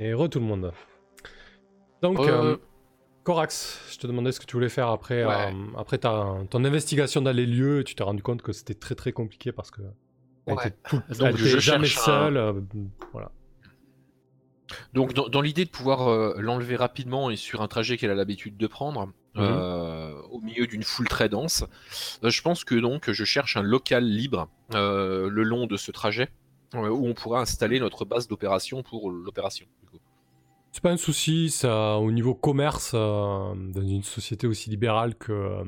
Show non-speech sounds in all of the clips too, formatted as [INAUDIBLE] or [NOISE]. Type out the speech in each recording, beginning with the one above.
Et re tout le monde. Donc, Euh. euh, Corax, je te demandais ce que tu voulais faire après, Ouais. euh, après ta, ton investigation dans les lieux tu t'es rendu compte que c'était très très compliqué parce que elle Ouais. était, tout, Donc, elle je était jamais cherche un- seule. euh, voilà. Donc, dans, dans l'idée de pouvoir euh, l'enlever rapidement et sur un trajet qu'elle a l'habitude de prendre, Mhm. euh, au milieu d'une foule très dense, euh, je pense que donc je cherche un local libre euh, le long de ce trajet euh, où on pourra installer notre base d'opération pour l'opération. C'est pas un souci, ça, au niveau commerce, euh, dans une société aussi libérale que, euh,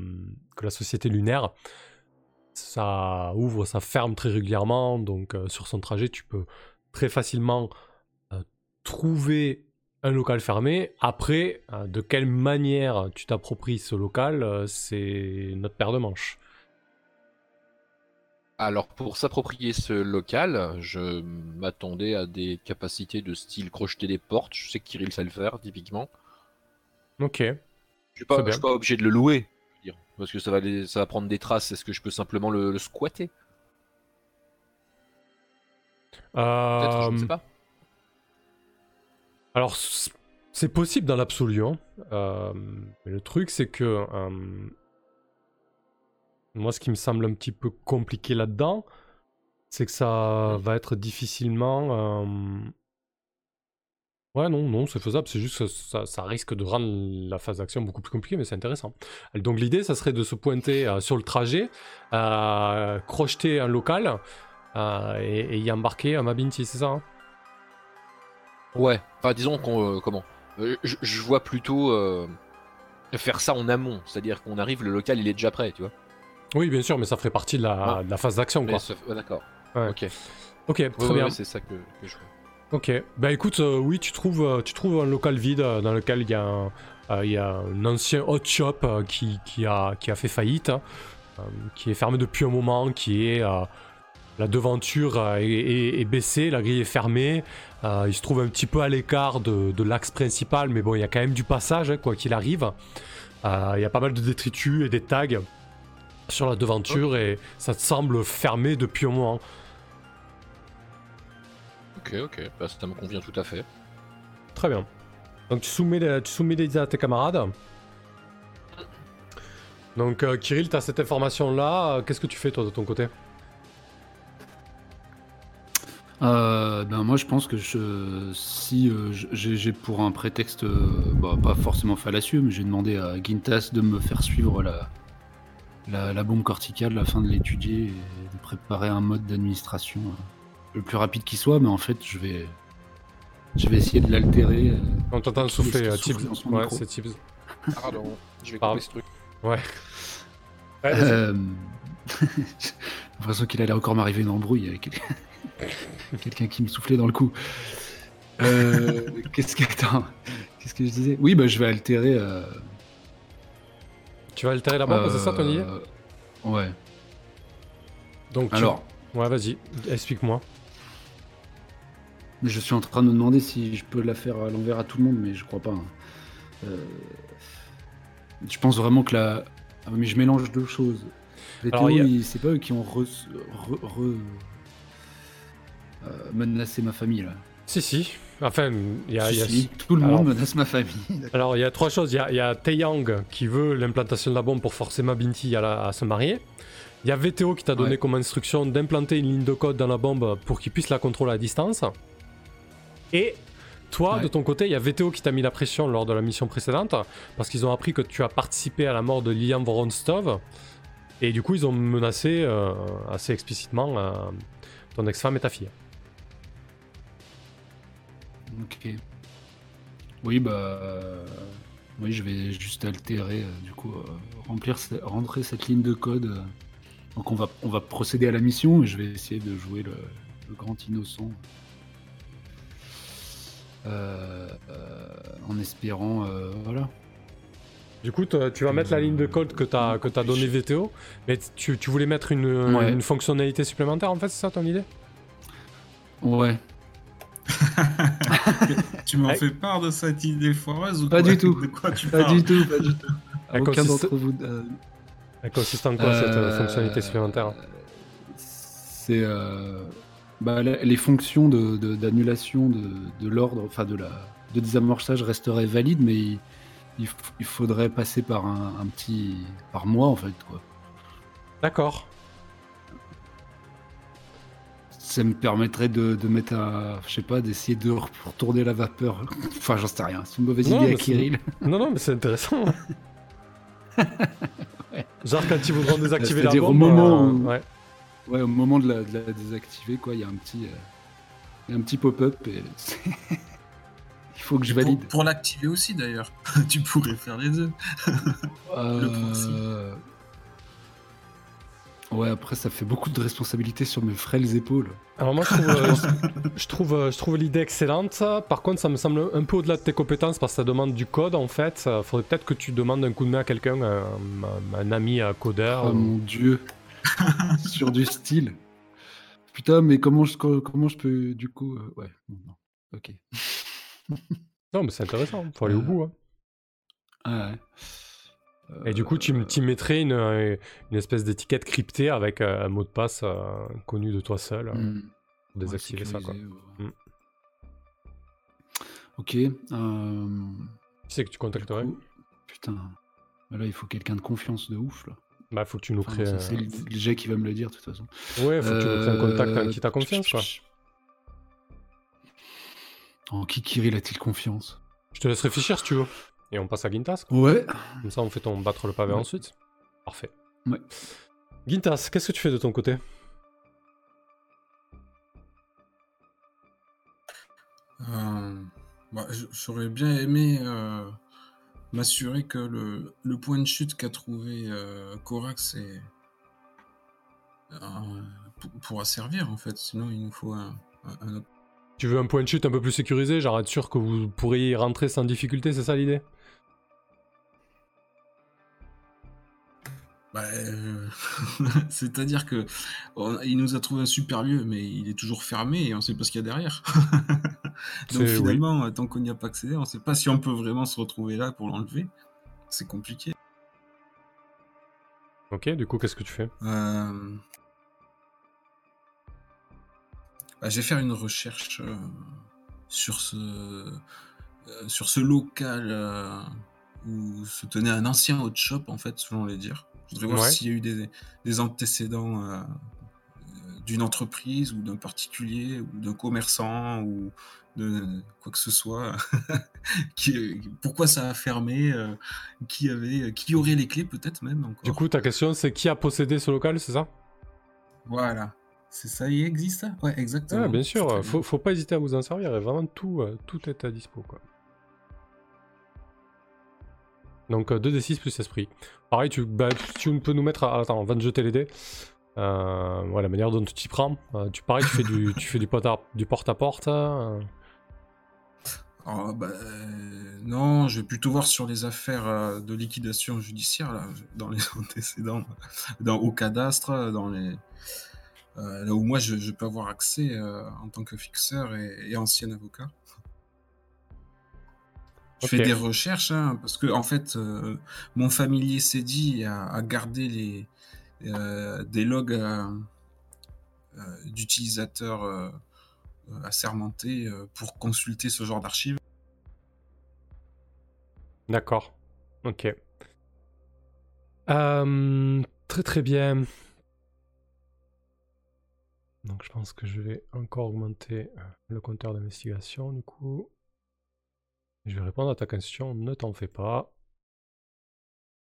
que la société lunaire, ça ouvre, ça ferme très régulièrement, donc euh, sur son trajet, tu peux très facilement trouver un local fermé. Après, de quelle manière tu t'appropries ce local, c'est notre paire de manches. Alors pour s'approprier ce local, je m'attendais à des capacités de style crocheter des portes. Je sais que Kirill sait le faire typiquement. Ok. Je bien. suis pas obligé de le louer, je veux dire, parce que ça va, les- ça va prendre des traces. Est-ce que je peux simplement le, le squatter? Peut-être, je ne Euh, sais pas. Alors, c'est possible dans l'absolu. hein. Euh, mais le truc, c'est que euh, moi, ce qui me semble un petit peu compliqué là-dedans, c'est que ça va être difficilement. euh, Ouais, non, non, c'est faisable. C'est juste que ça, ça risque de rendre la phase d'action beaucoup plus compliquée, mais c'est intéressant. Donc, l'idée, ça serait de se pointer euh, sur le trajet, euh, crocheter un local euh, et, et y embarquer un Mabinti, c'est ça hein? Ouais. Enfin, disons qu'on, comment? Je, je vois plutôt faire ça en amont, c'est-à-dire qu'on arrive, le local il est déjà prêt, tu vois? Oui, bien sûr, mais ça ferait partie de la, Ouais. de la phase d'action, quoi. ouais, d'accord. Ouais. Ok. Ok, très bien. c'est ça que, que je vois. Ok. Bah écoute, euh, oui, tu trouves, euh, tu trouves un local vide euh, dans lequel il y a un, euh, il y a un ancien hot shop qui, qui, a, qui a fait faillite, hein, qui est fermé depuis un moment, qui est... la devanture est, est- est baissée, la grille est fermée. il se trouve un petit peu à l'écart de, de l'axe principal, mais bon, il y a quand même du passage, hein, quoi qu'il arrive. Il y a pas mal de détritus et des tags sur la devanture et ça te semble fermé depuis un moment. Ok, ok. Bah, ça me convient tout à fait. Très bien. Donc tu soumets les, tu soumets les à tes camarades. Donc euh, Kirill, tu as cette information-là. Qu'est-ce que tu fais toi de ton côté? Euh, ben moi je pense que je, si euh, j'ai pour un prétexte euh, bah, pas forcément fallacieux, mais j'ai demandé à Gintas de me faire suivre la, la, la bombe corticale afin de l'étudier et de préparer un mode d'administration euh, le plus rapide qui soit, mais en fait je vais je vais essayer de l'altérer. euh, On t'entend est-ce souffler, euh, souffle Tibbs. Ouais, c'est Tibbs. Pardon, je vais Pardon. couper ce truc. Ouais. Ouais. Euh, [LAUGHS] J'ai l'impression qu'il allait encore m'arriver une embrouille avec [LAUGHS] quelqu'un qui me soufflait dans le cou. Euh, Qu'est-ce que attends, Qu'est-ce que je disais? Oui, bah je vais altérer. euh, Tu vas altérer la bombe, c'est ça ton idée euh, Ouais. Donc tu- Alors, Ouais, vas-y, explique-moi. je suis en train de me demander si je peux la faire à l'envers à tout le monde, mais je crois pas. hein. Euh, Je pense vraiment que la. Ah, mais je mélange deux choses. Les Alors, a- c'est pas eux qui ont re... re- re- euh, menacé ma famille là. Si, si. Enfin, il y a. y a- tout le Alors- monde menace ma famille. [LAUGHS] Alors, il y a trois choses. Il y a, a Taeyang qui veut l'implantation de la bombe pour forcer Mabinti à, la- à se marier. Il y a VTO qui t'a donné Ouais. comme instruction d'implanter une ligne de code dans la bombe pour qu'il puisse la contrôler à distance. Et toi, Ouais. de ton côté, il y a VTO qui t'a mis la pression lors de la mission précédente parce qu'ils ont appris que tu as participé à la mort de Lilian Voronstov. Et du coup, ils ont menacé euh, assez explicitement euh, ton ex-femme et ta fille. Ok. Oui, bah. euh, Oui, je vais juste altérer, euh, du coup, euh, remplir, ce- rentrer cette ligne de code. euh. Donc, on va, on va procéder à la mission et je vais essayer de jouer le, le grand innocent. Euh, euh, en espérant, euh, voilà. Du coup, toi, tu vas mettre la ligne de code que t'as que t'as donné VTO, mais tu, tu voulais mettre une, Ouais. une fonctionnalité supplémentaire en fait, c'est ça ton idée? Ouais. [LAUGHS] Tu m'en fais part de cette idée foireuse ou Pas quoi du tout. De quoi tu Pas parles du tout, pas du tout. Aucun d'entre vous. euh, Elle consiste en quoi cette euh, Euh, fonctionnalité supplémentaire C'est. euh, Bah, les fonctions de- de- d'annulation de, de l'ordre, enfin de la de désamorçage resteraient valides, mais il, il f- il faudrait passer par un, un petit par mois en fait quoi. D'accord. Ça me permettrait de, de mettre à, je sais pas, d'essayer de re- retourner la vapeur. [LAUGHS] Enfin, j'en sais rien. C'est une mauvaise Non, idée à Kirill. Non, non, mais c'est intéressant. [LAUGHS] Genre quand ils voudront désactiver la C'est-à-dire au bombe. moment euh, où- ouais. Ouais, au moment de la, de la désactiver, quoi, il y a un petit, euh, un petit pop-up et [LAUGHS] il faut que je valide. Pour, l'activer aussi d'ailleurs. tu pourrais faire les deux. le. Euh, Ouais, après, ça fait beaucoup de responsabilités sur mes frêles épaules. Alors moi je trouve, [LAUGHS] euh, je trouve, euh, je trouve l'idée excellente. Par contre ça me semble un peu au-delà de tes compétences parce que ça demande du code en fait. Euh, Faudrait peut-être que tu demandes un coup de main à quelqu'un, un, ami codeur. Oh ou- mon dieu. [LAUGHS] sur du style. Putain, mais comment je, comment je peux, du coup... euh, Ouais, non. Ok. [LAUGHS] Non mais c'est intéressant, faut aller au bout. hein. Ah ouais. Et du coup tu, tu mettrais une, euh, une espèce d'étiquette cryptée avec euh, un mot de passe euh, connu de toi seul hmm. pour désactiver Ouais, ça quoi. sécurisé, ouais. Mm. Ok. Qui c'est que tu contacterais coup, Putain. Là, il faut quelqu'un de confiance de ouf, là. Bah faut que tu nous crées. c'est le jet qui va me le dire, de toute façon. Ouais, faut que tu nous crées un contact en Euh, qui t'as confiance quoi. En qui Kirill a-t-il confiance? Je te laisse réfléchir si tu veux. Et on passe à Gintas. quoi. Ouais. Comme ça on fait ton battre le pavé Ouais. ensuite. Parfait. Ouais. Gintas, qu'est-ce que tu fais de ton côté? Euh, bah, J'aurais bien aimé euh, m'assurer que le, le point de chute qu'a trouvé euh, Corax est, euh, pour- pourra servir en fait. Sinon, il nous faut un, un- un autre. Tu veux un point de chute un peu plus sécurisé, genre être sûr que vous pourriez y rentrer sans difficulté, c'est ça l'idée? Bah, euh, [LAUGHS] C'est-à-dire que on- il nous a trouvé un super lieu, mais il est toujours fermé et on sait pas ce qu'il y a derrière. [LAUGHS] Donc C'est- oui. finalement, euh, tant qu'on n'y a pas accédé, on sait pas si on peut vraiment se retrouver là pour l'enlever. C'est compliqué. Ok, du coup, qu'est-ce que tu fais? Euh, bah, je vais faire une recherche euh, sur ce euh, sur ce local euh, où se tenait un ancien hot shop en fait, selon les dires. Je voudrais voir Ouais. s'il y a eu des, des antécédents euh, euh, d'une entreprise ou d'un particulier ou d'un commerçant ou de quoi que ce soit. [LAUGHS] qui, pourquoi ça a fermé euh, Qui avait, qui aurait les clés peut-être même encore. Du coup, ta question, c'est qui a possédé ce local, c'est ça? Voilà. C'est ça, il existe? Ça Ouais, exactement. Bien sûr, faut, faut pas hésiter à vous en servir, vraiment tout, tout est à dispo, quoi. Donc euh, 2d6 plus esprit. Pareil, tu, bah, tu peux nous mettre... à- Attends, on va te jeter les dés. Euh, la manière dont tu t'y prends. Euh, tu, pareil, tu fais du, tu fais du porte à, porte-à-porte. euh, Oh, bah, euh, non, je vais plutôt voir sur les affaires euh, de liquidation judiciaire, dans les [LAUGHS] antécédents, au cadastre, dans les, euh, là où moi je, peux avoir accès euh, en tant que fixeur et ancien avocat. Je fais des recherches, hein, parce que en fait, euh, mon familier s'est dit à, à garder les, euh, des logs euh, d'utilisateurs assermentés pour consulter ce genre d'archives. D'accord. Ok. Euh, très très bien. Donc je pense que je vais encore augmenter le compteur d'investigation du coup. Je vais répondre à ta question, ne t'en fais pas.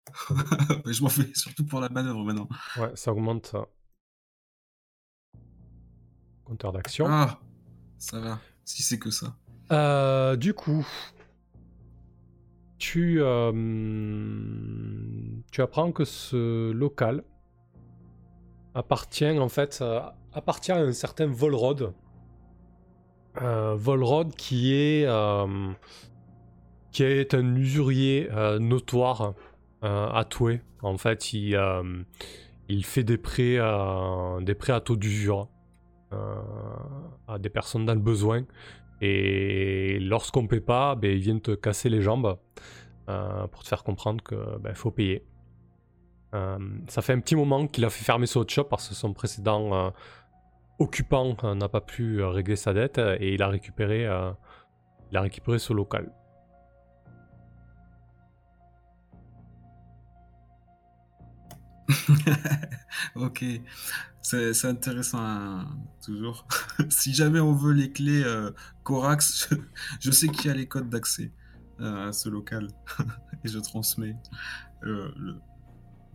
[LAUGHS] je m'en fais surtout pour la manœuvre maintenant. Ouais, ça augmente. Compteur d'action. Ah, ça va, si c'est que ça. Euh, du coup, tu, euh, tu apprends que ce local appartient en fait euh, appartient à un certain Volrod. Euh, Volrod qui est qui est un usurier euh, notoire euh, à Toué. En fait, il, euh, il fait des prêts, des prêts à taux d'usure à des personnes dans le besoin. Et lorsqu'on paie pas, ben, ils viennent te casser les jambes pour te faire comprendre que ben, faut payer. Ça fait un petit moment qu'il a fait fermer hot shop parce que son précédent, occupant n'a pas pu régler sa dette et il a récupéré ce local. [LAUGHS] ok, c'est intéressant hein, toujours. [LAUGHS] si jamais on veut les clés Corax, [LAUGHS] je, sais qu'il y a les codes d'accès à ce local et je transmets le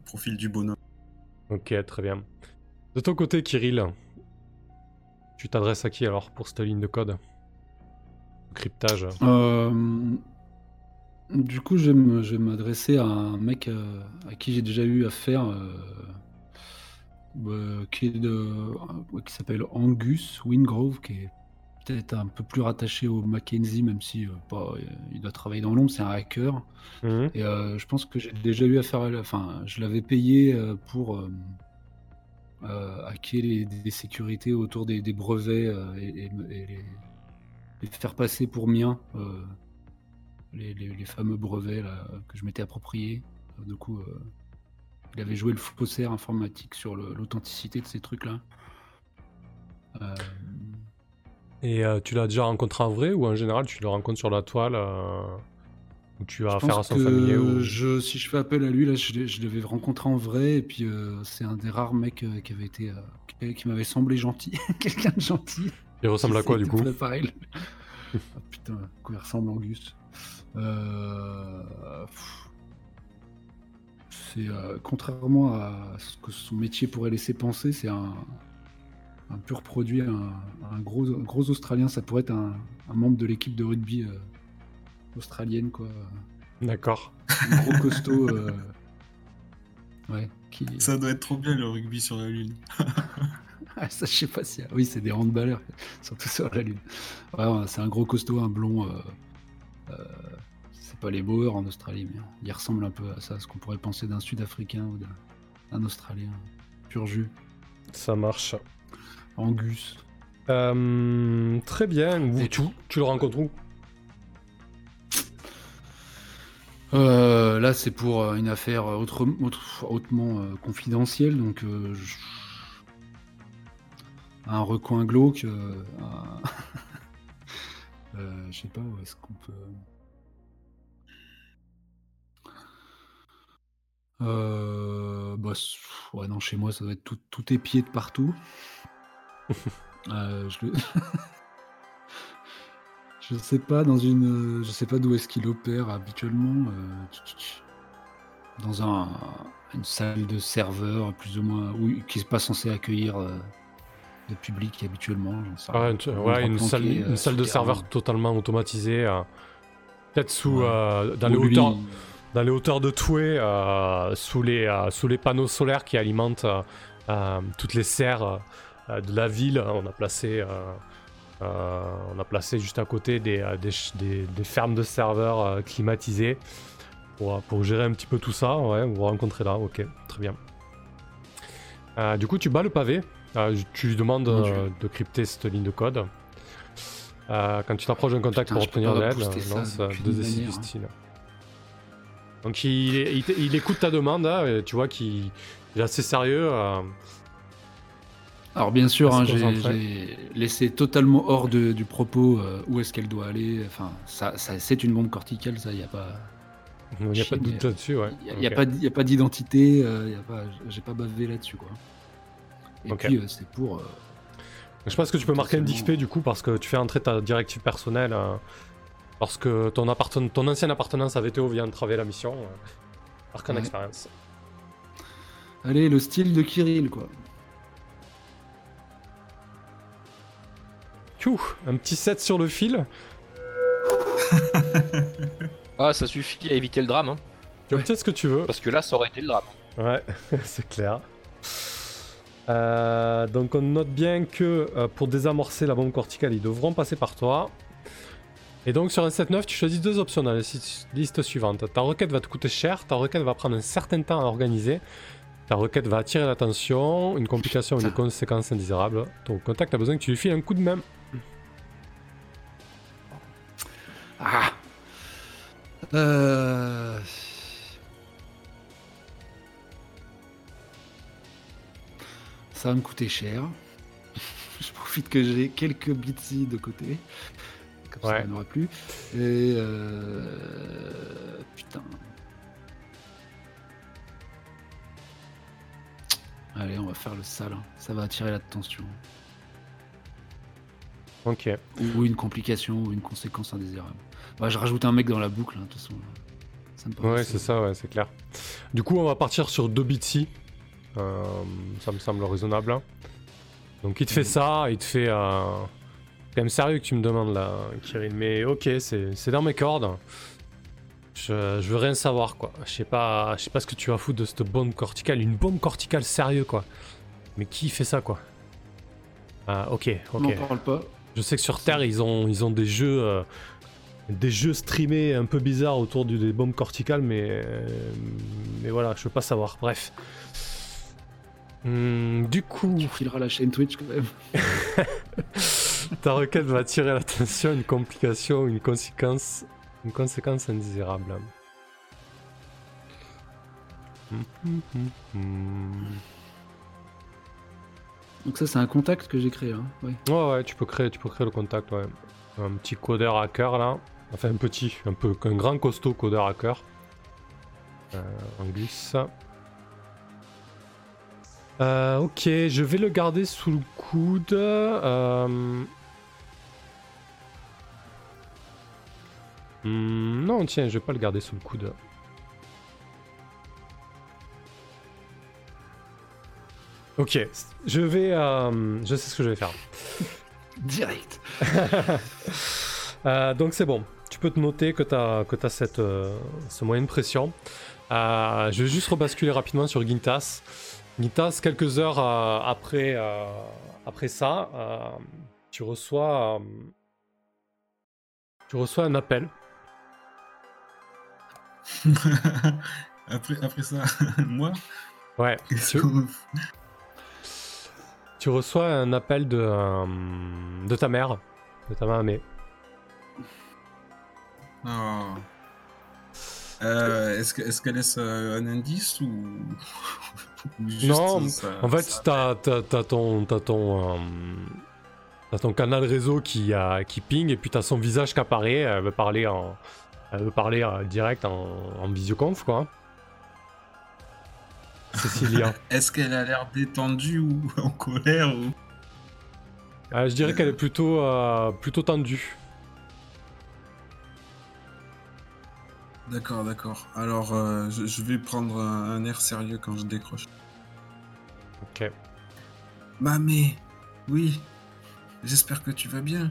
profil du bonhomme. Ok, très bien. De ton côté, Kirill, tu t'adresses à qui alors pour cette ligne de code? Cryptage euh, Du coup, je vais m'adresser à un mec euh, à qui j'ai déjà eu affaire, euh, qui, qui s'appelle Angus Wingrove, qui est peut-être un peu plus rattaché au Mackenzie, même si il doit travailler dans l'ombre, c'est un hacker. Mhm. Et je pense que j'ai déjà eu affaire à Enfin, je l'avais payé pour euh, hacker les, des sécurités autour des, brevets euh, et, les, faire passer pour miens euh, les, fameux brevets là, que je m'étais approprié. du coup, il avait joué le faussaire informatique sur l'authenticité de ces trucs-là. Et tu l'as déjà rencontré en vrai ou en général tu le rencontres sur la toile tu as affaire à son ou... je, Si je fais appel à lui, là, je, je l'avais rencontré en vrai, et puis euh, c'est un des rares mecs euh, qui avait été, euh, qui, m'avait semblé gentil, [LAUGHS] quelqu'un de gentil. Il ressemble à quoi du coup pareil. oh, [LAUGHS] putain, quoi il ressemble Angus? C'est contrairement à ce que son métier pourrait laisser penser, c'est un, un, pur produit, un, gros, gros Australien. Ça pourrait être un, membre de l'équipe de rugby australienne, quoi. D'accord. Un gros costaud. Euh, ouais. Qui... [LAUGHS] Ça doit être trop bien le rugby sur la Lune. [LAUGHS] ah, ça, je sais pas si. Oui, c'est des handballeurs, [LAUGHS] surtout sur la Lune. Ouais, c'est un gros costaud, un blond. Euh, euh, pas les Boers en Australie, mais il ressemble un peu à ça, ce qu'on pourrait penser d'un Sud-Africain ou d'un Australien. Pur jus. Ça marche. Angus. très bien. Et tu, tu le rencontres où? Euh, là, c'est pour euh, une affaire hautement euh, confidentielle, donc un recoin glauque. [LAUGHS] Je sais pas où est-ce qu'on peut. Bah, ouais, non, chez moi, ça doit être tout, tout épié de partout. [LAUGHS] je [LAUGHS] je sais pas dans une, je sais pas d'où est-ce qu'il opère habituellement. Euh, dans un, une salle de serveur plus ou moins, où, qui n'est pas censé accueillir euh, le public habituellement. Ah, une, ouais, une, salle, une euh, salle de serveur totalement automatisée, peut-être sous dans les hauteurs. Dans les hauteurs de Toué, sous, les, sous les panneaux solaires qui alimentent toutes les serres de la ville, on a placé euh, on a placé juste à côté des, euh, des, fermes de serveurs euh, climatisées pour, pour, gérer un petit peu tout ça. Ouais, vous vous rencontrez là, ok, très bien. du coup, tu bats le pavé. tu lui demandes de crypter cette ligne de code. quand tu t'approches d'un contact pour obtenir de l'aide, lance 2 essais du style. Donc il, il, écoute ta demande, hein, tu vois qu'il est assez sérieux. Alors bien sûr, hein, j'ai laissé totalement hors du propos euh, où est-ce qu'elle doit aller. Enfin, ça, c'est une bombe corticale, ça, il n'y a pas. Il n'y a pas de doute là-dessus, ouais. Il n'y a, a, pas d'identité, euh, j'ai pas bavé là-dessus, quoi. Et puis, euh, c'est pour... Je pense que tu peux marquer un DXP, du coup, parce que tu fais entrer ta directive personnelle lorsque ton, ton ancienne appartenance à VTO vient traver la mission. marque en expérience. Allez, le style de Kirill, quoi. un petit 7 sur le fil. [LAUGHS] ah, ça suffit à éviter le drame. Hein. Tu obtiens ce que tu veux. Parce que là, ça aurait été le drame. Ouais, [LAUGHS] c'est clair. Euh, donc on note bien que euh, pour désamorcer la bombe corticale, ils devront passer par toi. Et donc sur un 7-9, tu choisis deux options dans la liste suivante. Ta requête va te coûter cher, ta requête va prendre un certain temps à organiser, ta requête va attirer l'attention, une complication ou une conséquence indésirable. Ton contact a besoin que tu lui files un coup de main. Ah euh... Ça va me coûter cher. [LAUGHS] profite que j'ai quelques bitsy de côté. Comme ça, Ouais. il n'y en aura plus. Et euh... putain. Allez, on va faire le sale. hein. Ça va attirer l'attention. Ok. Ou une complication, ou une conséquence indésirable. Ouais, je rajoute un mec dans la boucle, hein, de toute façon. Ça me Ouais, c'est ça, ouais, c'est clair. Du coup, on va partir sur deux Bitsy. Euh, ça me semble raisonnable. hein. Donc, il te fait ça, il te fait. Euh... C'est quand même sérieux que tu me demandes là, Kirill. Mais ok, c'est dans mes cordes. Je, je veux rien savoir, quoi. Je sais pas, je sais pas ce que tu vas foutre de cette bombe corticale. Une bombe corticale sérieux, quoi. Mais qui fait ça, quoi? Ah, ok, ok. n'en parle pas. Je sais que sur Terre, ils ont, ils ont des jeux, euh, des jeux streamés un peu bizarres autour du- des bombes corticales, mais, euh, mais voilà, je veux pas savoir. Bref. Hmm, du coup, Tu fileras la chaîne Twitch quand même. [LAUGHS] ta requête va attirer l'attention, une complication, une conséquence, une conséquence indésirable. Donc ça, c'est un contact que j'ai créé. Hein. Ouais. Ouais, ouais, tu peux créer, tu peux créer le contact, ouais. Un petit codeur hacker là. Enfin, un petit, un peu, un grand costaud codeur hacker. Euh, on glisse. Euh, ok, je vais le garder sous le coude. Euh... hmm, non, tiens, je vais pas le garder sous le coude. Ok, je vais. euh, je sais ce que je vais faire. [LAUGHS] Direct. [LAUGHS] Donc c'est bon. Tu peux te noter que tu as, que as cette, ce moyen de pression. Je vais juste rebasculer rapidement sur Gintas. Gintas, quelques heures euh, après, euh, après ça, euh, tu reçois, euh, tu reçois un appel. [LAUGHS] après, après ça, [LAUGHS] moi? Ouais, tu, tu reçois un appel de, euh, de ta mère, de ta mamie. Oh. Euh, Est-ce que- est-ce qu'elle laisse euh, un indice ou? [LAUGHS] juste Non, ça- En fait, t'as t'as- t'as ton, t'as ton, euh, t'as ton canal réseau qui, euh, qui ping et puis t'as son visage qui apparaît. Elle veut parler en, elle veut parler euh, direct en, en visioconf quoi. Cécilia. [LAUGHS] Est-ce qu'elle a l'air détendue ou [LAUGHS] en colère ou... Euh, je dirais qu'elle est plutôt, euh, plutôt tendue. D'accord, d'accord. Alors, euh, je, je vais prendre un, un air sérieux quand je décroche. Ok. Mamé, oui. J'espère que tu vas bien.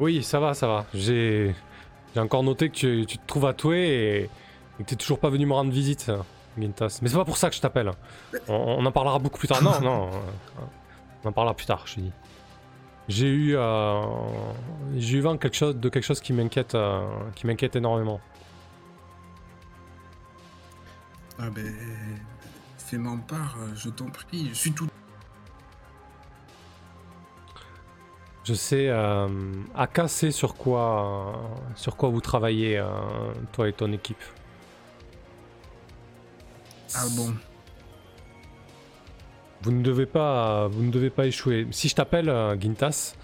Oui, ça va, ça va. J'ai, encore noté que tu, tu te trouves à Toué et, et que t'es toujours pas venu me rendre visite, Gintas. Mais c'est pas pour ça que je t'appelle. On, on en parlera beaucoup plus tard. Non, non. on en parlera plus tard, je te dis. J'ai eu, euh, j'ai eu vent quelque chose, de quelque chose qui m'inquiète, euh, qui m'inquiète énormément. Ah ben, fais-moi en part, je t'en prie. Je suis tout. Je sais, euh, Aka sait sur quoi, sur quoi vous travaillez, euh, toi et ton équipe. Ah bon. Vous ne devez pas, échouer. Si je t'appelle euh, Gintas,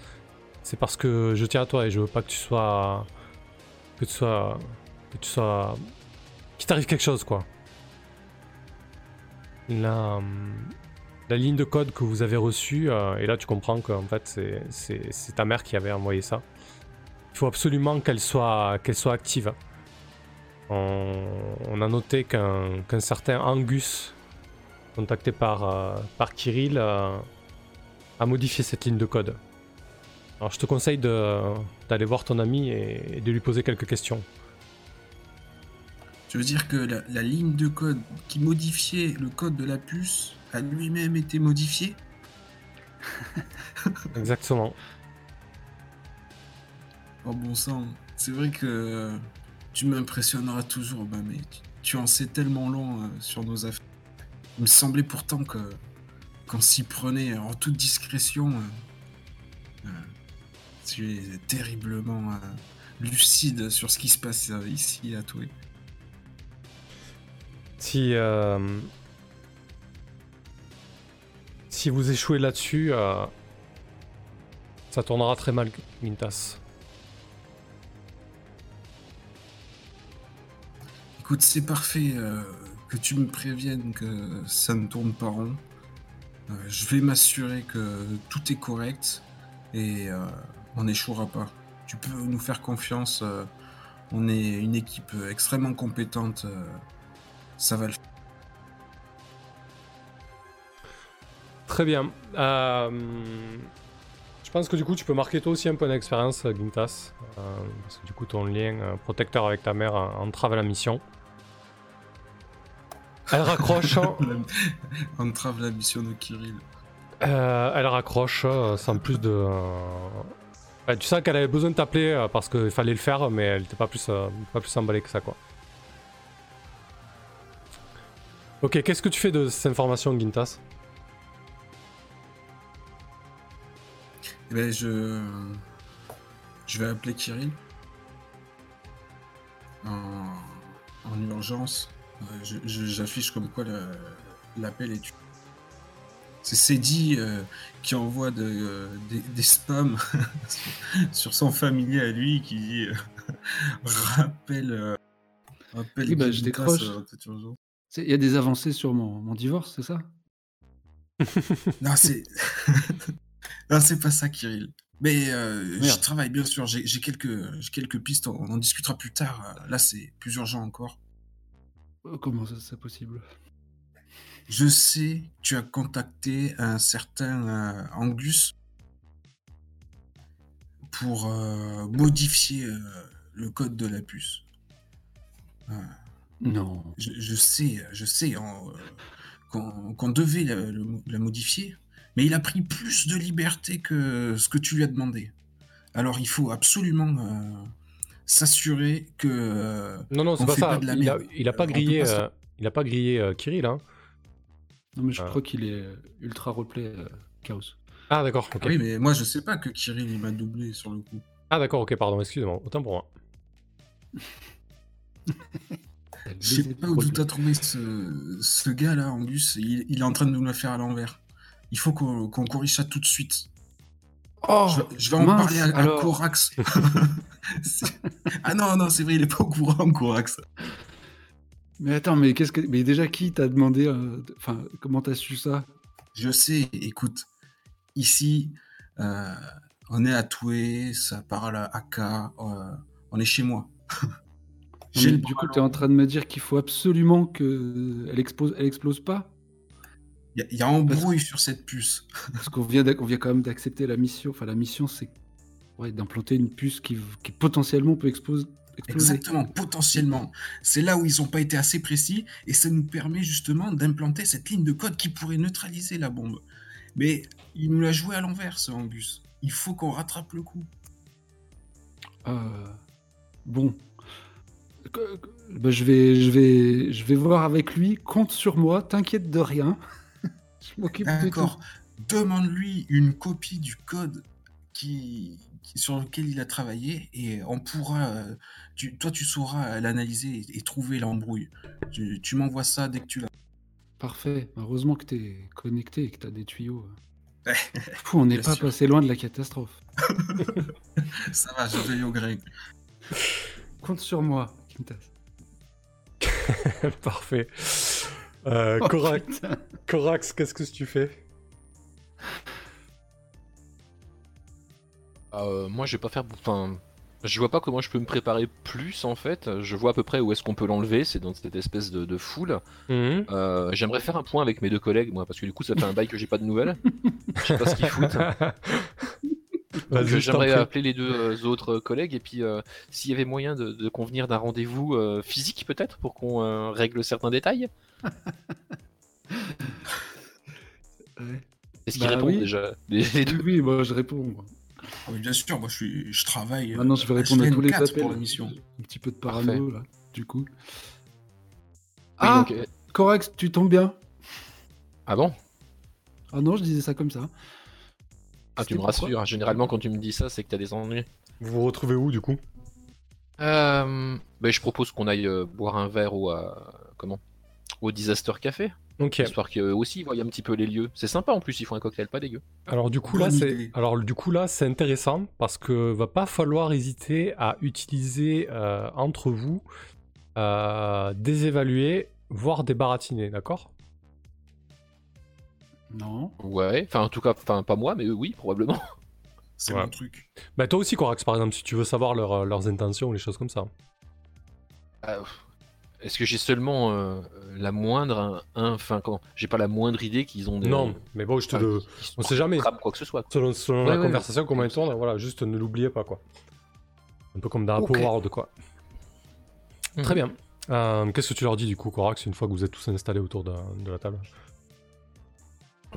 c'est parce que je tiens à toi et je veux pas que tu sois, que tu sois, que tu sois, qu'il t'arrive quelque chose quoi. La, hum, la ligne de code que vous avez reçue, euh, et là tu comprends qu'en fait c'est, ta mère qui avait envoyé ça. Il faut absolument qu'elle soit, active. On, a noté qu'un certain Angus contacté par, euh, par Kirill, euh, a modifié cette ligne de code. Alors je te conseille de- d'aller voir ton ami et, et de lui poser quelques questions. Je veux dire que la, la ligne de code qui modifiait le code de la puce a lui-même été modifiée? [LAUGHS] Exactement. Oh bon sang, c'est vrai que euh, tu m'impressionneras toujours, bah, mais tu, tu en sais tellement long euh, sur nos affaires. Il me semblait pourtant que qu'on s'y prenait en toute discrétion. euh, euh, tu es terriblement euh, lucide sur ce qui se passe euh, ici à Toué. Si, euh, si vous échouez là-dessus, ça tournera très mal, Mintas. Écoute, c'est parfait que tu me préviennes que ça ne tourne pas rond. Euh, je vais m'assurer que tout est correct et euh, on n'échouera pas. Tu peux nous faire confiance. euh, on est une équipe extrêmement compétente. ça va le faire. Très bien. Je pense que du coup, tu peux marquer toi aussi un point d'expérience, Gintas. Parce que du coup, ton lien protecteur avec ta mère entrave la mission. Elle raccroche. [LAUGHS] Entrave la mission de Kirill. Euh, elle raccroche euh, sans plus de. euh, tu sens qu'elle avait besoin de t'appeler parce qu'il fallait le faire, mais elle n'était pas plus, pas plus emballée que ça, quoi. Ok, qu'est-ce que tu fais de cette information, Gintas? Eh ben, je... je vais appeler Kirill en, en urgence. J'affiche comme quoi l'appel est. C'est Cédi euh, qui envoie de, euh, des, des spams [LAUGHS] sur son familier à lui qui dit euh, [LAUGHS] rappelle. euh, rappelle Oui, bah, je décroche. Il y a des avancées sur mon, mon divorce, c'est ça? Non, c'est. [LAUGHS] non, c'est pas ça, Kirill. Mais je travaille bien sûr, j'ai quelques, pistes, on en discutera plus tard. Là, c'est plus urgent encore. Euh, Comment ça c'est possible? Je sais tu as contacté un certain euh, Angus pour euh, modifier euh, le code de la puce. Non. je, je sais, je sais qu'on devait la, le- la modifier, mais il a pris plus de liberté que ce que tu lui as demandé. Alors il faut absolument s'assurer que. euh, Non, non, c'est pas fait ça. pas de la il, a, merde. il a pas Euh, grillé, pas euh, il a pas grillé euh, Kirill, hein. Non, mais je Ah. crois qu'il est ultra replay euh, Chaos. Ah, d'accord, ok. ah oui, mais moi je sais pas que Kirill il m'a doublé sur le coup. Ah, d'accord, ok, pardon, excuse-moi, autant pour moi. [LAUGHS] Je sais pas où tu as trouvé ce, ce gars-là, Angus. Il, il est en train de nous le faire à l'envers. Il faut qu'on qu'on corrige ça tout de suite. Oh je, vais- je vais en parler à, à alors. Corax. [LAUGHS] Ah non, non, c'est vrai, il est pas au courant, Corax. Mais attends, mais qu'est-ce que. Mais déjà, qui t'a demandé. euh, Enfin, comment t'as su ça? Je sais, écoute, ici, euh, on est à Toué, ça parle à AK, euh, on est chez moi. Du coup, bras t'es en train de me dire qu'il faut absolument que elle explose, elle explose pas? Il y a- il y, a embrouille sur cette puce. Parce qu'on vient, d'ac- on vient quand même d'accepter la mission. Enfin, la mission, c'est ouais, d'implanter une puce qui, qui potentiellement peut exploser. Exactement, potentiellement. C'est là où ils n'ont pas été assez précis et ça nous permet justement d'implanter cette ligne de code qui pourrait neutraliser la bombe. Mais il nous l'a joué à l'envers, ce Angus. Il faut qu'on rattrape le coup. Euh, bon. Bah, je, vais, je, vais, je vais voir avec lui. Compte sur moi, t'inquiète de rien. Je m'occupe de tout. Demande-lui une copie du code qui, qui- sur lequel il a travaillé et on pourra. euh, tu- toi, tu sauras l'analyser et, et trouver l'embrouille. Tu, tu m'envoies ça dès que tu l'as. Parfait. Heureusement que t'es connecté et que t'as des tuyaux. Fou, on [LAUGHS] n'est Bien pas sûr. passé loin de la catastrophe. [LAUGHS] Ça va, je veille au grec. Compte sur moi, Quintas. [LAUGHS] Parfait. Euh, Oh. Corax, qu'est-ce que tu fais Euh, moi, je vais pas faire. Enfin, je vois pas comment je peux me préparer plus en fait. Je vois à peu près où est-ce qu'on peut l'enlever. C'est dans cette espèce de, de foule. Mhm. Euh, J'aimerais faire un point avec mes deux collègues, moi, parce que du coup, ça fait un bail que j'ai pas de nouvelles. Je sais pas ce qu'ils foutent. [LAUGHS] Donc, t'en J'aimerais appeler les deux euh, autres collègues et puis euh, s'il y avait moyen de, de convenir d'un rendez-vous euh, physique peut-être pour qu'on euh, règle certains détails. Ouais. [LAUGHS] Est-ce qu'ils Bah répondent oui. déjà les, les deux? Oui, moi je réponds. moi. Ah oui, bien sûr, moi je, suis, je travaille. euh, Maintenant, je vais répondre à tous les HLN4 appels. pour la mission. Un petit peu de parano, là, du coup. Ah, donc, euh, Corax, tu tombes bien. Ah bon? Ah non, je disais ça comme ça. Ah, tu me rassures. Généralement, quand tu me dis ça, c'est que t'as des ennuis. Vous vous retrouvez où du coup? Euh, ben, je propose qu'on aille euh, boire un verre au, euh, comment? Au Disaster Café. Ok. Histoire qu'eux aussi ils voient un petit peu les lieux. C'est sympa en plus, ils font un cocktail pas dégueu. Alors du coup là c'est alors du coup là c'est intéressant parce que va pas falloir hésiter à utiliser euh, entre vous euh, des évalués voire des baratinés, d'accord? Non. Ouais, enfin en tout cas, enfin pas moi, mais eux, oui, probablement. C'est Ouais. mon truc. Bah toi aussi Corax par exemple si tu veux savoir leur- leurs intentions ou les choses comme ça. Ah. Est-ce que j'ai seulement euh, la moindre, un, enfin comment, j'ai pas la moindre idée qu'ils ont des. Non, mais bon je te enfin, le on sait jamais. quoi que ce soit. quoi. selon, selon Ouais, la ouais, conversation ouais. comment elle tourne, voilà, juste ne l'oubliez pas quoi. Un peu comme dans Ok. Apple World quoi. Très bien. Euh, Qu'est-ce que tu leur dis du coup Corax une fois que vous êtes tous installés autour de, de la table?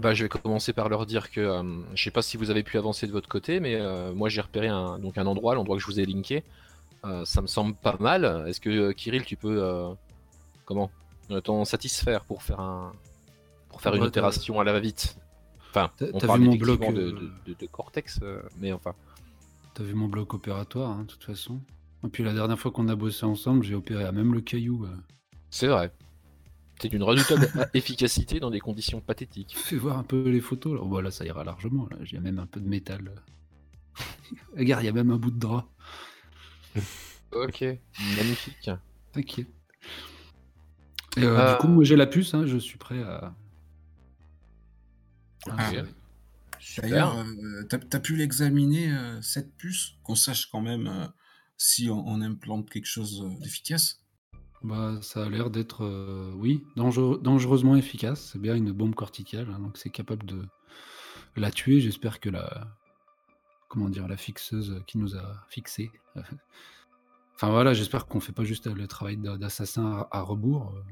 Bah, je vais commencer par leur dire que euh, je sais pas si vous avez pu avancer de votre côté, mais euh, moi j'ai repéré un, donc un endroit, l'endroit que je vous ai linké. Euh, ça me semble pas mal. Est-ce que Kirill, tu peux comment t'en satisfaire pour faire un pour faire une Ouais, opération à la va-vite? Enfin, T'as- on parle vu mon bloc, de, de- de- de cortex, mais enfin. T'as vu mon bloc opératoire, hein, de toute façon. Et puis la dernière fois qu'on a bossé ensemble, j'ai opéré à même le caillou. C'est vrai. C'est d'une redoutable [LAUGHS] efficacité dans des conditions pathétiques. Fais voir un peu les photos. Là. Oh, bah, là, ça ira largement. Là. J'ai même un peu de métal. [LAUGHS] Regarde, il y a même un bout de drap. Ok, magnifique. T'inquiète. Et euh, Euh, Du coup, moi j'ai la puce, hein, je suis prêt à. Ah. D'ailleurs, euh, t'as t'as pu l'examiner, euh, cette puce, qu'on sache quand même euh, si on, on implante quelque chose euh, d'efficace. Bah, ça a l'air d'être, euh, oui, dangereux- dangereusement efficace. C'est bien une bombe corticale, hein, donc c'est capable de la tuer. J'espère que la, comment dire, la fixeuse qui nous a fixé. [LAUGHS] enfin voilà, j'espère qu'on fait pas juste le travail d'a- d'assassin à, à rebours. euh,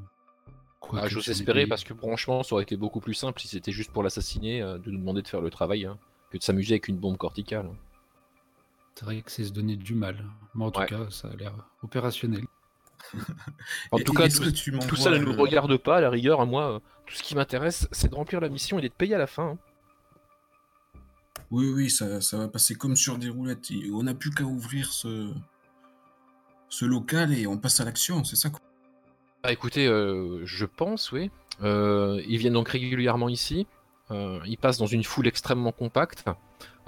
quoique Ah, J'ose espérer parce que franchement, ça aurait été beaucoup plus simple si c'était juste pour l'assassiner, euh, de nous demander de faire le travail, hein, que de s'amuser avec une bombe corticale. C'est vrai que c'est se donner du mal. Mais en tout Ouais. cas, ça a l'air opérationnel. En tout et cas, tout, que tu tout ça ne nous euh, regarde pas, à la rigueur, à moi. euh, Tout ce qui m'intéresse, c'est de remplir la mission et d'être payé à la fin. hein. Oui, oui, ça, ça va passer comme sur des roulettes. Et On n'a plus qu'à ouvrir ce, ce local et on passe à l'action, c'est ça quoi. Ah, écoutez, euh, je pense, oui. Euh, ils viennent donc régulièrement ici. Euh, ils passent dans une foule extrêmement compacte.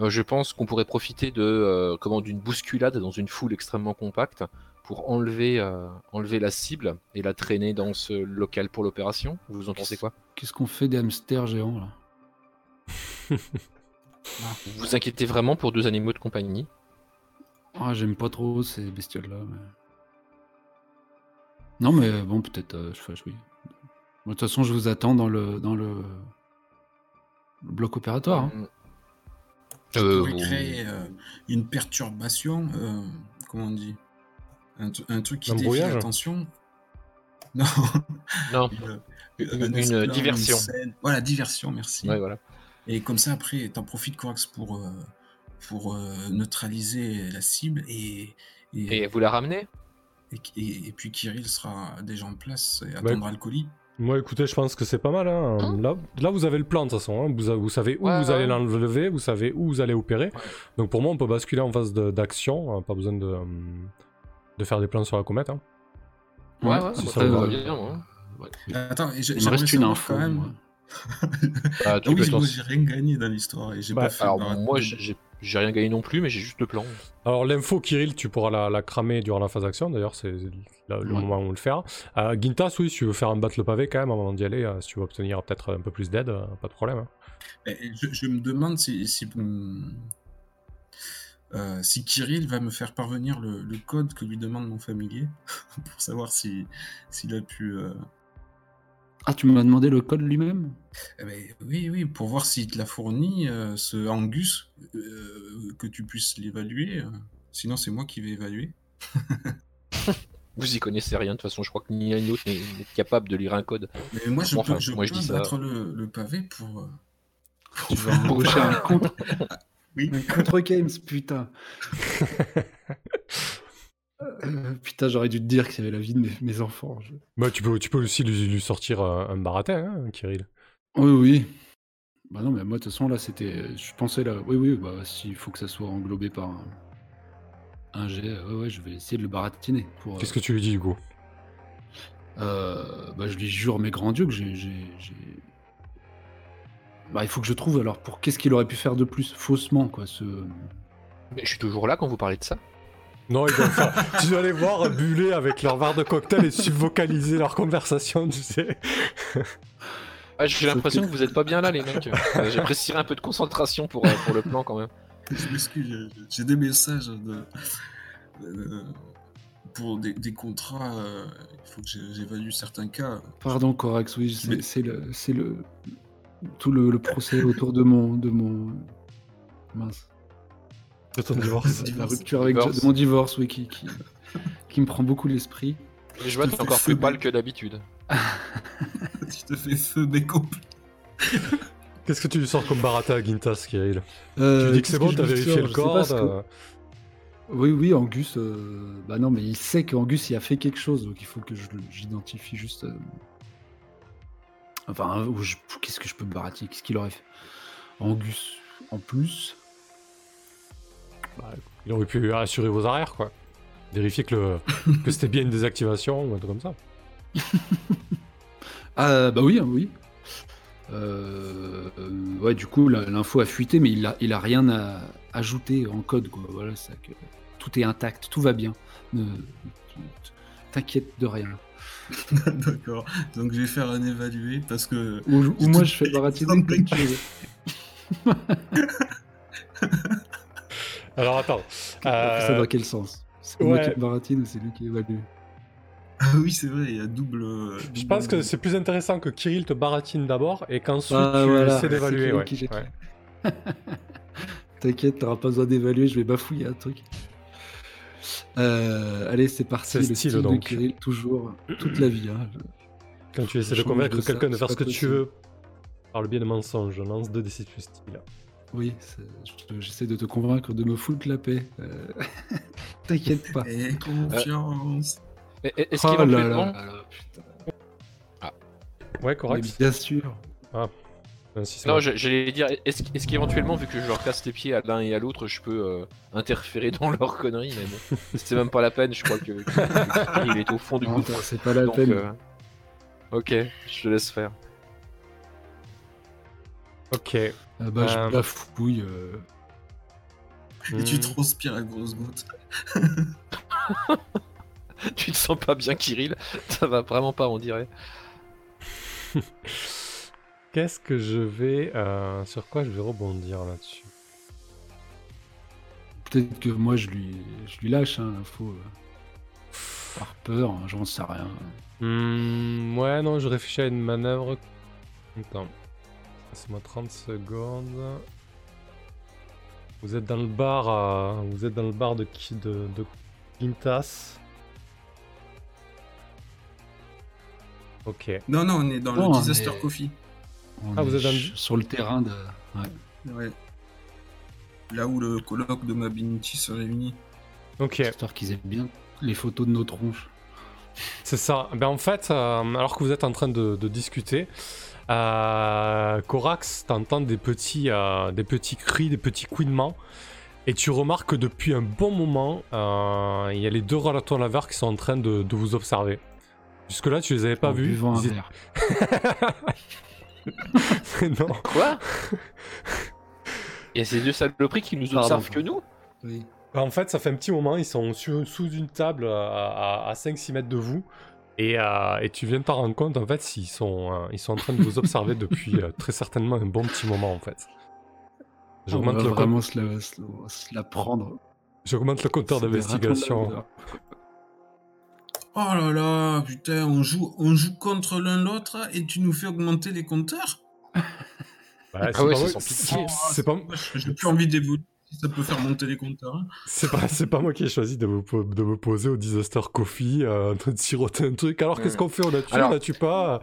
Je pense qu'on pourrait profiter de comment d'une bousculade dans une foule extrêmement compacte pour enlever, euh, enlever la cible et la traîner dans ce local pour l'opération. Vous en pensez quoi? Qu'est-ce qu'on fait des hamsters géants là? Vous [LAUGHS] vous inquiétez vraiment pour deux animaux de compagnie Ah, j'aime pas trop ces bestioles-là. mais- Non, mais bon, peut-être euh, je fâche, oui. Bon, De toute façon, je vous attends dans le, dans le, le bloc opératoire. hein. Je Euh, pourrais créer euh, une perturbation, euh, comment on dit? Un, tru- un truc qui Un dévie brouillage l'attention. [LAUGHS] Non, Non, [LAUGHS] une, une, un une diversion. Voilà, diversion, merci. Ouais, voilà. Et comme ça, après, t'en profites, Corax, pour, euh, pour euh, neutraliser la cible et, et, Et vous la ramenez? et, et- et puis Kirill sera déjà en place et Bah, attendra le colis. Moi, écoutez, je pense que c'est pas mal. Hein. Hein? Là, là, vous avez le plan de toute façon. hein. Vous, vous savez où Ouais, vous allez l'enlever, vous savez où vous allez opérer. Ouais. Donc pour moi, on peut basculer en phase d'action. Pas besoin de, euh, de faire des plans sur la comète. hein. Ouais, ouais, ça va. bien, moi. Ouais. Attends, et j'ai- Il me j'aimerais reste une info. quand même. moi. Ah, [LAUGHS] tu peux oui, moi j'ai rien gagné dans l'histoire et j'ai Bah, pas fait. Alors, moi, j'ai rien gagné non plus, mais j'ai juste le plan. Alors l'info, Kirill, tu pourras la, la cramer durant la phase d'action. D'ailleurs, c'est le Ouais. moment où on le fera. Euh, Gintas, oui, si tu veux faire un battre le pavé quand même avant d'y aller, euh, si tu veux obtenir peut-être un peu plus d'aide, euh, pas de problème. hein. Je, je me demande si, si, hum, euh, si Kirill va me faire parvenir le, le code que lui demande mon familier [LAUGHS] pour savoir si s'il a pu. euh, Ah, tu m'as demandé le code lui-même? Eh ben, oui, oui, pour voir s'il te l'a fourni, euh, ce Angus, euh, que tu puisses l'évaluer. Sinon, c'est moi qui vais évaluer. [LAUGHS] Vous y connaissez rien, de toute façon, je crois que ni l'un ni l'autre n'est capable de lire un code. Mais moi, je Enfin, peux, je moi, je ça. le, le pavé pour. euh, Tu vas embaucher un contre. Oui. Contre Games, putain. [LAUGHS] Euh, putain, j'aurais dû te dire que c'était la vie de mes, mes enfants. je- Bah, tu, peux, tu peux aussi lui, lui sortir euh, un baratin, hein, Kirill. Oui, oui. Bah non, mais moi, de toute façon, là, c'était. Je pensais là. Oui, oui, bah, s'il faut que ça soit englobé par un, un jet, ouais, ouais, je vais essayer de le baratiner. Pour, Qu'est-ce que tu lui dis, du coup? euh, bah, je lui jure mes grands dieux que j'ai. j'ai- j'ai- Bah, il faut que je trouve alors pour qu'est-ce qu'il aurait pu faire de plus faussement quoi ce. Mais je suis toujours là quand vous parlez de ça. Non, ils doivent faire- [LAUGHS] tu dois les voir buller avec leur verre de cocktail et subvocaliser leur conversation, tu sais. Ah, j'ai l'impression que vous êtes pas bien là, les mecs. J'apprécierais un peu de concentration pour, euh, pour le plan quand même. Je m'excuse, j'ai- des messages de, euh, pour des, des contrats. euh, il faut que j'évalue certains cas. Pardon Corax, oui, c'est Mais- c'est le c'est le tout le, le procès autour de mon de mon mince De ton divorce. [LAUGHS] la rupture avec Divorce. de mon divorce oui qui qui, qui me prend beaucoup l'esprit. Vois, te t'es encore plus pâle que d'habitude. [LAUGHS] Je te fais feu, Beko. [LAUGHS] Qu'est-ce que tu lui sors comme baratin à Gintas, Kirill Tu Euh, lui dis que c'est bon, t'as vérifié le corps Oui, oui, Angus. euh, Bah non, mais il sait qu'Angus il a fait quelque chose, donc il faut que je le- j'identifie juste. euh, Enfin, je- qu'est-ce que je peux me baratiner Qu'est-ce qu'il aurait fait? Angus, en plus. bah, Il aurait pu assurer vos arrières, quoi. Vérifier que, le... [LAUGHS] que c'était bien une désactivation ou un truc comme ça. [LAUGHS] Ah, bah oui, hein, oui. Euh, euh, ouais, du coup, l'info a fuité, mais il a, il a rien à ajouter en code, quoi. Voilà, c'est ça que tout est intact, tout va bien. Ne t'inquiète de rien. [LAUGHS] D'accord. Donc je vais faire un évalué parce que. Ou, moi, je fais baratiner comme tu veux. Alors attends. euh, Ça dans quel sens? C'est moi qui baratine ou c'est lui qui évalue? Ah oui, c'est vrai, il y a double. Je pense que c'est plus intéressant que Kirill te baratine d'abord et qu'ensuite Ah, tu voilà, essaies d'évaluer. Ouais. [LAUGHS] T'inquiète, t'auras pas besoin d'évaluer, je vais bafouiller un truc. Euh, allez, c'est parti. C'est le style, style de. Kirill, toujours, toute la vie. hein. Quand tu essaies de convaincre quelqu'un de faire ce pas que tu veux par le biais de mensonges, lance 2 d 6 plus style. Oui, j'essaie de te convaincre de me foutre la paix. Euh, [LAUGHS] T'inquiète pas. Et confiance. Et- et- Est-ce Oh là qu'éventuellement, là là, putain. Ouais, Mais correct. bien sûr. Six, Non, j'allais dire, est-ce qu'éventuellement, vu que je leur casse les pieds à l'un et à l'autre, je peux euh, interférer dans leurs conneries Mais bon, [LAUGHS] c'est même pas la peine, je crois que, il est au fond du gouffre. c'est pas la donc, peine. euh, Ok, je te laisse faire. Ok. Ah bah, euh, je bafouille. euh, Et tu Hmm. transpires à grosses gouttes. [LAUGHS] Tu te sens pas bien, Kirill Ça va vraiment pas, on dirait. [LAUGHS] Qu'est-ce que je vais. euh, sur quoi je vais rebondir là-dessus? Peut-être que moi, je lui, je lui lâche hein, l'info. euh, Par peur, hein, j'en sais rien. Hmm, Ouais, non, je réfléchis à une manœuvre. Attends. Laisse-moi 30 secondes. Vous êtes dans le bar. euh, Vous êtes dans le bar de qui De, de Quintas? Ok. Non, non, on est dans le on Disaster Coffee. On Ah, vous êtes dans le- ch- sur le terrain de. Ouais. Ouais. Là où le colloque de Mabinity se réunit. Ok. Histoire qu'ils aient bien les photos de nos tronches. C'est ça. Ben en fait, euh, alors que vous êtes en train de, de discuter, euh, Corax, t'entends des petits, euh, des petits cris, des petits couinements, et tu remarques que depuis un bon moment, euh, il y a les deux relateurs laveurs qui sont en train de, de vous observer. Jusque-là, tu les avais pas en vus. Ils [LAUGHS] non. Quoi [LAUGHS] Et ces deux saloperies qui nous Pardon. observent que nous Oui. Ben, En fait, ça fait un petit moment, ils sont sur- sous une table à, à- à 5-6 mètres de vous. Et, euh, et tu viens de t'en rendre compte, en fait, ils sont, euh, ils sont en train de vous [LAUGHS] observer depuis euh, très certainement un bon petit moment, en fait. On J'augmente va le, compte- vraiment se la, se la- se la prendre. j'augmente le compteur d'investigation. Oh là là, putain, on joue, on joue contre l'un l'autre et tu nous fais augmenter les compteurs? [LAUGHS] Ouais, Ah c'est ouais, pas c'est moi- sans c'est- pitié. c'est pas, J'ai plus envie d'évoluer si ça peut faire monter les compteurs. hein. c'est pas, c'est pas moi qui ai choisi de me, po- de me poser au Disaster Coffee euh, en train de [LAUGHS] siroter un truc. Alors, qu'est-ce qu'on fait? On la tue, Alors- on la tue pas?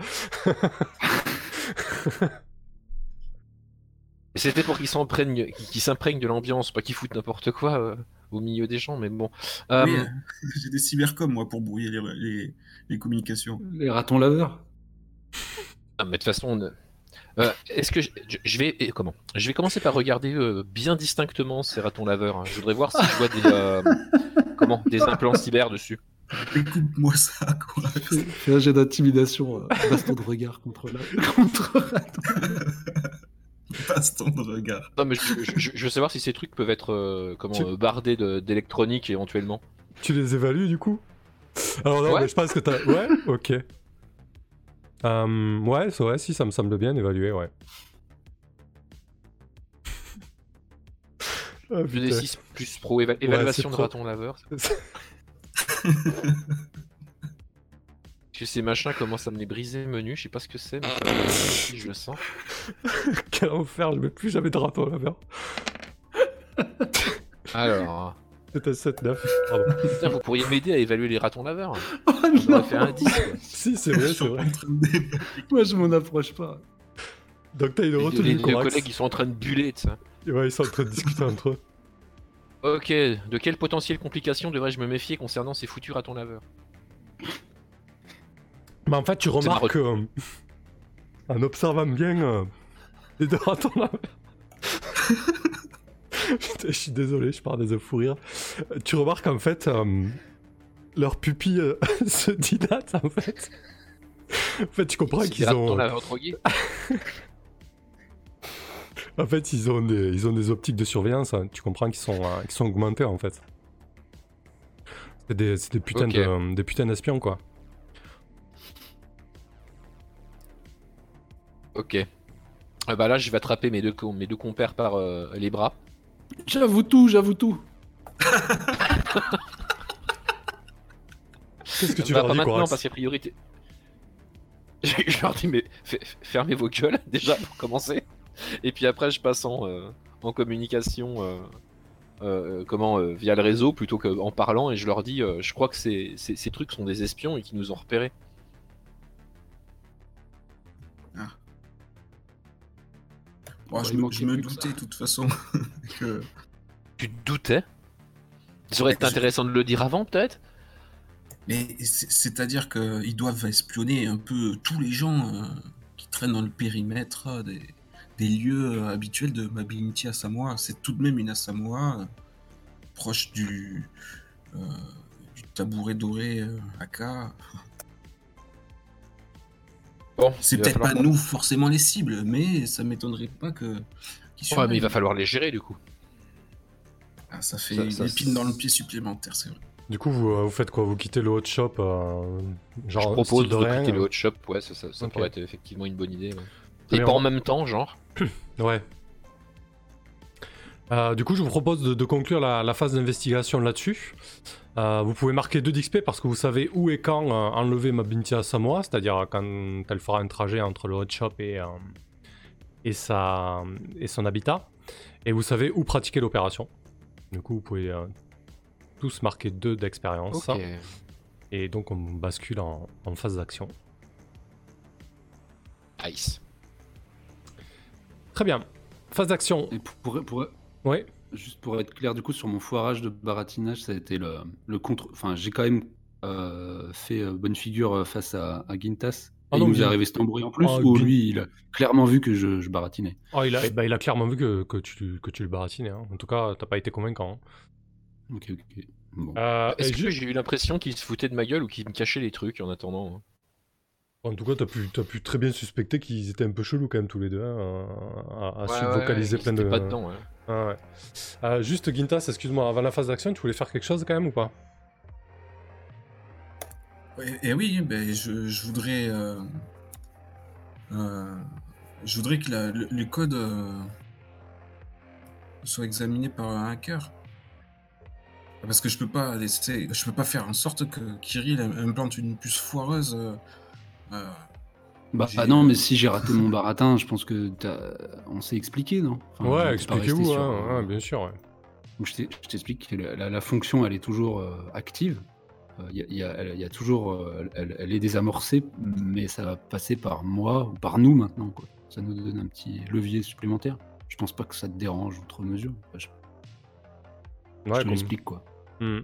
C'était pour qu'ils s'imprègnent qu'ils s'imprègnent de l'ambiance, pas qu'ils foutent n'importe quoi euh, au milieu des gens, mais bon. Euh, Oui, [LAUGHS] j'ai des cybercoms, moi, pour brouiller les, les, les communications. Les ratons laveurs. Ah, mais de toute façon, on- euh, est-ce que je, vais et comment? Je vais commencer par regarder euh, bien distinctement ces ratons laveurs. hein. Je voudrais voir si je vois des euh, comment des implants cyber dessus. Écoute-moi ça, quoi. [LAUGHS] Fais, un jet d'intimidation, euh, baston de regard contre la. [LAUGHS] contre Raton. [LAUGHS] Baston de regard. Non, mais je, je- je- veux savoir si ces trucs peuvent être euh, comment, Tu- euh, bardés d'électronique éventuellement. Tu les évalues du coup? Alors non, Ouais. mais je pense que t'as. Ouais, ok. Euh, ouais, c'est vrai, si, ça me semble bien évalué, ouais. [LAUGHS] Ah, Je putain. 6 plus pro éva- évaluation de pro. raton laveur. [LAUGHS] Que ces machins commencent à me les briser menu, je sais pas ce que c'est, mais ça je le sens. [LAUGHS] Quel enfer, je mets plus jamais de raton là-bas. [LAUGHS] Alors, C'était 7-9. Pardon. putain, vous pourriez m'aider à évaluer les ratons laveurs. [LAUGHS] Oh On non fait un 10. quoi. si, c'est vrai, c'est vrai. Moi, je m'en approche pas. Donc t'as une Les, retenue les collègues ils sont en train de buller, tu sais. Ouais, ils sont en train de discuter entre eux. Ok, de quelles potentielles complications devrais-je me méfier concernant ces foutus ratons laveurs? Mais en fait, tu remarques, euh, en observant bien euh, les deux ratons là. [LAUGHS] Je suis désolé, je pars des fou rire. Tu remarques en fait, euh, leur pupille euh, [LAUGHS] se dilate en fait. En fait, tu comprends qu'ils ont. [LAUGHS] En fait, ils ont des, ils ont des optiques de surveillance. hein. Tu comprends qu'ils sont, qu'ils sont augmentés en fait. C'est des, des putains de, des putains d'espions quoi. Ok. Ah bah là, je vais attraper mes deux, co- mes deux compères par euh, les bras. J'avoue tout, j'avoue tout. [LAUGHS] Qu'est-ce que tu Bah, leur pas dis, maintenant, parce qu'a priori. t'es- [LAUGHS] Je je leur dis, mais fe- fe- fermez vos gueules, [LAUGHS] déjà, pour commencer. Et puis après, je passe en, euh, en communication. euh, euh, comment euh, via le réseau plutôt qu'en parlant et je leur dis euh, je crois que ces, ces, ces trucs sont des espions et qu'ils nous ont repérés Bon, je me, je doutais de toute façon [LAUGHS] que. tu te doutais ça aurait été Je- intéressant de le dire avant peut-être Mais c'est- c'est-à-dire qu'ils doivent espionner un peu tous les gens euh, qui traînent dans le périmètre euh, des, des lieux euh, habituels de Mabilinti à Samoa. C'est tout de même une Asamoah euh, proche du, euh, du tabouret doré euh, Aka. Bon C'est peut-être pas nous forcément les cibles, mais ça m'étonnerait pas que. qu'ils ouais mais il va falloir les gérer du coup Ah, ça fait Ça- une ça- épine dans le pied supplémentaire, c'est vrai. Du coup, vous, euh, vous faites quoi? Vous quittez le hot shop euh, genre je propose de rien, quitter le euh, hot shop ouais ça, ça, ça Ok. pourrait être effectivement une bonne idée ouais. Et pas en même temps genre [COUGHS] Ouais. Euh, du coup, je vous propose de, de conclure la, la phase d'investigation là-dessus. Euh, vous pouvez marquer 2 d'XP parce que vous savez où et quand euh, enlever Mabintia Samoa, c'est-à-dire quand elle fera un trajet entre le hot shop et, euh, et, sa, et son habitat. Et vous savez où pratiquer l'opération. Du coup, vous pouvez euh, tous marquer 2 d'expérience. Et donc, on bascule en, en phase d'action. nice Très bien. Phase d'action. Et pour, pour- pour- Ouais. Juste pour être clair, du coup, sur mon foirage de baratinage, ça a été le, le contre. Enfin, j'ai quand même euh, fait euh, bonne figure euh, face à, à Gintas. Ah non, il nous est arrivé cet embrouille en plus, Ah, où lui, il a clairement vu que je, je baratinais. Oh, il, a, bah, il a clairement vu que, que, tu, que tu le baratinais. hein. En tout cas, t'as pas été convaincant. hein. Ok, ok. Bon. Euh, est-ce que j'ai eu l'impression qu'il se foutait de ma gueule ou qu'il me cachait les trucs en attendant hein? En tout cas, t'as pu, t'as pu très bien suspecter qu'ils étaient un peu chelous quand même tous les deux, hein, à, à Ouais, subvocaliser ouais, plein ils de. étaient pas dedans ouais. Ah ouais. Euh, juste Gintas, excuse-moi, avant la phase d'action, tu voulais faire quelque chose quand même ou pas? Et, et oui, ben, je, je voudrais. euh, euh, je voudrais que la- le, le code euh, soit examiné par un hacker. Parce que je peux pas laisser, je peux pas faire en sorte que Kirill implante une puce foireuse. Euh, euh, Bah ah non, mais [LAUGHS] si j'ai raté mon baratin, je pense que t'as- on s'est expliqué, non? Enfin, Ouais, expliquez-vous, sur, hein, euh, ouais, bien sûr. ouais. Donc, je t'explique que la, la- la fonction, elle est toujours euh, active. Euh, Il y, a- il y a- y toujours, euh, elle, elle est désamorcée, mais ça va passer par moi ou par nous maintenant. Quoi. Ça nous donne un petit levier supplémentaire. Je pense pas que ça te dérange outre mesure. Enfin, je, je Ouais, te comme- l'explique quoi. Hmm.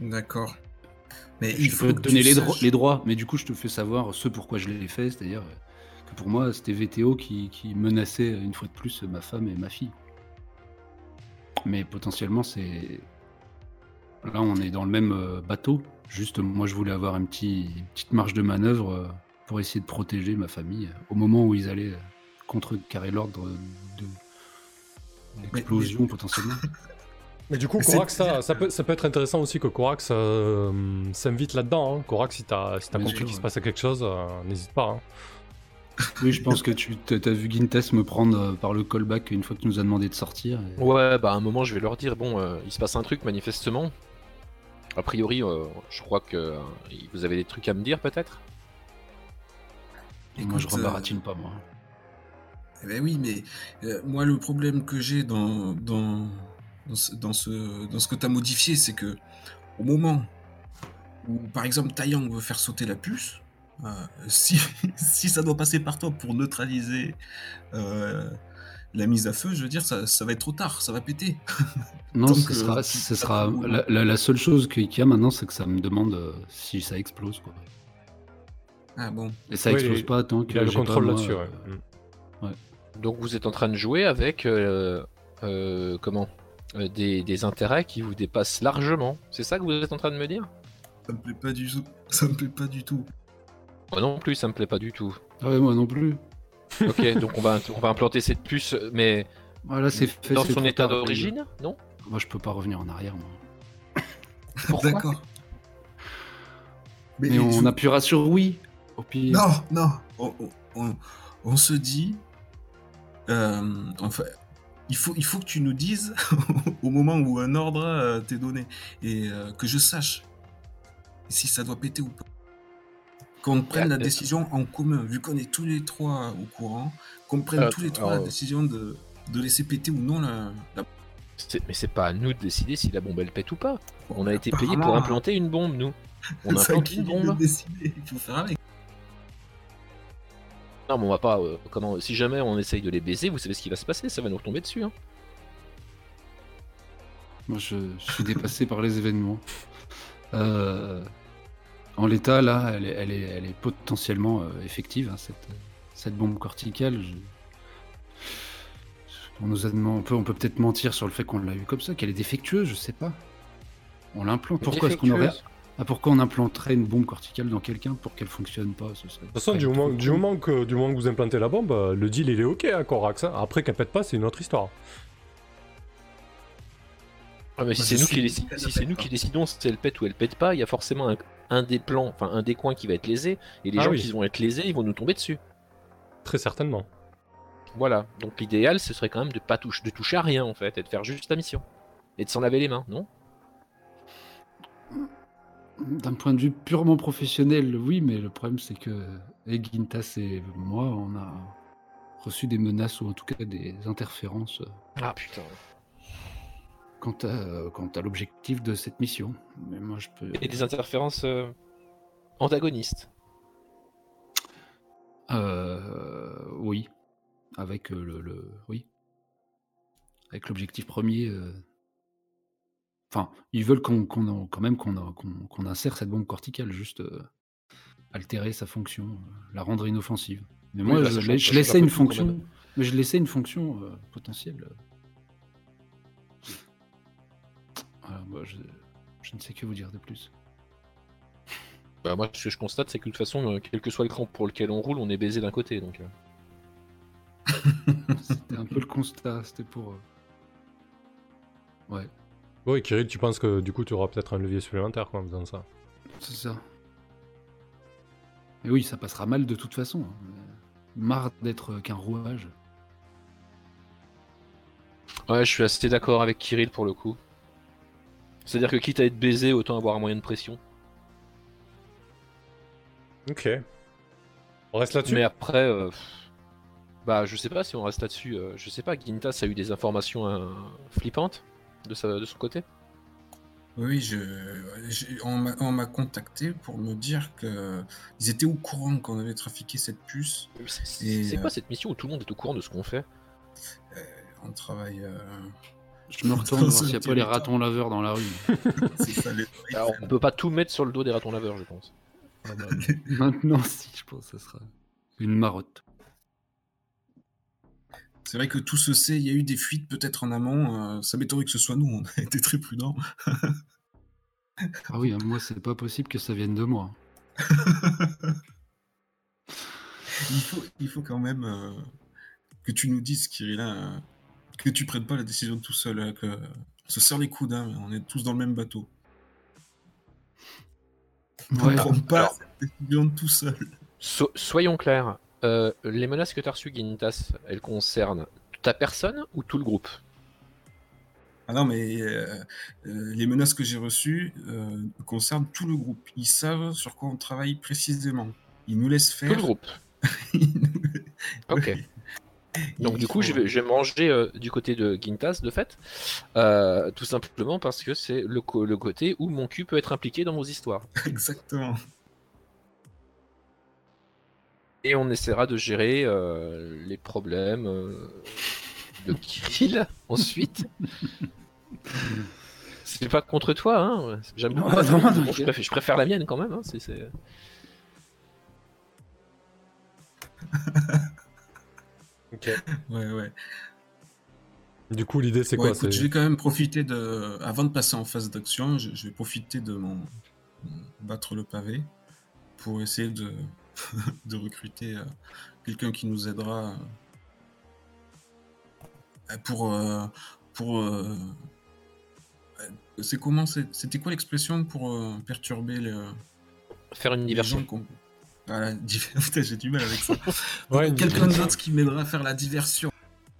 D'accord. Mais Je il te faut peux te donner les, dro- saches- les droits, mais du coup, je te fais savoir ce pourquoi je l'ai fait, c'est-à-dire euh, que pour moi, c'était VTO qui, qui menaçait une fois de plus ma femme et ma fille. Mais potentiellement, c'est Là, on est dans le même euh, bateau. Juste, moi, je voulais avoir une, petit- une petite marge de manœuvre euh, pour essayer de protéger ma famille au moment où ils allaient contrecarrer l'ordre de l'explosion potentiellement. [LAUGHS] Mais du coup, Corax, ça, ça, peut, ça peut être intéressant aussi que Corax euh, s'invite là-dedans. Hein. Corax, si t'as si t'as Bien compris qu'il se passait quelque chose, euh, n'hésite pas. hein. [LAUGHS] Oui, je pense que tu as vu Gintas me prendre euh, par le callback une fois que tu nous as demandé de sortir. et- Ouais, bah à un moment, je vais leur dire bon, euh, il se passe un truc manifestement. A priori, euh, je crois que euh, vous avez des trucs à me dire peut-être? et moi, je Écoute, rebaratine pas, moi. Eh ben oui, mais euh, moi, le problème que j'ai dans, dans, dans, ce, dans, ce, dans ce que tu as modifié, c'est que au moment où, par exemple, Taiyang veut faire sauter la puce, euh, si, [LAUGHS] si ça doit passer par toi pour neutraliser euh, la mise à feu, je veux dire, ça, ça va être trop tard, ça va péter. Non, Tant ce que sera, la, la- la seule chose qu'il y a maintenant, c'est que ça me demande euh, si ça explose. Quoi. Ah bon. Et ça Oui, explose pas tant que Il a le contrôle là-dessus. euh, ouais. Mm. Donc vous êtes en train de jouer avec euh, euh, comment? Euh, des, des intérêts qui vous dépassent largement. C'est ça que vous êtes en train de me dire? Ça me plaît pas du tout. Ça me plaît pas du tout. Moi non plus, ça me plaît pas du tout. Ah ouais, moi non plus. Ok, [LAUGHS] donc on va, on va implanter cette puce, mais Voilà, c'est fait. dans son état d'origine, non? Moi, je peux pas revenir en arrière. Moi. [LAUGHS] Pourquoi? D'accord. Mais on tu- appuiera sur oui. Au pire. Non, non. On, on- on- on se dit. euh, enfin, il faut, il faut que tu nous dises [LAUGHS] au moment où un ordre euh, t'est donné et euh, que je sache si ça doit péter ou pas. Qu'on prenne la décision en commun, vu qu'on est tous les trois au courant, qu'on prenne Euh, tous les trois la décision de, de laisser péter ou non la. la... Mais c'est pas à nous de décider si la bombe elle pète ou pas. On a été payé pour implanter une bombe, nous. On [LAUGHS] qui une bombe. il faut faire avec. Non, mais on va pas. euh, comment Si jamais on essaye de les baiser, vous savez ce qui va se passer Ça va nous retomber dessus. Hein. Moi, je, je suis dépassé par les événements. Euh, en l'état, là, elle est, elle est, elle est potentiellement euh, effective, hein, cette, cette bombe corticale. Je- On, nous a demandé- on peut on peut peut-être mentir sur le fait qu'on l'a eu comme ça, qu'elle est défectueuse, je sais pas. On l'implante. Pourquoi est-ce qu'on aurait... Ah, pourquoi on implanterait une bombe corticale dans quelqu'un pour qu'elle fonctionne pas ce serait- De toute façon, du moment, du, que, du moment que vous implantez la bombe, euh, le deal il est ok à Corax. hein. Après qu'elle pète pas, c'est une autre histoire. Ah, mais si c'est nous, qui, elle si c'est pète nous qui décidons si elle pète ou elle pète pas, il y a forcément un, un des plans, enfin un des coins qui va être lésé, et les Ah gens oui. qui vont être lésés, ils vont nous tomber dessus. Très certainement. Voilà. Donc l'idéal, ce serait quand même de pas toucher, de toucher à rien en fait, et de faire juste la mission, et de s'en laver les mains, non? D'un point de vue purement professionnel, oui, mais le problème c'est que et Gintas et moi, on a reçu des menaces ou en tout cas des interférences euh, Ah putain. quant à, quant à l'objectif de cette mission. Mais moi, je peux. Et des interférences euh, antagonistes. Euh, oui, avec euh, le, le- oui, avec l'objectif premier. euh, Enfin, ils veulent qu'on, quand même qu'on, insère cette bombe corticale, juste euh, altérer sa fonction, euh, la rendre inoffensive. Mais Oui, moi, bah, je, laissais une fonction, mais je laissais une fonction euh, potentielle. Voilà, moi, je, je ne sais que vous dire de plus. Bah, moi, ce que je constate, c'est que de toute façon, quel que soit le cran pour lequel on roule, on est baisé d'un côté. Donc. [LAUGHS] C'était un peu le constat, c'était pour. Ouais. Oui, Kirill, tu penses que du coup tu auras peut-être un levier supplémentaire quoi, en faisant ça C'est ça. Mais oui, ça passera mal de toute façon. hein. Marre d'être qu'un rouage. Ouais, je suis assez d'accord avec Kirill pour le coup. C'est-à-dire que quitte à être baisé, autant avoir un moyen de pression. Ok. On reste là-dessus? Mais après, euh, bah, je sais pas si on reste là-dessus. euh, je sais pas, Gintas a eu des informations euh, flippantes de, sa, de son côté. Oui, je, on m'a- on m'a contacté pour me dire que ils étaient au courant qu'on avait trafiqué cette puce. C'est c'est euh, quoi cette mission où tout le monde est au courant de ce qu'on fait? On travaille. euh, Je me retourne Dans voir s'il n'y a pas les ratons laveurs dans la rue. [LAUGHS] [LAUGHS] c'est ça, les- Alors, on peut pas tout mettre sur le dos des ratons laveurs, je pense. [LAUGHS] Maintenant, si, je pense que ce sera une marotte. C'est vrai que tout se sait, il y a eu des fuites peut-être en amont. euh, ça m'étonnerait que ce soit nous, [LAUGHS] on a été très prudents. Ah oui, hein, moi, c'est pas possible que ça vienne de moi. [LAUGHS] il, faut, il faut quand même euh, que tu nous dises, Kirill, hein, que tu prennes pas la décision tout seul, hein, que on se serre les coudes, hein, on est tous dans le même bateau. On Ouais. ne prend pas Alors- cette décision tout seul. So- soyons clairs, euh, les menaces que tu as reçues, Gintas, elles concernent ta personne ou tout le groupe Ah non, mais euh, euh, les menaces que j'ai reçues euh, concernent tout le groupe. Ils savent sur quoi on travaille précisément. Ils nous laissent Tout faire. le groupe. [LAUGHS] Nous- Ok. Donc du coup, je vais, je vais manger du côté de Gintas, de fait, tout simplement parce que c'est le, co- le côté où mon cul peut être impliqué dans vos histoires. [LAUGHS] Exactement. Et on essaiera de gérer euh, les problèmes euh, de Kirill [LAUGHS] ensuite. C'est pas contre toi, hein. J'aime beaucoup non, je, préfère, je préfère la mienne quand même. Hein. c'est- c'est- [LAUGHS] Ok. Ouais, ouais. Du coup, l'idée, c'est quoi écoute, c'est- je vais quand même profiter de. Avant de passer en phase d'action, je, je vais profiter de mon battre le pavé pour essayer de, [LAUGHS] de recruter euh, quelqu'un qui nous aidera euh, pour. euh, pour euh, euh, c'est comment C'était quoi l'expression pour euh, perturber les, Faire une diversion. Voilà, [LAUGHS] Putain, j'ai du mal avec ça. [LAUGHS] Ouais, Quelqu'un d'autre qui m'aidera à faire la diversion.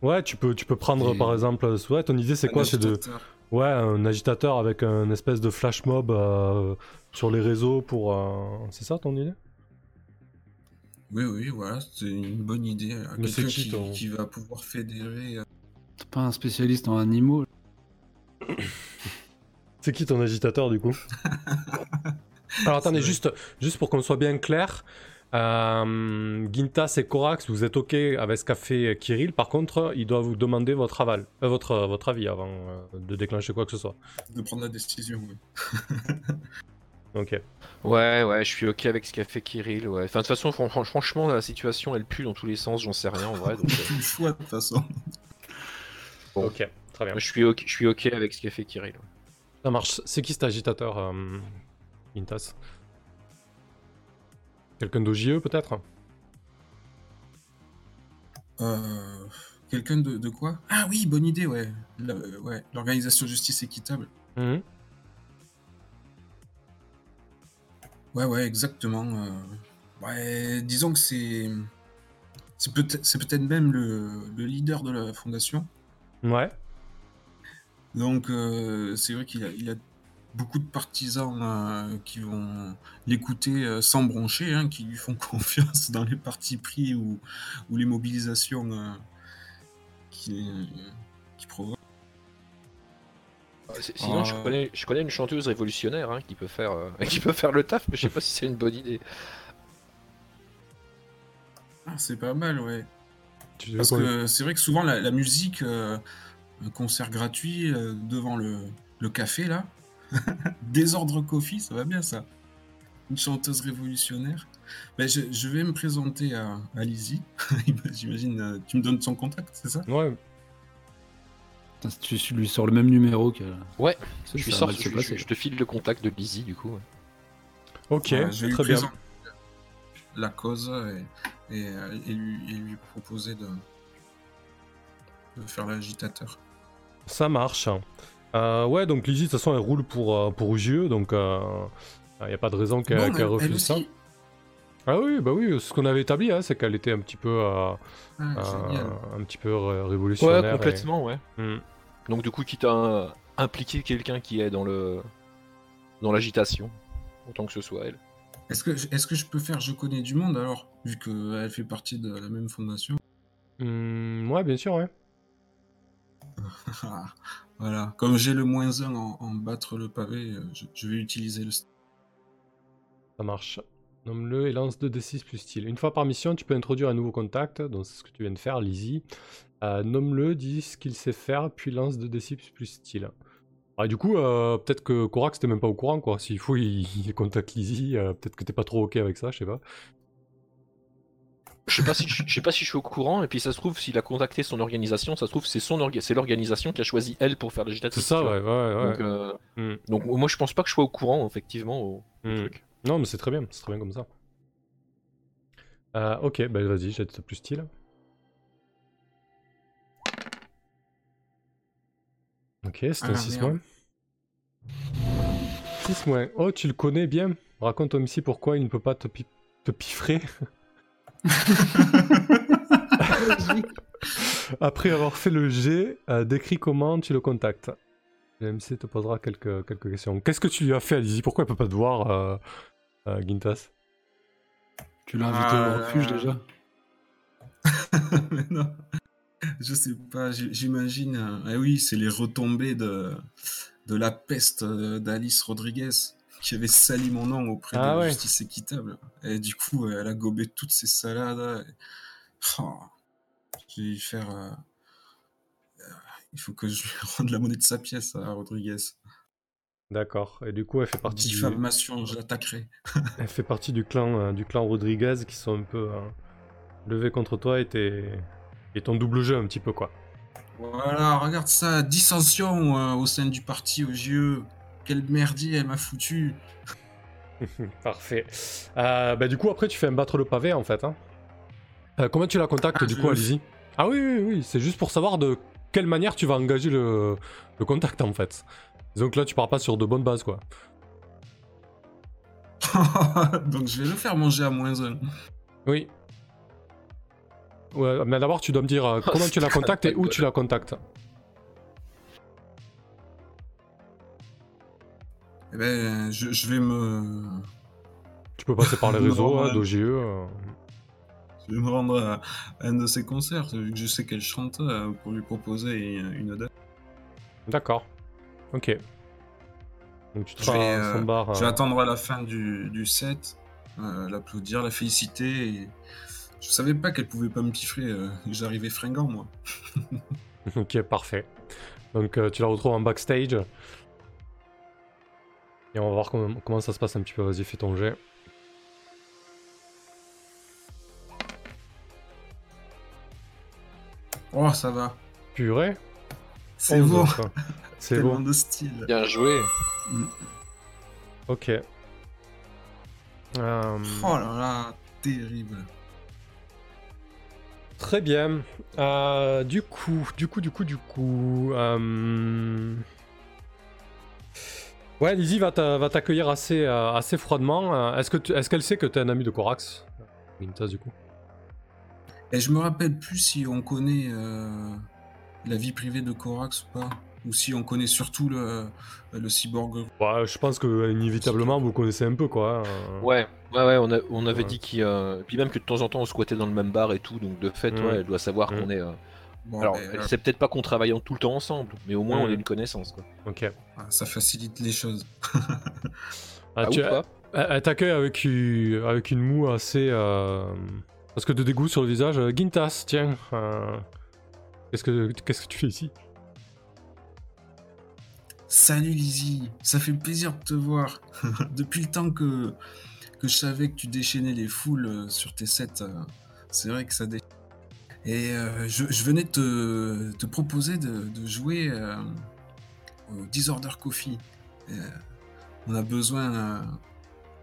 Ouais, tu peux, tu peux prendre Et- par exemple. Ouais, ton idée, c'est quoi C'est de. agitateur. Ouais, un agitateur avec un espèce de flash mob euh, sur les réseaux pour. euh, C'est ça ton idée? Oui, oui, voilà, c'est une bonne idée. Mais c'est Quelqu'un qui, qui, ton- qui va pouvoir fédérer. euh, T'es pas un spécialiste en animaux [COUGHS] C'est qui ton agitateur du coup? [LAUGHS] Alors attendez, juste, juste pour qu'on soit bien clair. euh, Gintas et Korax, vous êtes ok avec ce qu'a fait Kirill. Par contre, il doit vous demander votre aval, euh, votre, votre avis avant euh, de déclencher quoi que ce soit. de prendre la décision. oui. [LAUGHS] Ok. Ouais, ouais, je suis ok avec ce qu'a fait Kirill. Ouais. Enfin, de toute façon, fran- fran- franchement, la situation elle pue dans tous les sens, j'en sais rien en vrai. Donc, [LAUGHS] euh, choix, de toute façon. Bon. Ok, très bien. je suis ok, je suis ok avec ce qu'a fait Kirill. Ça marche. C'est qui cet agitateur, euh, Gintas Quelqu'un d'OJE peut-être? Euh, Quelqu'un de, de quoi? Ah oui, bonne idée, ouais. Euh, ouais, L'organisation justice équitable. Mhm. Ouais, ouais, exactement. euh, Ouais, disons que c'est. C'est peut-être c'est peut-être même le, le leader de la fondation. Ouais. Donc, euh, c'est vrai qu'il a, il a beaucoup de partisans euh, qui vont l'écouter euh, sans broncher, hein, qui lui font [LAUGHS] confiance dans les partis pris ou, ou les mobilisations euh, qui, Sinon, je, Euh. connais, je connais une chanteuse révolutionnaire hein, qui, peut faire, euh, [LAUGHS] qui peut faire le taf, mais je sais pas si c'est une bonne idée. Ah, c'est pas mal, ouais. Parce que c'est vrai que souvent la, la musique, euh, un concert gratuit euh, devant le, le café, là, [LAUGHS] Désordre Coffee, ça va bien ça. Une chanteuse révolutionnaire. Ben, je, je vais me présenter à, à Lizzie. [LAUGHS] J'imagine, euh, tu me donnes son contact, c'est ça? Ouais. Tu lui sors le même numéro que. Ouais, Ça, je, mal se je, je- je te file le contact de Lizzie du coup. ouais. Ok, je lui très bien. la cause et, et, euh, et lui, et lui proposer de, de faire l'agitateur. Ça marche. Euh, ouais, donc Lizzie, de toute façon, elle roule pour, euh, pour OJE, donc il n'y a pas de raison qu'elle elle- refuse ça. Ah oui, bah oui, ce qu'on avait établi, hein, c'est qu'elle était un petit peu, euh, Ah, euh, un petit peu ré- révolutionnaire. Ouais, et- complètement, ouais. Hmm. Donc du coup, quitte à euh, impliquer quelqu'un qui est dans le dans l'agitation, autant que ce soit elle. Est-ce que, est que je peux faire Je connais du monde alors, vu qu'elle fait partie de la même fondation? Hmm, ouais, bien sûr, ouais. [LAUGHS] Voilà, comme j'ai le moins 1 en, en battre le pavé, je, je vais utiliser le. Ça marche. Nomme-le et lance 2d6 plus style. Une fois par mission, tu peux introduire un nouveau contact, donc c'est ce que tu viens de faire, Lizzie. Euh, Nomme-le, dis ce qu'il sait faire, puis lance 2d6 plus style. Ah, du coup, euh, peut-être que Korax t'es même pas au courant, quoi. S'il faut, il, [LAUGHS] il contacte Lizzie, euh, peut-être que t'es pas trop ok avec ça, je sais pas. Je sais pas si je, je sais pas si je suis au courant et puis ça se trouve s'il a contacté son organisation, ça se trouve c'est son orga- c'est l'organisation qui a choisi elle pour faire l'agitatrice. C'est ça, ouais, ouais, ouais. Donc, euh, Hmm, donc, moi je pense pas que je sois au courant effectivement au, au hmm. truc. Non, mais c'est très bien, c'est très bien comme ça. Euh, ok, bah vas-y, jette plus style. Ok, c'est un Ah, 6 merde. moins. 6 moins. Oh, tu le connais bien Raconte au MC pourquoi il ne peut pas te, pi- te piffrer [LAUGHS] Après avoir fait le G, euh, décris comment tu le contactes. Le MC te posera quelques, quelques questions. Qu'est-ce que tu lui as fait, Alizzy? Pourquoi elle peut pas te voir, euh, euh, Gintas Tu l'as invité Ah, au refuge là. déjà [LAUGHS] Mais non. Je sais pas, j'imagine. euh, eh oui, c'est les retombées de, de la peste euh, d'Alice Rodriguez qui avait sali mon nom auprès Ah de ouais. Justice Équitable. Et du coup, elle a gobé toutes ces salades. et- Oh, je vais lui faire. euh, euh, Il faut que je lui [LAUGHS] rende la monnaie de sa pièce à Rodriguez. D'accord. Et du coup, elle fait partie du, Diffamation, je l'attaquerai. [LAUGHS] elle fait partie du clan, euh, du clan Rodriguez qui sont un peu euh, levés contre toi et, tes- et ton double jeu un petit peu quoi. Voilà, regarde ça, dissension euh, au sein du parti aux yeux. Quel merdier elle m'a foutu. [LAUGHS] Parfait. Bah, du coup, après, tu fais un battre le pavé en fait. hein. Comment tu la contactes Ah, du coup, Alizzy? Ah oui, oui, oui. C'est juste pour savoir de quelle manière tu vas engager le, le contact en fait. Donc là, tu pars pas sur de bonnes bases quoi. [LAUGHS] Donc je vais le faire manger à moins 1. Oui. Ouais, mais d'abord, tu dois me dire euh, [LAUGHS] Oh, comment tu la contactes et où tu la contactes. Eh ben, je, je vais me, Tu peux passer par les [LAUGHS] réseaux, hein, d'OGE. euh. je vais me rendre à, un de ses concerts, vu que je sais qu'elle chante, euh, pour lui proposer une, une date. D'accord. Ok. Donc tu te Je vais, euh, bar. Je vais euh, attendre à la fin du, du set, euh, l'applaudir, la féliciter. Et... Je savais pas qu'elle pouvait pas me piffrer, euh, j'arrivais fringant moi. [LAUGHS] Ok, parfait. Donc euh, tu la retrouves en backstage. Et on va voir comment, comment ça se passe un petit peu. Vas-y, fais ton jet. Oh, ça va. Purée. C'est 11, bon. C'est Tellement bon. de style. Bien joué. Ok. Euh, Oh là là, terrible. Très bien. Euh, du coup, du coup, du coup, du coup. euh, Ouais, Lizzie va t'a- va t'accueillir assez, euh, assez froidement. Est-ce que tu- est-ce qu'elle sait que t'es un ami de Corax Mintas, du coup? Et je me rappelle plus si on connaît euh, la vie privée de Corax ou pas. Ou si on connaît surtout le, le cyborg. Ouais, je pense que inévitablement vous connaissez un peu, quoi. euh. Ouais, ouais, ouais, on, a- on avait Ouais. dit qu'il. euh, Puis même que de temps en temps on squattait dans le même bar et tout, donc de fait, Mm. ouais, elle doit savoir Mm. qu'on est. euh, Bon, Alors, elle euh, sait peut-être pas qu'on travaille en tout le temps ensemble, mais au moins Mm. on a une connaissance, quoi. Ok. ça facilite les choses. [LAUGHS] Ah, Ah, tu- ou pas elle t'accueille avec, une- avec une moue assez. euh, Parce que de dégoût sur le visage. Euh, Gintas, tiens. euh, Qu'est-ce que qu'est-ce que tu fais ici? Salut Lizzie, ça fait plaisir de te voir. [LAUGHS] Depuis le temps que, que je savais que tu déchaînais les foules euh, sur tes sets, euh, c'est vrai que ça déchaîne. Et euh, je, je venais te, te proposer de, de jouer euh, au Disorder Coffee. Euh, on a besoin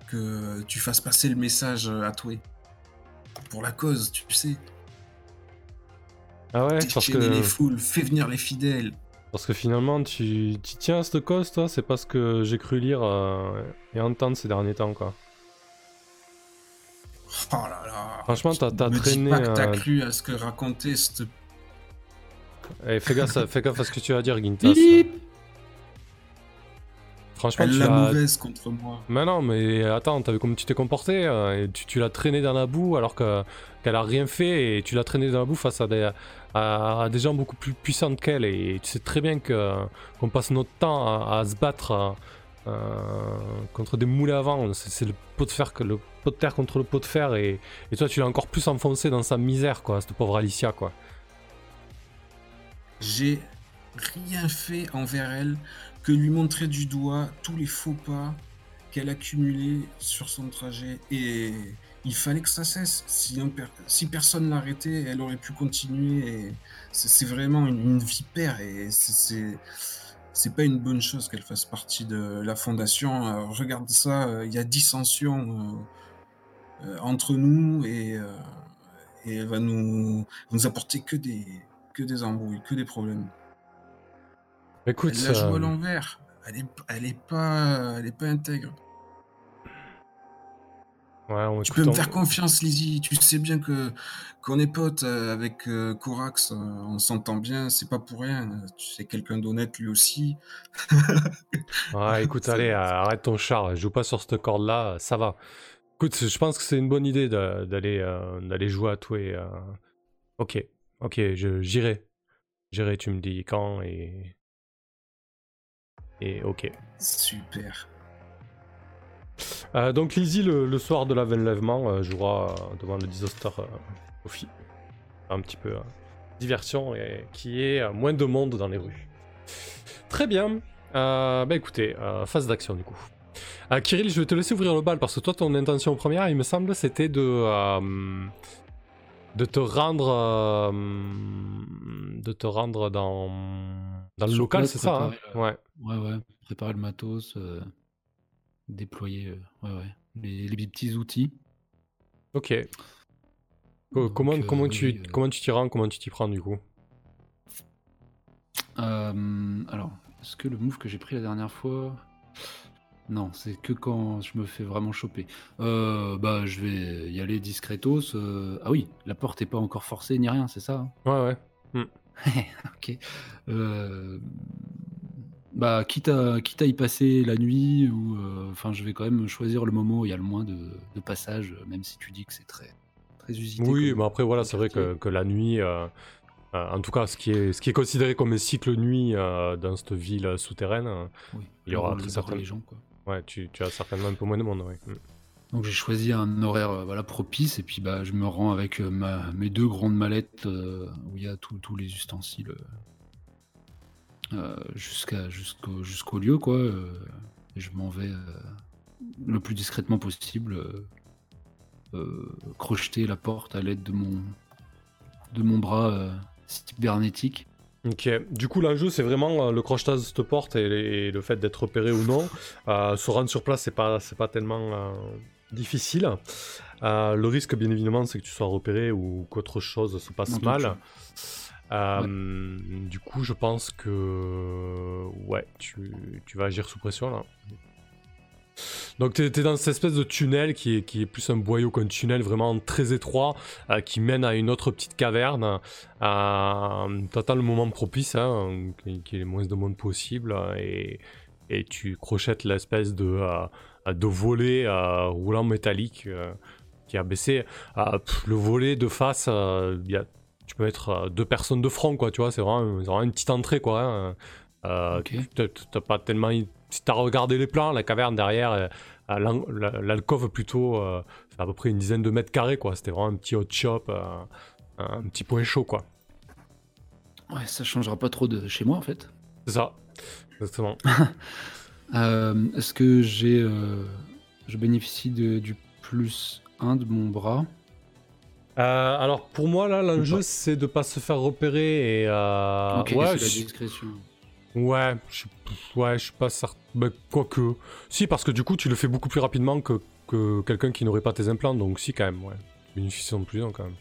que tu fasses passer le message à toi. Pour la cause, tu sais. Ah ouais, parce Déchaîner les que, foules, fais venir les fidèles. Parce que finalement tu tu tiens à cette cause, toi. C'est pas ce que j'ai cru lire euh, et entendre ces derniers temps, quoi. Oh là là. Franchement, t'as- dis traîné, pas que t'as euh, cru à ce que racontait cette Eh, fais, gaffe, à- [LAUGHS] fais gaffe à ce que tu vas dire, Gintas. Bip Franchement, Elle tu la mauvaise contre moi. Mais non, mais attends, t'as vu comment tu t'es comporté euh, et tu, tu l'as traîné dans la boue alors que- qu'elle a rien fait et tu l'as traîné dans la boue face à des, à, à des gens beaucoup plus puissantes qu'elle et tu sais très bien que qu'on passe notre temps à, à se battre euh, contre des moulets à vent. C'est c'est le pot de fer que le pot de terre contre le pot de fer et, et toi tu l'as encore plus enfoncé dans sa misère quoi, cette pauvre Alicia quoi. J'ai rien fait envers elle que lui montrer du doigt tous les faux pas qu'elle accumulait sur son trajet et, il fallait que ça cesse. Si, personne l'arrêtait, elle aurait pu continuer. C'est vraiment une, vipère et c'est- c'est pas une bonne chose qu'elle fasse partie de la fondation. Euh, regarde ça, euh, il y a dissension euh, entre nous et, et elle va nous, apporter que des embrouilles, que des problèmes. Écoute, Elle la joue euh, à l'envers. Elle est, elle est pas, elle est pas intègre. ouais, on- Tu peux me faire confiance, Lizzie. Tu sais bien que qu'on est potes euh, avec euh, Corax. euh, on s'entend bien. C'est pas pour rien. Tu sais quelqu'un d'honnête lui aussi. [LAUGHS] Ouais, écoute, C'est- allez, euh, arrête ton char, joue pas sur cette corde-là, ça va. Écoute, je pense que c'est une bonne idée d'aller euh, d'aller jouer à toi. et, euh, Ok, ok, je- j'irai. J'irai, tu me dis quand et. Et ok. Super. Euh, donc Lizzie, le, le soir de l'avènement, euh, jouera euh, devant le Disaster Coffee. Un petit peu diversion et qui est moins de monde dans les rues. Très bien. Bah écoutez, phase d'action du coup. Kirill, je vais te laisser ouvrir le bal parce que toi, ton intention première, il me semble, c'était de de te rendre euh, de te rendre dans dans le local, c'est ça hein? le- Ouais. Ouais, ouais. Préparer le matos, euh, déployer euh, ouais, ouais. Les, les petits outils. Ok. Donc, comment euh, comment tu euh. comment tu t'y rends, comment tu t'y prends du coup? Euh, alors, est-ce que le move que j'ai pris la dernière fois. Non, c'est que quand je me fais vraiment choper. Euh, bah, je vais y aller discretos. euh, Ah oui, la porte est pas encore forcée ni rien, c'est ça hein? Ouais ouais. [LAUGHS] Ok. Euh, Bah, quitte à, quitte à y passer la nuit, ou. Enfin, je vais quand même choisir le moment où il y a le moins de, de passages, même si tu dis que c'est très, très usité. Oui, mais après voilà, c'est vrai que, la nuit, euh, en tout cas, ce qui est ce qui est considéré comme un cycle nuit euh, dans cette ville souterraine, euh, Oui, il y aura très certainement- les gens, quoi. Ouais, tu, as certainement un peu moins de monde. Mm. Donc j'ai choisi un horaire euh, voilà, propice et puis bah, je me rends avec euh, ma, mes deux grandes mallettes euh, où il y a tous les ustensiles jusqu'au jusqu'au lieu quoi. je m'en vais le plus discrètement possible crocheter la porte à l'aide de mon de mon bras cybernétique. Ok, du coup l'enjeu c'est vraiment euh, le crochetage de cette porte et, les- et le fait d'être repéré ou non. Euh, se rendre sur place c'est pas, c'est pas tellement euh, difficile. Euh, le risque bien évidemment c'est que tu sois repéré ou qu'autre chose se passe mal. Euh, Du coup je pense que ouais tu, tu vas agir sous pression là. Donc t'es es dans cette espèce de tunnel qui est, qui est plus un boyau qu'un tunnel vraiment très étroit euh, qui mène à une autre petite caverne. Euh, T'attends le moment propice, hein, qu'il y ait le moins de monde possible euh, et, tu crochettes l'espèce de, euh, volet roulant métallique qui a baissé. Le volet de face, y tu peux mettre deux personnes de front, quoi, tu vois, c'est vraiment, c'est vraiment une petite entrée, quoi. hein. Euh, Ok. t'as- pas tellement. Si t'as regardé les plans, la caverne derrière, euh, à l'an- la- l'alcôve plutôt, euh, fait à peu près une dizaine de mètres carrés, quoi. C'était vraiment un petit hot shop, un petit point chaud, quoi. Ouais, ça changera pas trop de chez moi en fait. C'est ça. Exactement. [LAUGHS] Euh, Est-ce que j'ai je bénéficie de- du plus 1 de mon bras? Euh, alors pour moi là l'enjeu c'est de pas se faire repérer et euh, Ok, ouais, la discrétion. Ouais, je suis- ouais, je suis pas certain. Bah, quoique, si parce que du coup tu le fais beaucoup plus rapidement que, que quelqu'un qui n'aurait pas tes implants, donc si quand même, ouais, tu bénéficies de plus un quand même.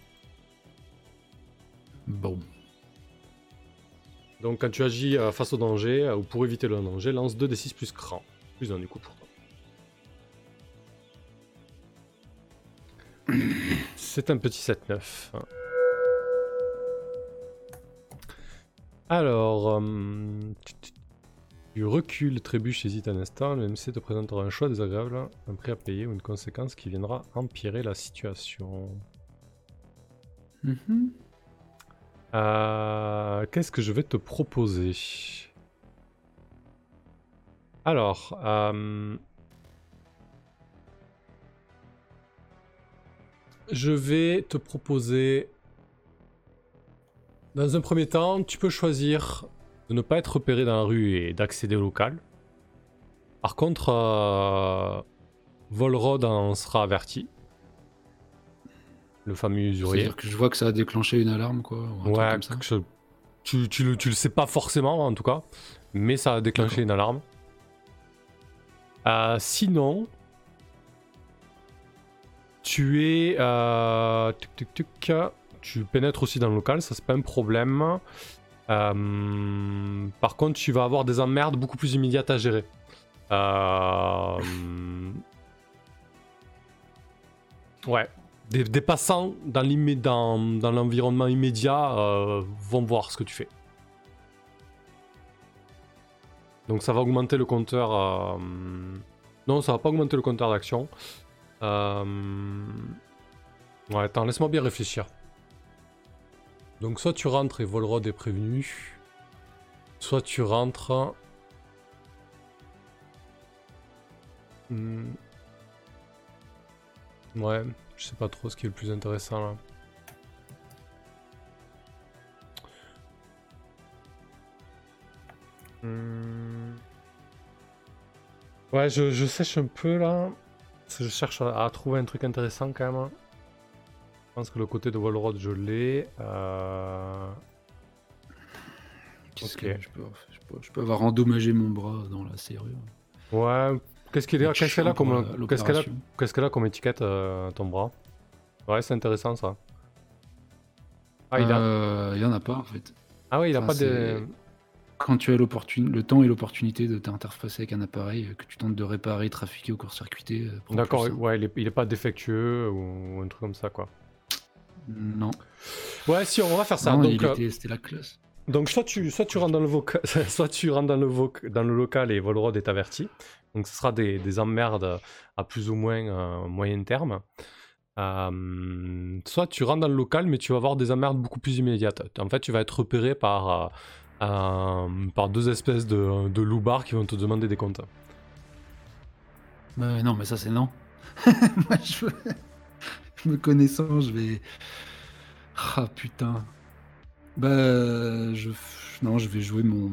Bon. Donc quand tu agis euh, face au danger euh, ou pour éviter le danger, lance 2 d 6 plus cran, plus un du coup pour toi. C'est un petit 7-9. Alors, euh, tu- recules, trébuches, hésite un instant. Le MC te présentera un choix désagréable, un prix à payer ou une conséquence qui viendra empirer la situation. Mhm. Euh, Qu'est-ce que je vais te proposer? Alors, euh, je vais te proposer, dans un premier temps, tu peux choisir de ne pas être repéré dans la rue et d'accéder au local. Par contre, euh, Volrod en sera averti. le fameux usurier. C'est-à-dire que je vois que ça a déclenché une alarme, quoi. ou un truc Ouais, comme ça. tu, tu, le, tu le sais pas forcément en tout cas, mais ça a déclenché une alarme. Euh, sinon, tu es. Euh, tuc, tuc, tuc, tu pénètres aussi dans le local, ça c'est pas un problème. Euh, par contre, tu vas avoir des emmerdes beaucoup plus immédiates à gérer. Euh, ouais, des, passants dans l'environnement immédiat euh, vont voir ce que tu fais. Donc ça va augmenter le compteur. Non, ça va pas augmenter le compteur d'action. Ouais, attends, laisse-moi bien réfléchir. Donc soit tu rentres et Volrod est prévenu. Soit tu rentres. Hmm. Ouais, je sais pas trop ce qui est le plus intéressant là. Hmm. Ouais, je, je sèche un peu là. Je cherche à, à trouver un truc intéressant quand même. Je pense que le côté de Volrod, je l'ai. Euh... Qu'est-ce que je peux, je, peux, je peux avoir endommagé mon bras dans la serrure. Ouais. Qu'est-ce qu'il y a, Donc, qu'est-ce qu'elle a comme, qu'est-ce qu'elle a, qu'elle a comme étiquette euh, ton bras? Ouais, c'est intéressant ça. Ah, il a, Euh, il y en a pas en fait. ah ouais, il a enfin, pas de. Quand tu as le temps et l'opportunité de t'interfacer avec un appareil euh, que tu tentes de réparer, trafiquer ou court-circuiter. euh, D'accord, simple. ouais, il est, il est pas défectueux ou, un truc comme ça quoi. Non, Ouais, si, on va faire ça. Non, donc, euh, était- c'était la classe. donc soit tu, soit tu rentres dans le voca- [LAUGHS] soit tu rentres dans le, voc- dans le local et Volrod est averti. Donc ce sera des, des emmerdes à plus ou moins euh, moyen terme. Euh, soit tu rentres dans le local, mais tu vas avoir des emmerdes beaucoup plus immédiates. En fait, tu vas être repéré par, euh, euh, par deux espèces de, de loupards qui vont te demander des comptes. Non, mais ça c'est non. [LAUGHS] Moi, je... me connaissant, je vais. Ah putain. Bah, je. Non, je vais jouer mon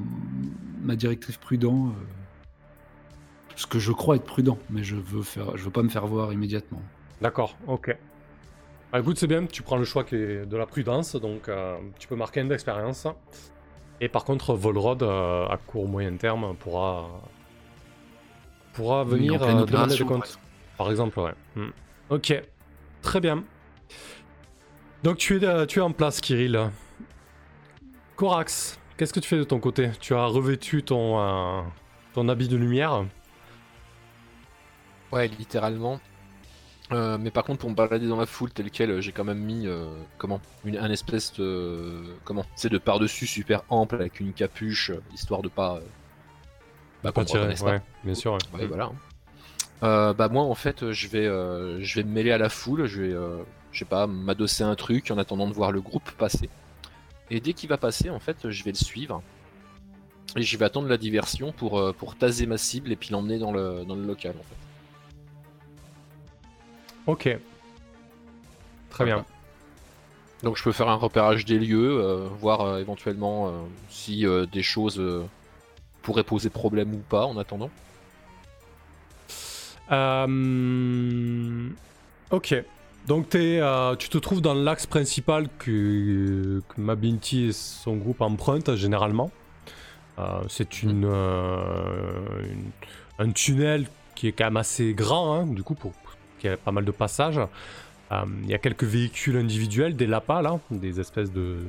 ma directrice prudent. euh, Ce que je crois être prudent, mais je veux faire, je veux pas me faire voir immédiatement. D'accord, ok. Bah, écoute, c'est bien, tu prends le choix qui est de la prudence, donc euh, tu peux marquer un d'expérience. Et par contre, Volrod, euh, à court moyen terme, pourra, pourra Oui, venir en pleine euh, demander des comptes. Par exemple, ouais. Hmm. Ok, très bien. Donc tu es, euh, tu es en place, Kirill. Corax, qu'est-ce que tu fais de ton côté? Tu as revêtu ton, euh, ton habit de lumière? Ouais, littéralement. Euh, mais par contre, pour me balader dans la foule telle quelle, j'ai quand même mis euh, comment? Une, un espèce de comment? C'est de par dessus super ample avec une capuche histoire de pas bah, Pas tirer, ouais, bien sûr. ouais. Ouais, voilà. Euh, bah moi en fait je vais euh, je vais me mêler à la foule, je vais euh, je sais pas m'adosser à un truc en attendant de voir le groupe passer. Et dès qu'il va passer en fait je vais le suivre et je vais attendre la diversion pour euh, pour taser ma cible et puis l'emmener dans le dans le local en fait. Ok. Très bien. Donc je peux faire un repérage des lieux, euh, voir euh, éventuellement euh, si euh, des choses euh, pourraient poser problème ou pas en attendant. Euh, Ok. Donc t'es, euh, tu te trouves dans l'axe principal que, que Mabinti et son groupe empruntent généralement. Euh, c'est une, euh, une- un tunnel qui est quand même assez grand, hein, du coup, pour, qui a pas mal de passages. Il y a quelques véhicules individuels, des lapas là, des espèces de,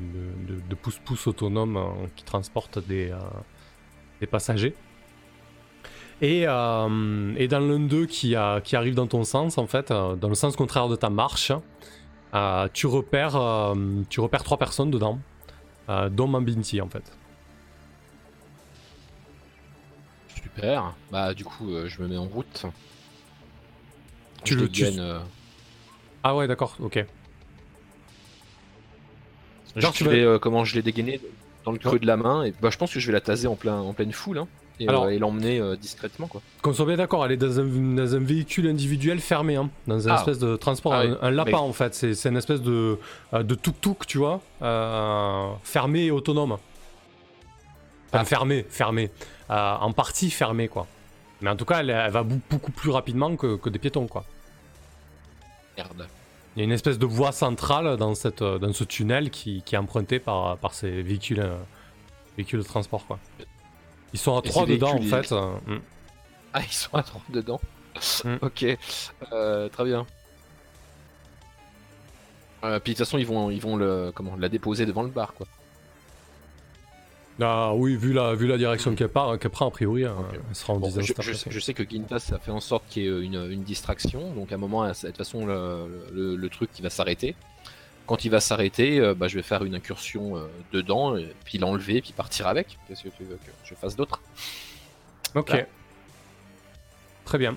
de, de- de pousse-pousse autonomes qui transportent des, des passagers. Et, euh, et dans l'un d'eux qui, arrive dans ton sens, en fait, euh, dans le sens contraire de ta marche, euh, tu, repères, euh, tu repères trois personnes dedans, euh, dont Mambinti en fait. Super. Bah du coup euh, je me mets en route. Tu je le- dégaine, tu- euh, Ah ouais, d'accord, ok. Genre, je tu vais, euh, comment je l'ai dégainé dans le creux de la main et bah je pense que je vais la taser en plein en pleine foule hein, et, Alors- euh, et l'emmener euh, discrètement quoi. Qu'on soit bien d'accord, elle est dans un, dans un véhicule individuel fermé, hein, dans un Ah. espèce de transport, Ah un, oui, un lapin mais- en fait, c'est c'est une espèce de, euh, de tuk-tuk, tu vois, fermé et autonome. Enfin, Ah. fermé, fermé. En partie fermé, quoi. Mais en tout cas, elle, elle va beaucoup plus rapidement que, que des piétons, quoi. Merde. Il y a une espèce de voie centrale dans, cette, dans ce tunnel qui, qui est emprunté par, par ces véhicules, véhicules de transport. Quoi. Ils sont à Et trois ces dedans en fait. euh, mm. Ah, ils sont à 30 dedans. Mm. [LAUGHS] ok, euh, très bien. Euh, puis de toute façon, ils vont, ils vont le, comment, la déposer devant le bar, quoi. Ah oui, vu la, vu la direction qu'elle part, qu'elle prend a priori, euh, Ok. elle sera en Bon, je, stars je- sais que Gintas a fait en sorte qu'il y ait euh, une, une distraction, donc à un moment, de toute façon, le, le- le truc qui va s'arrêter. Quand il va s'arrêter, euh, bah, je vais faire une incursion euh, dedans, et puis l'enlever, puis partir avec. Qu'est-ce que tu veux que je fasse d'autre? Ok. Là. Très bien.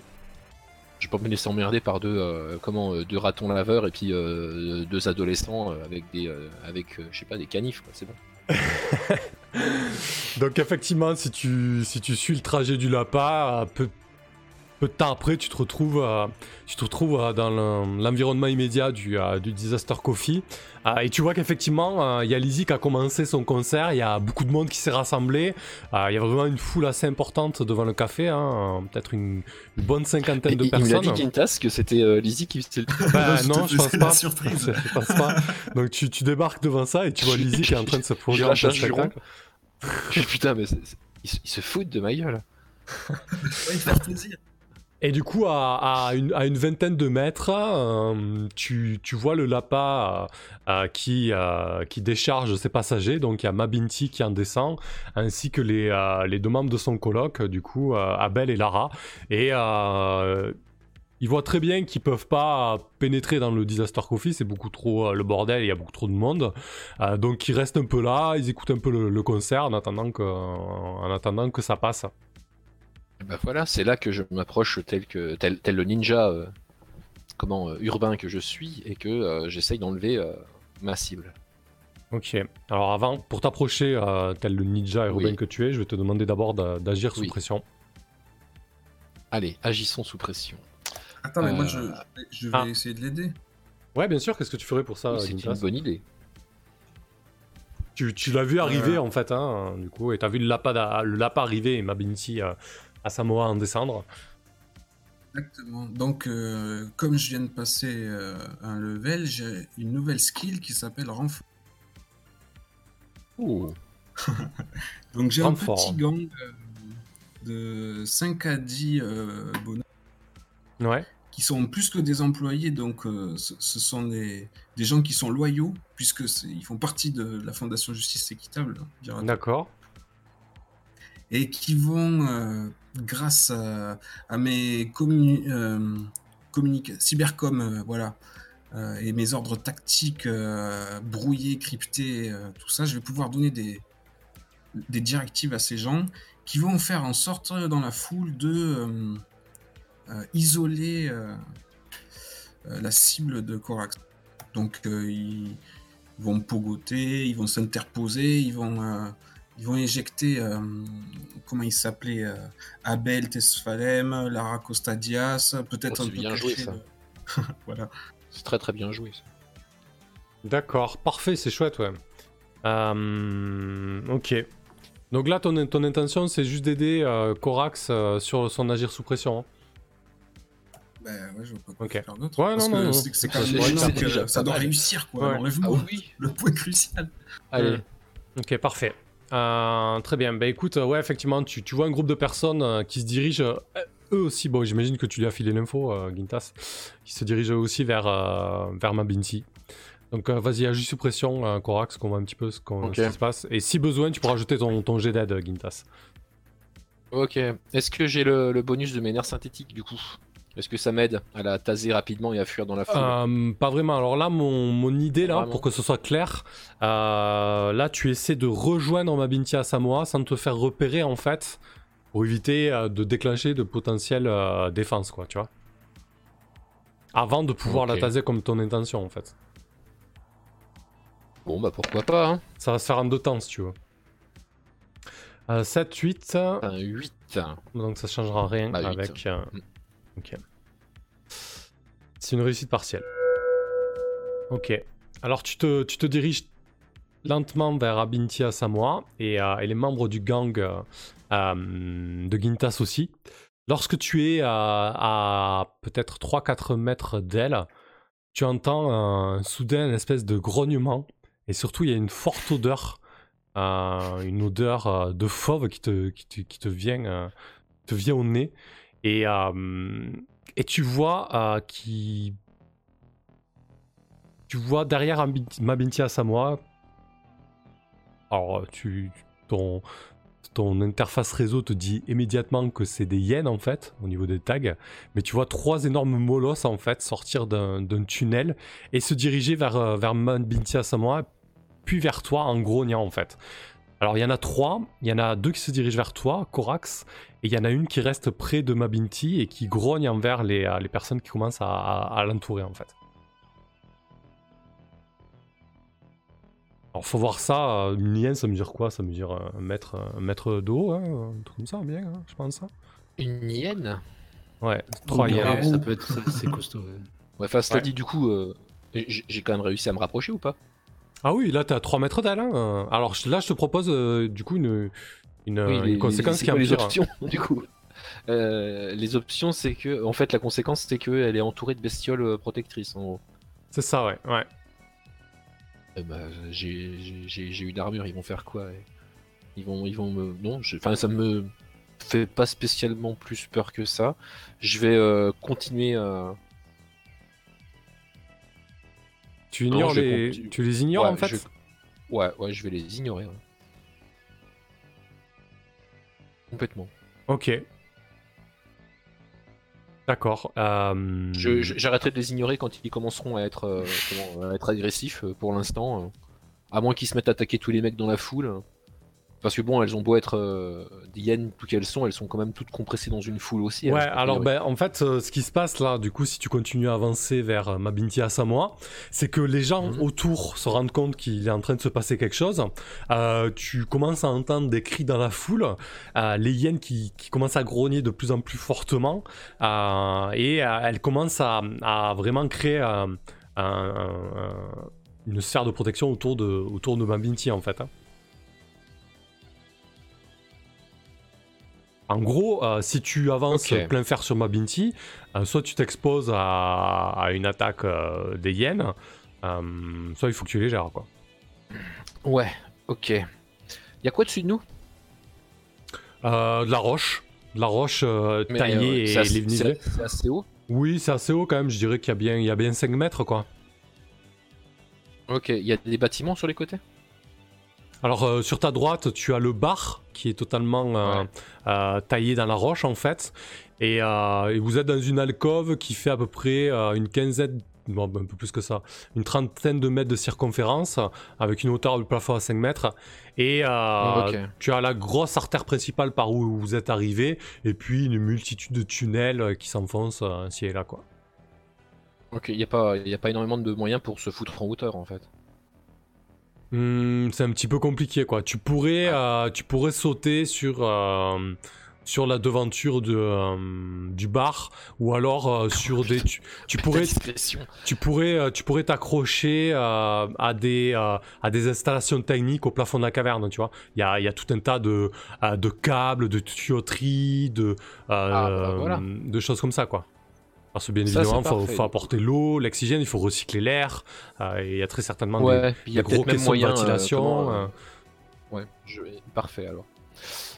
Je vais pas me laisser emmerder par deux, euh, comment, euh, deux ratons laveurs et puis euh, deux adolescents euh, avec des, euh, avec, euh, je sais pas, des canifs, quoi. C'est bon. [LAUGHS] Donc effectivement, si tu, si tu suis le trajet du lapin, peu, peu de temps après, tu te retrouves, euh, tu te retrouves euh, dans le- l'environnement immédiat du, euh, du Disaster Coffee. Euh, et tu vois qu'effectivement, euh, il y a Lizzie qui a commencé son concert, il y a beaucoup de monde qui s'est rassemblé. Euh, Il y a vraiment une foule assez importante devant le café, hein, peut-être une, une bonne cinquantaine de il me l'a personnes. dit Gintas que c'était euh, Lizzie qui faisait le [LAUGHS] Bah, non, je pense pas. la surprise. Je pense pas. Donc tu, tu débarques devant ça et tu vois Lizzie qui est en train de se produire un spectacle. [LAUGHS] Putain, mais ils, se- ils se foutent de ma gueule. Ouais, faire plaisir. Et du coup, à, une, vingtaine de mètres, euh, tu, vois le lapin euh, euh, qui, décharge ses passagers. Donc il y a Mabinti qui en descend, ainsi que les, deux membres de son colloque, du coup, Abel et Lara. Et ils voient très bien qu'ils peuvent pas pénétrer dans le Disaster Coffee, c'est beaucoup trop le bordel, il y a beaucoup trop de monde. Donc ils restent un peu là, ils écoutent un peu le, concert en attendant que ça passe. Et bah voilà, c'est là que je m'approche tel que tel, tel le ninja euh, comment euh, urbain que je suis et que euh, j'essaye d'enlever euh, ma cible. Ok. Alors avant, pour t'approcher, euh, tel le ninja urbain Oui. que tu es, je vais te demander d'abord d'a- d'agir sous Oui. pression. Allez, agissons sous pression. Attends, mais moi, je, je vais ah. essayer de l'aider. Ouais, bien sûr. Qu'est-ce que tu ferais pour ça, Oui, c'est une bonne idée. Tu, tu l'as vu arriver Euh. en fait, hein, du coup, et t'as vu le lapin, d'a- le lapin arriver et Mabinti euh, à Samoa en descendre. Exactement. Donc, euh, comme je viens de passer euh, un level, j'ai une nouvelle skill qui s'appelle renfort. Ouh. [LAUGHS] Donc, j'ai un petit gang euh, de 5 à 10 euh, bonhommes Ouais. qui sont plus que des employés. Donc, euh, ce, ce sont des, des gens qui sont loyaux, puisque ils font partie de la Fondation Justice Équitable. hein. D'accord. et qui vont, euh, grâce à, mes communi euh, cybercom, euh, voilà, euh, et mes ordres tactiques brouillés, cryptés, tout ça, je vais pouvoir donner des, des directives à ces gens qui vont faire en sorte dans la foule de isoler la cible de Corax. Donc ils vont pogoter, ils vont s'interposer, ils vont ils vont éjecter, euh, comment il s'appelait, euh, Abel Tesfalem, Lara Costa Diaz, peut-être Oh, un c'est peu bien joué, ça. le- [LAUGHS] voilà. C'est très très bien joué. ça. D'accord. Parfait, c'est chouette, ouais. Euh, ok. Donc là, ton, ton intention, c'est juste d'aider euh, Corax euh, sur son agir sous pression. hein. Ben ouais, je vois pas quoi Ok. faire d'autre. Ouais, parce non, que non, c'est quand C'est- même que ça doit réussir, quoi. Ouais. Enlève-moi Ah oui. le point crucial. Allez. Ok, parfait. Euh, très bien. Bah écoute, euh, ouais, effectivement, tu, tu vois un groupe de personnes euh, qui se dirigent, euh, eux aussi, bon, j'imagine que tu lui as filé l'info, Gintas, qui se dirigent eux aussi vers, vers Mabinti. Donc vas-y, agis sous pression, Corax, qu'on voit un petit peu ce, qu'on- ce qui se passe. Et si besoin, tu pourras rajouter ton, ton jet d'aide, Gintas. Ok. Est-ce que j'ai le, le bonus de mes nerfs synthétiques du coup? Est-ce que ça m'aide à la taser rapidement et à fuir dans la foule Euh, pas vraiment. Alors là, mon, mon idée, là, Vraiment. pour que ce soit clair, euh, là, tu essaies de rejoindre Mabinti à Samoa sans te faire repérer, en fait, pour éviter euh, de déclencher de potentielles défenses, quoi, tu vois. Avant de pouvoir la taser comme ton intention, en fait. Bon bah pourquoi pas, hein. Ça va se faire en deux temps, si tu veux. Euh, 7, 8, Un 8. donc ça changera rien Bah, avec... euh, Mm. Ok. C'est une réussite partielle. Ok. Alors tu te, tu te diriges lentement vers Abintia Samoa et, euh, et les membres du gang euh, euh, de Gintas aussi. Lorsque tu es à, à peut-être 3-4 mètres d'elle, tu entends un, soudain une espèce de grognement et surtout il y a une forte odeur, euh, une odeur euh, de fauve qui te, qui te, qui te vient, euh, te vient au nez et, euh, et tu vois qui tu vois derrière Ambi- Mabinti Asamoah. Alors ton interface réseau te dit immédiatement que c'est des hyènes en fait au niveau des tags. Mais tu vois trois énormes molosses en fait sortir d'un tunnel et se diriger vers, euh, vers Mabinti Asamoah puis vers toi en grognant en fait alors il y en a trois, il y en a deux qui se dirigent vers toi, Corax, et il y en a une qui reste près de Mabinti et qui grogne envers les, euh, les personnes qui commencent à, à- à l'entourer en fait. Alors faut voir ça, euh, une hyène ça mesure quoi? Ça mesure euh, un mètre, un mètre de haut, hein, un truc comme ça bien, hein, je pense. hein. Une hyène? Ouais, trois Ouais, hyènes. ça peut être assez costaud. ouais. Ouais, enfin, cela Ouais. dit, du coup, euh, j'ai quand même réussi à me rapprocher ou pas? Ah oui, là t'es à 3 mètres d'elle. hein. Alors là je te propose euh, du coup une, une, Oui, une les- conséquence qui est les empire. options, [LAUGHS] du coup Euh, Les options, c'est que, en fait, la conséquence, c'est qu'elle est entourée de bestioles euh, protectrices, en gros. C'est ça, ouais. ouais. Bah, j'ai j'ai- j'ai- j'ai eu d'armure, ils vont faire quoi Ils vont, ils vont me. Non, je- enfin, ça me fait pas spécialement plus peur que ça. Je vais euh, continuer à. Tu ignores les, continue. tu les ignores Ouais, en fait. je- Ouais, ouais, je vais les ignorer. ouais. Complètement. Ok. D'accord. euh, J'arrêterai de les ignorer quand ils commenceront à être, euh, à être agressifs euh, pour l'instant. À moins qu'ils se mettent à attaquer tous les mecs dans la foule. Parce que bon, elles ont beau être euh, des hyènes, tout qu'elles sont, elles sont quand même toutes compressées dans une foule aussi. Ouais, elles, a alors ben, en fait, euh, ce qui se passe là, du coup, si tu continues à avancer vers euh, Mabinti Asamoah, c'est que les gens Mhm. autour se rendent compte qu'il est en train de se passer quelque chose. Euh, tu commences à entendre des cris dans la foule, euh, les hyènes qui, qui commencent à grogner de plus en plus fortement, et elles commencent à, à vraiment créer un- un- un- une sphère de protection autour de, autour de Mabinti en fait. hein. En gros, euh, si tu avances plein fer sur Mabinti, euh, soit tu t'exposes à, à une attaque euh, des hyènes, euh, soit il faut que tu les gères. Quoi. Ouais, ok. Y a quoi dessus de nous? Euh, de la roche, de la roche taillée et lévnisée. c'est- assez haut? Oui, c'est assez haut quand même, je dirais qu'il y a bien, il y a bien 5 mètres quoi. Ok, y a des bâtiments sur les côtés? Alors euh, sur ta droite, tu as le bar qui est totalement euh, Ouais. euh, taillé dans la roche en fait. Et, et vous êtes dans une alcôve qui fait à peu près une quinzaine, non, un peu plus que ça, une trentaine de mètres de circonférence avec une hauteur de plafond à 5 mètres. Et Ok. tu as la grosse artère principale par où vous êtes arrivé et puis une multitude de tunnels qui s'enfoncent ici et là quoi. Ok, y a pas, y a pas énormément de moyens pour se foutre en hauteur en fait. Hmm, c'est un petit peu compliqué quoi. Tu pourrais, euh, tu pourrais sauter sur, euh, sur la devanture de, euh, du bar ou alors sur des. Tu, tu pourrais, [LAUGHS] tu pourrais, tu pourrais t'accrocher à des, à des installations techniques au plafond de la caverne. Tu vois, il y a, y a tout un tas de, de câbles, de tuyauteries, de, Ah, bah, voilà. de choses comme ça quoi. Parce que bien Ça, évidemment, il faut, apporter l'eau, l'oxygène, il faut recycler l'air. euh, et il y a très certainement des, Ouais, puis y des a gros caissons de euh, ventilation. comment, euh. Ouais, je... parfait alors.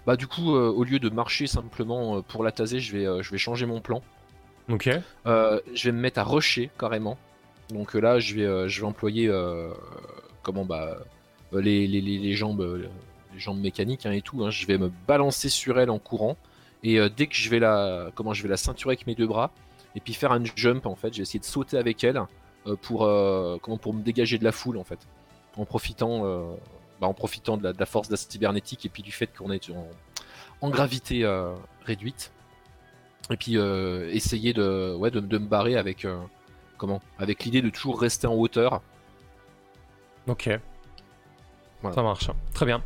Bah du coup, au lieu de marcher simplement pour la taser, je vais, je vais changer mon plan. Ok. Je vais me mettre à rusher carrément. Donc là, je vais, je vais employer comment bah les, les, les, les jambes, les jambes mécaniques hein, et tout. hein. Je vais me balancer sur elle en courant. Et euh, dès que je vais la, comment je vais la ceinturer avec mes deux bras et puis faire un jump en fait, j'ai essayé de sauter avec elle euh, pour euh, comment pour me dégager de la foule en fait, en profitant, euh, bah, en profitant de la, de la force de la cybernétique et puis du fait qu'on est en, en gravité réduite et puis essayer de, ouais, de, de me barrer avec, comment, avec l'idée de toujours rester en hauteur. Ok. Voilà. Ça marche. Très bien.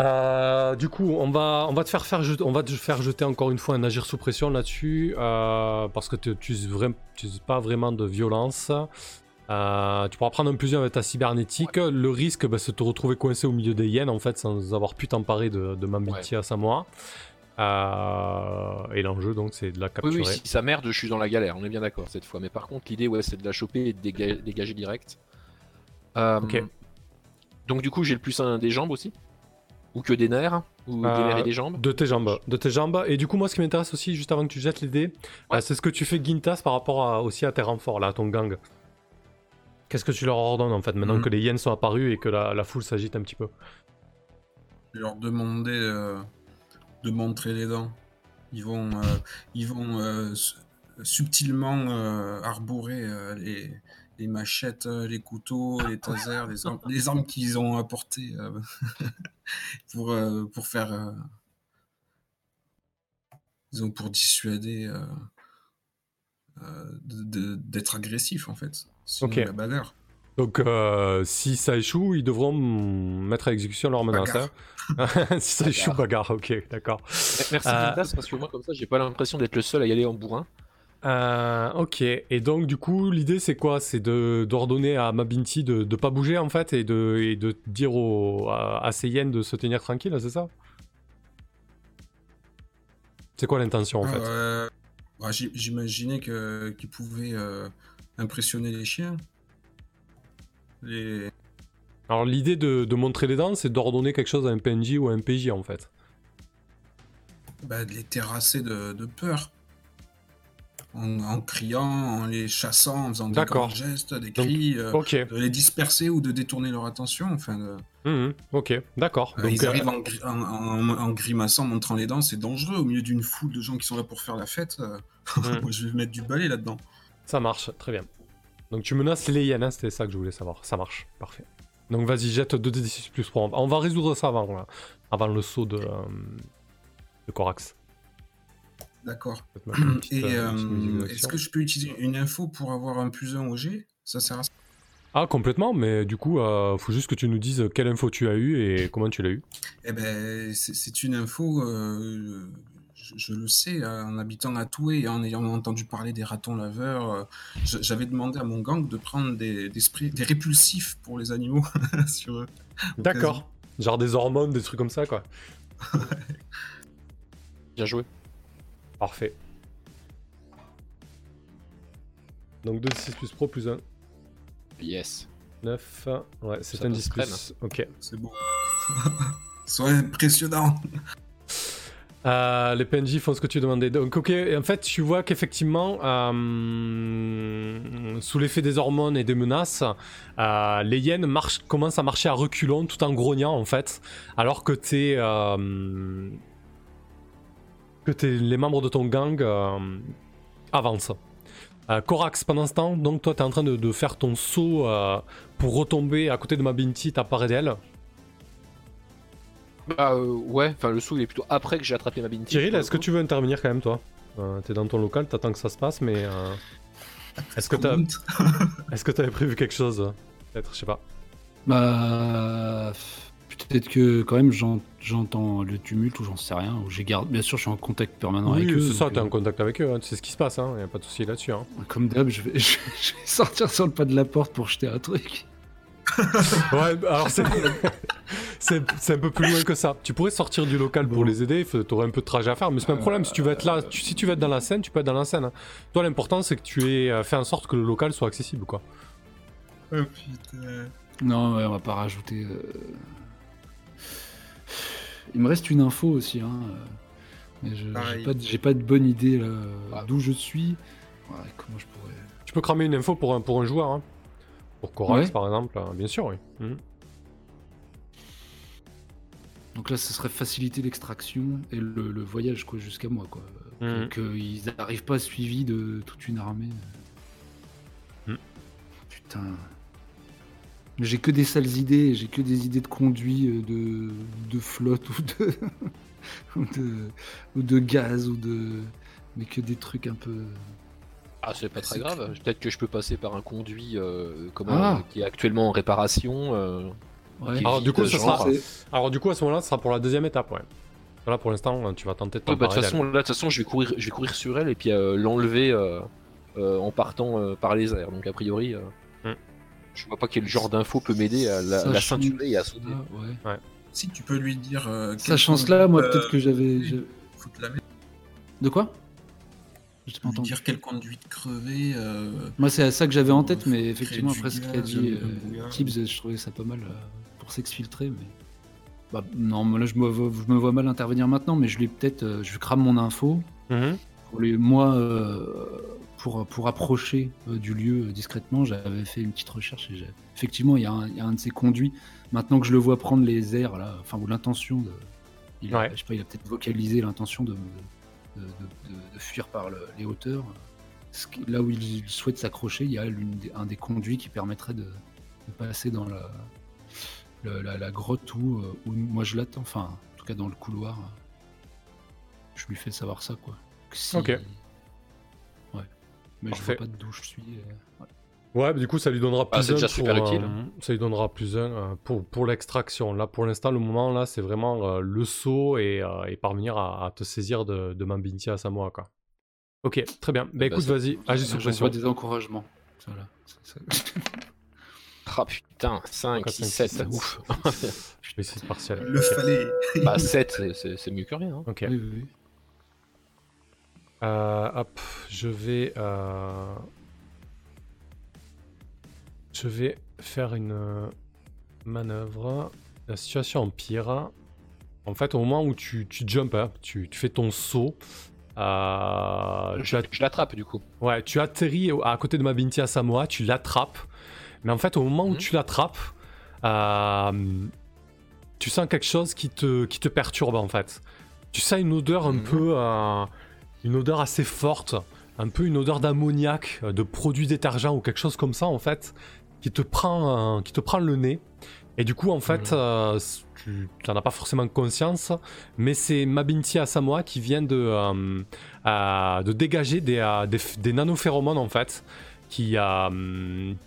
Euh, du coup, on va, on va te faire faire jeter, on va te faire jeter encore une fois un agir sous pression là-dessus euh, parce que tu n'utilises pas vraiment de violence. Euh, tu pourras prendre un plus un avec ta cybernétique. Le risque, bah, c'est de te retrouver coincé au milieu des hyènes en fait sans avoir pu t'emparer de, de Mambiti à Samoa. Euh, et l'enjeu, donc, c'est de la Oui, capturer. oui, si ça merde, je suis dans la galère, on est bien d'accord cette fois. Mais par contre, l'idée, ouais, c'est de la choper et de déga- dégager direct. Euh, Ok. Donc, du coup, j'ai le plus un des jambes aussi Ou que des nerfs Ou Euh, des nerfs et des jambes De tes jambes. De tes jambes. Et du coup, moi, ce qui m'intéresse aussi, juste avant que tu jettes les dés, Ouais. euh, c'est ce que tu fais Gintas par rapport à- aussi à tes renforts, là, à ton gang. Qu'est-ce que tu leur ordonnes, en fait, maintenant Mhm. que les hyènes sont apparus et que la, la foule s'agite un petit peu? Je vais leur demander euh, de montrer les dents. Ils vont, euh, ils vont euh, su- subtilement euh, arborer euh, les, les machettes, euh, les couteaux, les tasers, les armes, les armes qu'ils ont apportées euh, [LAUGHS] pour, euh, pour faire. euh, disons, pour dissuader euh, euh, de- de- d'être agressif en fait. Sinon, Ok. la bagarre. Donc, euh, si ça échoue, ils devront mettre à exécution leur menace. Hein. [LAUGHS] si ça échoue, bagarre, ok, d'accord. Merci Euh, Gintas, parce que moi, comme ça, j'ai pas l'impression d'être le seul à y aller en bourrin. Euh, ok, et donc, du coup, l'idée, c'est quoi? C'est de- d'ordonner à Mabinti de ne pas bouger, en fait, et de, et de dire au, à, à ses hyènes de se tenir tranquille, c'est ça? C'est quoi l'intention, en fait? Euh, bah, j'i- J'imaginais que- qu'ils pouvaient euh, impressionner les chiens. Les... Alors l'idée de, de montrer les dents, c'est d'ordonner quelque chose à un PNJ ou à un PJ en fait. bah, de les terrasser de, de peur. En, en criant, en les chassant, en faisant des gestes, des cris, euh, de les disperser ou de détourner leur attention. Enfin, de- Mhm, ok, d'accord. euh, ils euh, arrivent en, en- en- en grimaçant, montrant les dents, c'est dangereux au milieu d'une foule de gens qui sont là pour faire la fête. [LAUGHS] moi, je vais mettre du balai là-dedans. ça marche, très bien. Donc tu menaces les hyènes, hein, c'était ça que je voulais savoir. Ça marche, parfait. Donc vas-y, jette 2d6 plus 3. On va résoudre ça avant, là, avant le saut de, euh, de Corax. D'accord. Et euh, euh, est-ce que je peux utiliser une info pour avoir un plus un au G? Ça sert à ça? Ah, complètement, mais du coup, euh, faut juste que tu nous dises quelle info tu as eu et comment tu l'as eu. Eh ben, c'est c'est une info, euh, je, je le sais, euh, en habitant à Toué et en ayant entendu parler des ratons laveurs, euh, j'avais demandé à mon gang de prendre des, des, sprays- des répulsifs pour les animaux [LAUGHS] sur eux. D'accord. Genre des hormones, des trucs comme ça, quoi. [LAUGHS] Bien joué. Parfait. Donc 2d6 plus pro plus 1. Yes. 9. Ouais, c'est un passe 10 crème. plus. Ok. C'est beau. [LAUGHS] Sois impressionnant. Euh, les PNJ font ce que tu demandais. Donc, ok, et en fait, tu vois qu'effectivement, euh, sous l'effet des hormones et des menaces, euh, les hyènes marchent, commencent à marcher à reculons tout en grognant, en fait, alors que t'es. Euh, que t'es- les membres de ton gang euh, avancent. Euh, Corax, pendant ce temps, donc toi, t'es en train de, de faire ton saut euh, pour retomber à côté de ma Binti, t'apparais d'elle. Bah euh, ouais, enfin le saut il est plutôt après que j'ai attrapé ma binti. Cyril, est-ce que tu veux intervenir quand même, toi? Euh, T'es dans ton local, t'attends que ça se passe, mais euh, est-ce que t'as, [LAUGHS] est-ce que t'avais prévu quelque chose euh, Peut-être, je sais pas. Bah. Peut-être que quand même j'en- j'entends le tumulte ou j'en sais rien. Ou j'ai garde... Bien sûr, je suis en contact permanent oui, avec eux. c'est ça, t'es en euh, contact avec eux, hein, tu sais ce qui se passe, hein, y a pas de souci là-dessus. Hein. Comme d'hab, je vais... [LAUGHS] je vais sortir sur le pas de la porte pour jeter un truc. [LAUGHS] Ouais, alors c'est, un peu plus loin que ça. Tu pourrais sortir du local pour Bon. les aider, t'aurais un peu de trajet à faire, mais c'est pas un problème. Si tu veux être là, tu- si tu veux être dans la scène, tu peux être dans la scène. hein. Toi, l'important, c'est que tu aies euh, fait en sorte que le local soit accessible, quoi. Oh putain. Non, ouais, on va pas rajouter. euh. Il me reste une info aussi. Hein. euh, Mais je- j'ai Pareil. pas, de- j'ai pas de bonne idée là, Ah. d'où je suis. Ouais, comment je pourrais. Tu peux cramer une info pour un, pour un joueur, hein. Pour Corax, Ouais. par exemple, euh, bien sûr, oui. Mhm. Donc là, ce serait faciliter l'extraction et le, le voyage quoi jusqu'à moi quoi. Mhm. Qu'ils n'arrivent pas suivis de toute une armée. Mhm. Putain. J'ai que des sales idées, j'ai que des idées de conduit, euh, de, de flotte ou de, [LAUGHS] ou de ou de gaz ou de mais que des trucs un peu. Ah c'est pas très grave. Peut-être que je peux passer par un conduit euh, comment, Ah. euh, qui est actuellement en réparation. euh, Ouais. Alors, du coup, ça sera- Alors du coup à ce moment-là, ce sera pour la deuxième étape, ouais. Là pour l'instant, tu vas tenter de Ouais, bah, de t'emparer toute d'elle. façon, là, de toute façon, je vais courir, je vais courir sur elle et puis euh, l'enlever euh, euh, en partant euh, par les airs. Donc a priori. Je vois pas quel genre d'info peut m'aider à la, ceinturer et à sauter. Ah, ouais. Si tu peux lui dire. euh, quel Sachant cela, moi euh, peut-être que j'avais. je- la merde. De quoi? Je t'ai pas entendu. dire quelle conduite crevée. euh, Moi, c'est ça que j'avais en tête, Euh, mais créer effectivement, après ce qu'il a gaz, dit, euh. Tibbs, je trouvais ça pas mal euh, pour s'exfiltrer. Mais... Bah, non, moi, là, je me, vois, je me vois mal intervenir maintenant, mais je l'ai peut-être. euh, je crame mon info. Mhm. Pour les, moi, euh, pour, pour approcher euh, du lieu euh, discrètement, j'avais fait une petite recherche et j'ai- effectivement, il y, a un, il y a un de ces conduits. Maintenant que je le vois prendre les airs, là, enfin, ou l'intention de. Il a, Ouais. je sais pas, il a peut-être vocalisé l'intention de, de, de- de- de fuir par le- les hauteurs. Là où il souhaite s'accrocher, il y a des- un des conduits qui permettrait de, passer dans la, le- la, la grotte où, euh, où moi je l'attends, enfin, en tout cas dans le couloir. Je lui fais savoir ça, quoi. Si- Ok. Mais Parfait. je vois pas d'où je suis. euh, ouais. Ouais, mais du coup, ça lui donnera Ah, plus c'est un. pour, super euh, utile. ça lui donnera plus un euh, pour, pour l'extraction. Là, pour l'instant, le moment, là, c'est vraiment euh, le saut et, euh, et parvenir à, à te saisir de, de Mambinti à Samoa, quoi. Ok, très bien. Bah bah, écoute, vas-y, agis sous Je pression. vois des encouragements. Voilà. Ah putain, 5, Quatre, 6, cinq, 7, six, ouf. [LAUGHS] Je vais essayer de partiel. Le fallait. bah 7, c'est- c'est c'est mieux que rien. hein. Ok. Oui, oui, oui. Euh, hop, je vais. euh, Je vais faire une manœuvre. La situation empire. En fait, au moment où tu, tu jumps, hein, tu, tu fais ton saut, euh, tu, Je, l'attrape du coup. ouais, tu atterris à côté de Mabinti à Samoa, tu l'attrapes. Mais en fait, au moment où Mhm. tu l'attrapes, euh, tu sens quelque chose qui te, qui te perturbe en fait. Tu sens une odeur un Mhm. peu. Une odeur assez forte, un peu une odeur d'ammoniac, euh, de produits détergents ou quelque chose comme ça en fait, qui te prend, euh, qui te prend le nez. Et du coup, en fait, Mhm. euh, tu n'en as pas forcément conscience, mais c'est Mabinti Asamoah qui vient de, euh, de dégager des, des, des nanophéromones en fait, qui,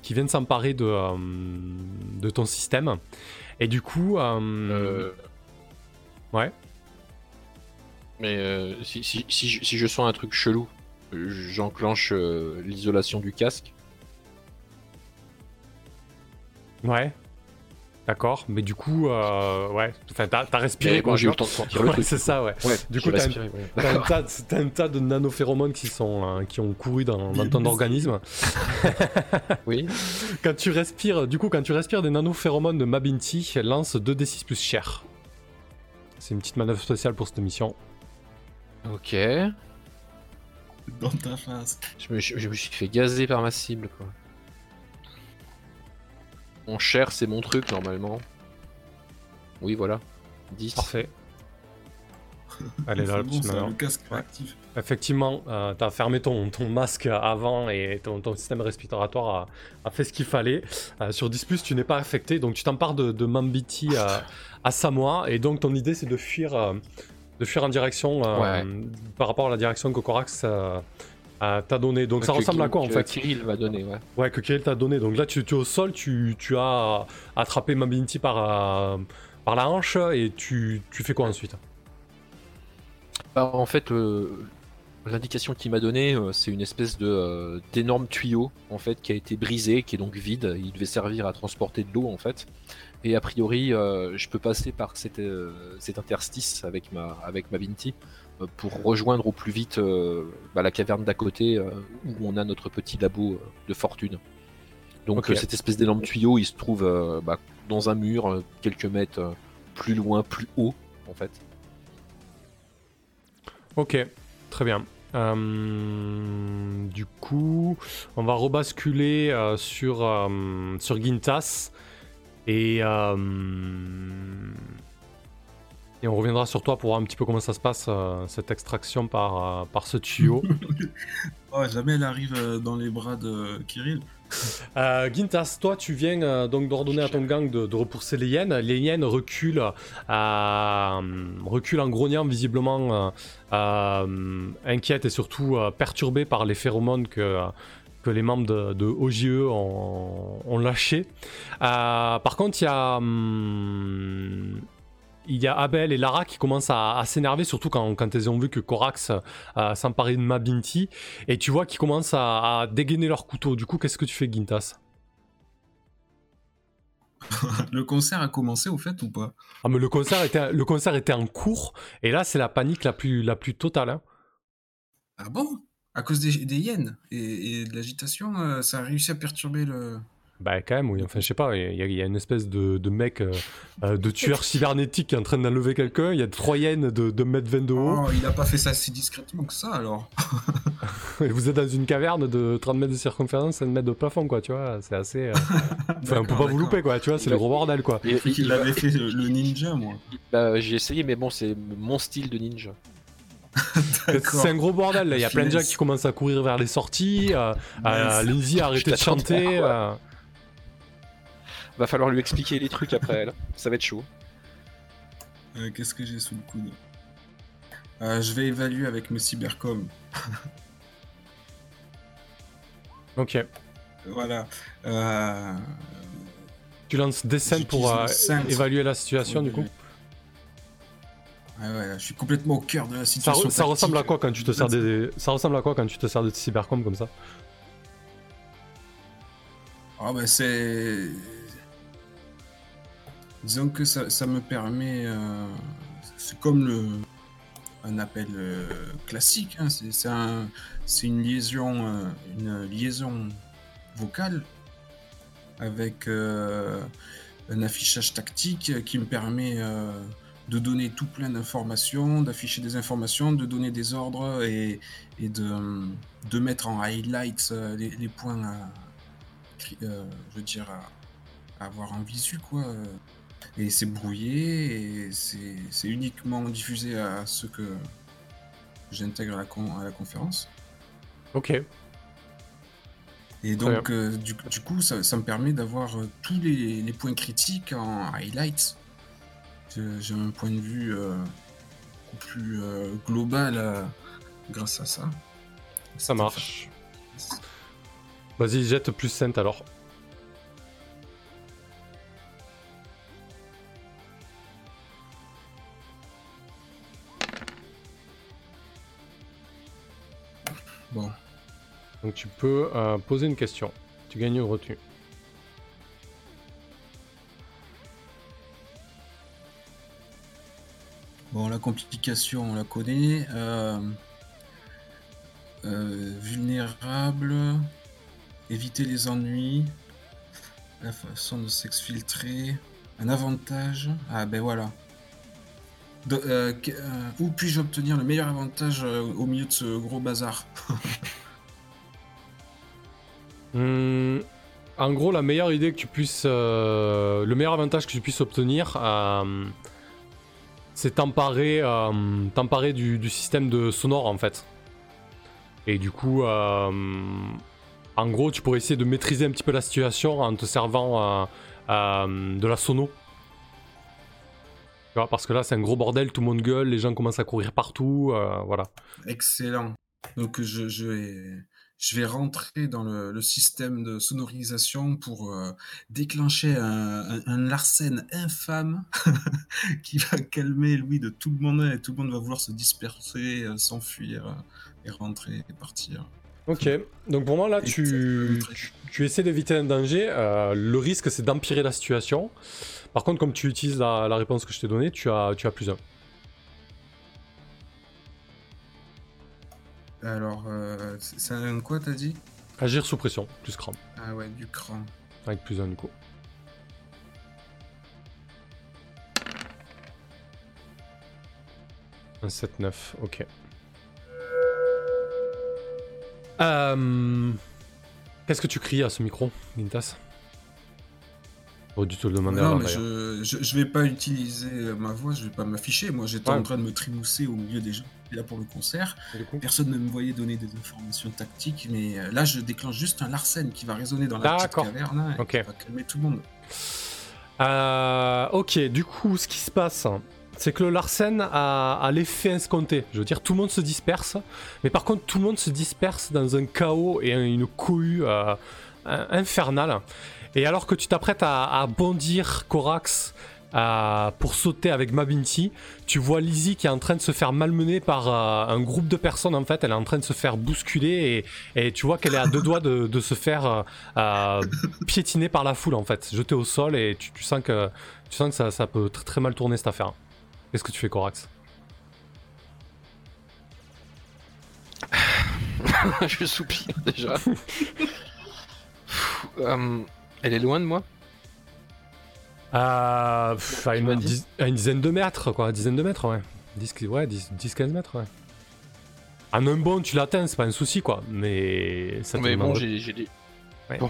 qui viennent s'emparer de, de ton système. Et du coup, ouais. Mais euh, si, si, si, je, si je sens un truc chelou, j'enclenche euh, l'isolation du casque. Ouais. D'accord, mais du coup, euh, ouais, enfin, t'as t'as respiré quoi. bon, j'ai eu le temps de sentir le Ouais, truc. c'est ça, ouais. Ouais, Du coup, t'as un- respiré, ouais. T'as un, tas, un tas de nanophéromones qui, sont, euh, qui ont couru dans, dans ton organisme. [LAUGHS] Oui. Quand tu respires, du coup, quand tu respires des nanophéromones de Mabinti, lance 2d6 plus cher. C'est une petite manœuvre spéciale pour cette mission. Ok. Dans ta face. Je me, je- je me suis fait gazer par ma cible, quoi. Mon cher, c'est mon truc, normalement. Oui, voilà. 10. Parfait. [LAUGHS] Allez, là, C'est la bon, ça, le casque Ouais. actif. Effectivement, euh, t'as fermé ton, ton masque avant et ton, ton système respiratoire a, a fait ce qu'il fallait. Euh, sur 10, tu n'es pas affecté, donc tu t'empares de, de Mambiti à, [LAUGHS] à Samoa, et donc ton idée c'est de fuir, euh, de fuir en direction euh, par rapport à la direction que Corax euh, t'a donné. Donc ça ressemble à quoi en fait Kirill va donner, ouais. Ouais, que Kirill t'a donné. Donc là, tu, tu es au sol, tu, tu as attrapé Mambiti par, euh, par la hanche, et tu, tu fais quoi ensuite? Bah, en fait, euh, l'indication qu'il m'a donnée, euh, c'est une espèce de d'énorme tuyau en fait qui a été brisé, qui est donc vide. Il devait servir à transporter de l'eau en fait. Et a priori, euh, je peux passer par cet, euh, cet interstice avec ma avec ma Vinti euh, pour rejoindre au plus vite bah, la caverne d'à côté où on a notre petit labo de fortune. Donc cette espèce d'énorme tuyau, il se trouve bah, dans un mur, quelques mètres plus loin, plus haut en fait. Ok, très bien. Du coup, on va rebasculer sur, sur Gintas et, euh, et on reviendra sur toi pour voir un petit peu comment ça se passe, euh, cette extraction par, euh, par ce tuyau. [LAUGHS] Oh, jamais elle arrive dans les bras de Kirill. [LAUGHS] Gintas, toi, tu viens donc d'ordonner à ton gang de, de repousser les hyènes. Les hyènes reculent, reculent en grognant, visiblement inquiètes et surtout perturbées par les phéromones que, que les membres de, de OGE ont, ont lâchés. Euh, par contre, il y a. hum, il y a Abel et Lara qui commencent à, à s'énerver, surtout quand, quand elles ont vu que Corax euh, s'emparait de Mabinti. Et tu vois qu'ils commencent à, à dégainer leur couteau. Du coup, qu'est-ce que tu fais, Gintas? [LAUGHS] Le concert a commencé au fait ou pas? Ah mais le concert était, le concert était en cours et là c'est la panique la plus, la plus totale. hein. Ah bon? À cause des, des hyènes et, et de l'agitation, euh, ça a réussi à perturber le. Bah quand même oui, enfin je sais pas, il y, a- il y a une espèce de, de mec, euh, euh, de [LAUGHS] tueur cybernétique qui est en train d'enlever quelqu'un, il y a trois hyènes de 2 mètres 20 de haut, Oh, il a pas fait ça si discrètement que ça alors. [LAUGHS] et vous êtes dans une caverne de 30 mètres de circonférence, 5 mètres de plafond quoi, tu vois, c'est assez... euh, [LAUGHS] Enfin, on peut pas vous louper quoi, tu vois, c'est le gros bordel quoi. Et- cru qu'il il- avait fait le ninja, moi. bah, J'ai essayé, mais bon, c'est mon style de ninja. [LAUGHS] C'est un gros bordel là, il y a plein de gens qui commencent à courir vers les sorties, euh, euh. Lindsay a [LAUGHS] arrêté de chanter... euh, Va falloir lui expliquer les trucs après, là. Ça va être chaud. Euh, Qu'est-ce que j'ai sous le coude? Euh, Je vais évaluer avec mes cybercoms. [LAUGHS] Ok. Voilà. Euh, Tu lances des scènes pour euh, évaluer la situation du coup? Ouais, ouais, je suis complètement au cœur de la ça, situation. ça ressemble à quoi quand tu te sers des... Ça ressemble à quoi quand tu te sers de cybercom comme ça? Ah bah c'est... Disons que ça, ça me permet... euh, C'est comme le... un appel euh, classique. hein, C'est c'est un... c'est une liaison, euh, une liaison vocale avec un affichage tactique qui me permet de donner tout plein d'informations, d'afficher des informations, de donner des ordres et, et de, de mettre en highlights euh, les, les points à, cri- euh, je veux dire, à, à avoir en visu, quoi. Et c'est brouillé, et c'est uniquement diffusé à ceux que j'intègre à, la con- à la conférence. Ok. Et donc, euh, du, du coup, ça, ça me permet d'avoir euh, tous les, les points critiques en highlights. J'ai un point de vue euh, plus euh, global euh, grâce à ça. Ça marche. Vas-y, jette plus scène alors. Bon, Donc tu peux euh, poser une question. Tu gagnes une retenue. Bon, la complication, on la connaît. Euh, euh, vulnérable, éviter les ennuis, la façon de s'exfiltrer, un avantage. Ah ben voilà. Euh, où puis-je obtenir le meilleur avantage au milieu de ce gros bazar [LAUGHS] Hmm, en gros, la meilleure idée que tu puisses. le meilleur avantage que tu puisses obtenir, euh, c'est t'emparer, euh, du, système de sonore en fait. Et du coup, euh, en gros, tu pourrais essayer de maîtriser un petit peu la situation en te servant euh, de la sono. Tu vois, parce que là, c'est un gros bordel, tout le monde gueule, les gens commencent à courir partout, voilà. Excellent. Donc je, je vais, je vais rentrer dans le, le système de sonorisation pour euh, déclencher un, un, un Larsen infâme [LAUGHS] qui va calmer lui de tout le monde et tout le monde va vouloir se disperser, euh, s'enfuir euh, et rentrer et partir. Ok, donc pour moi là tu, ça- tu, tu essaies d'éviter un danger, euh, le risque c'est d'empirer la situation. Par contre comme tu utilises la, la réponse que je t'ai donnée, tu as, tu as plus un. Alors, euh, c'est un quoi t'as dit? Agir sous pression, plus cran, Ah ouais, du cran. avec plus un du coup. Un 7-9, ok. Euh, Qu'est-ce que tu cries à ce micro, Gintas Te le demander non, mais je, je, je vais pas utiliser euh, ma voix, je vais pas m'afficher. Moi, j'étais Ouais. en train de me trimousser au milieu des gens qui étaient là pour le concert. Personne ne me voyait donner des informations tactiques, mais euh, là, je déclenche juste un Larsen qui va résonner dans la petite caverne hein, et Ok. qui va calmer tout le monde. Euh, ok, du coup, ce qui se passe, c'est que le Larsen a, a l'effet escompté. Je veux dire, tout le monde se disperse, mais par contre, tout le monde se disperse dans un chaos et un- une cohue euh, infernale. Et alors que tu t'apprêtes à, bondir, Corax, euh, pour sauter avec Mabinti. Tu vois Lizzie qui est en train de se faire malmener par euh, un groupe de personnes en fait. Elle est en train de se faire bousculer et, tu vois qu'elle est à deux doigts de, se faire euh, piétiner par la foule en fait, jetée au sol et tu, sens que, tu sens que ça, peut très, très mal tourner cette affaire. Qu'est-ce que tu fais, Corax [LAUGHS] je soupire déjà. Elle est loin de moi Euh, pff, à, une, dit diz- à une dizaine de mètres, quoi. Une dizaine de mètres, ouais. 10, ouais, 10-15 mètres, ouais. En un bond, tu l'atteins, c'est pas un souci, quoi. Mais ça te Mais bon, j'ai. Ouais. Bon.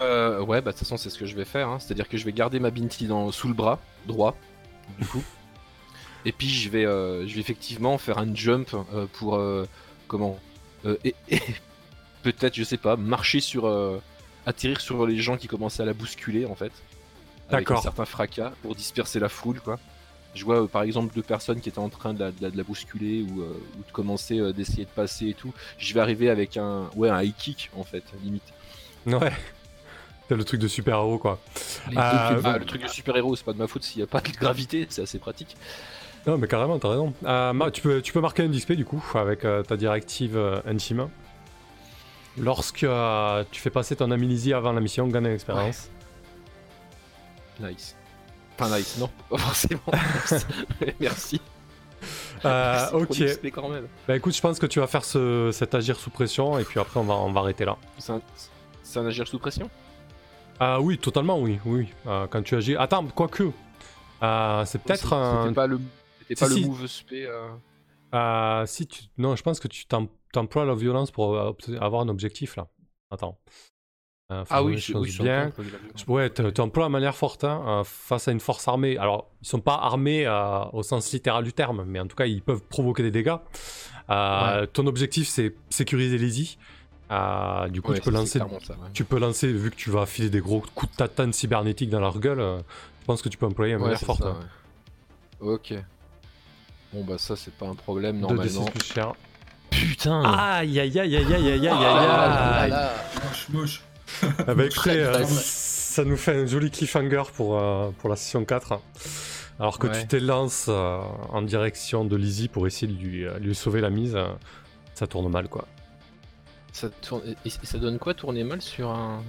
Euh, ouais, bah de toute façon, c'est ce que je vais faire. hein. C'est-à-dire que je vais garder ma Binti dans, sous le bras droit, du coup. [LAUGHS] Et puis je vais, euh, je vais effectivement faire un jump euh, pour euh, comment euh, et, et peut-être, je sais pas, marcher sur, euh, atterrir sur les gens qui commençaient à la bousculer en fait. Avec D'accord. un certain fracas pour disperser la foule, quoi. Je vois euh, par exemple deux personnes qui étaient en train de la, de la- de la bousculer ou, euh, ou de commencer euh, d'essayer de passer et tout. Je vais arriver avec un ouais un high kick en fait limite. Ouais. C'est le truc de super-héros, quoi. Ah, le truc de super héros c'est pas de ma faute s'il y a pas de gravité, c'est assez pratique. Non, mais carrément, t'as raison. Tu, peux, tu peux marquer un XP, du coup, avec ta directive intime. Lorsque euh, tu fais passer ton amnésie avant la mission, gagne une expérience. Nice. Enfin nice, non, pas forcément. [LAUGHS] Merci. Euh, ok. d'XP quand même. Bah écoute, je pense que tu vas faire ce, cet agir sous pression, et puis après, on va, on va arrêter là. C'est un, c'est un agir sous pression? Ah oui, totalement, oui, oui. Euh, quand tu agis. Attends, quoique. Euh, c'est peut-être C'était un. pas le, c'était Si, pas si. le move spé. euh, Euh, si tu. Non, je pense que tu t'em- t'emploies la violence pour euh, avoir un objectif là. Attends. Euh, Ah oui, les je, oui, bien. Ouais, tu tu emploies la manière forte hein, euh, face à une force armée. Alors, ils sont pas armés euh, au sens littéral du terme, mais en tout cas, ils peuvent provoquer des dégâts. Euh, Ton objectif, c'est sécuriser Lizzie. Euh, du coup, Ouais, tu peux lancer ça, ouais. tu peux lancer, vu que tu vas filer des gros coups de tatane cybernétique dans leur gueule, je pense que tu peux employer un Ouais, manière forte. ça, hein. Ok. Bon bah ça c'est pas un problème 2 d normalement. 6 plus cher. Putain. Aïe aïe aïe aïe aïe aïe aïe Ah là là aïe là. Moche, moche. Ah bah écoutez, euh, ça nous fait un joli cliffhanger pour, euh, pour la session 4. Alors que Ouais. tu t'élances euh, en direction de Lizzie pour essayer de lui, euh, lui sauver la mise, euh, ça tourne mal quoi. Ça, tourne... et- et ça donne quoi tourner mal sur un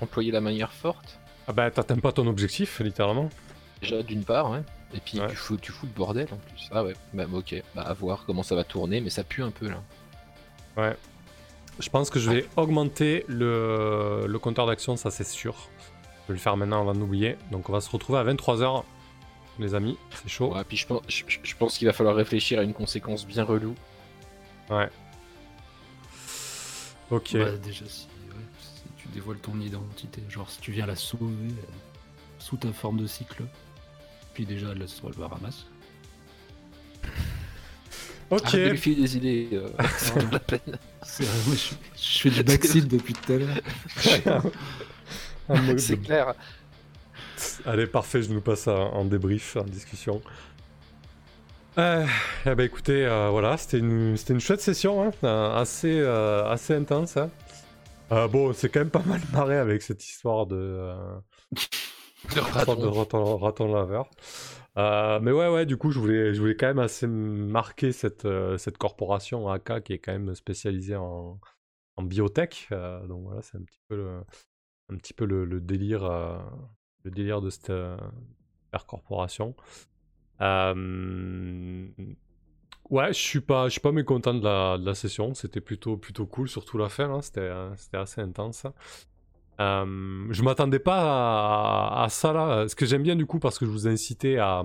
employer la manière forte? Ah bah t'atteins pas ton objectif, littéralement. Déjà d'une part, ouais. Et puis Ouais. tu, fous, tu fous le bordel en plus. Ah ouais, bah ok, bah à voir comment ça va tourner, mais ça pue un peu là. Ouais. Je pense que je vais augmenter le, le compteur d'action, ça c'est sûr. Je vais le faire maintenant avant d'oublier. Donc on va se retrouver à 23h, les amis. C'est chaud. Ouais, puis je pense, je, je- je pense qu'il va falloir réfléchir à une conséquence bien relou. Ouais. Ok. Bah, déjà, si, ouais, si tu dévoiles ton identité, genre si tu viens la sauver euh, sous ta forme de cyclope, puis déjà se le ramasse. [LAUGHS] Ok. Filer des idées, euh, [LAUGHS] c'est pas la peine. C'est vrai, moi, je, je fais du [LAUGHS] backseat depuis tout à l'heure. C'est de- clair. Allez, parfait, je nous passe à- en débrief, en discussion. Euh, eh ben écoutez, euh, voilà, c'était une, c'était une chouette session, hein, euh, assez, euh, assez intense. hein. Euh, bon, c'est quand même pas mal marré avec cette histoire de, euh, Le histoire de raton, raton laveur. Euh, mais ouais, ouais, du coup, je voulais, je voulais quand même assez marquer cette, euh, cette corporation AK qui est quand même spécialisée en, en biotech. euh, donc voilà, c'est un petit peu le, un petit peu le, le délire, le délire de cette corporation. Ouais, je suis pas, je suis pas mécontent de la, de la session. C'était plutôt, plutôt cool, surtout la fin. hein, C'était, c'était assez intense. Euh, je m'attendais pas à, à ça là. Ce que j'aime bien du coup, parce que je vous ai incité à,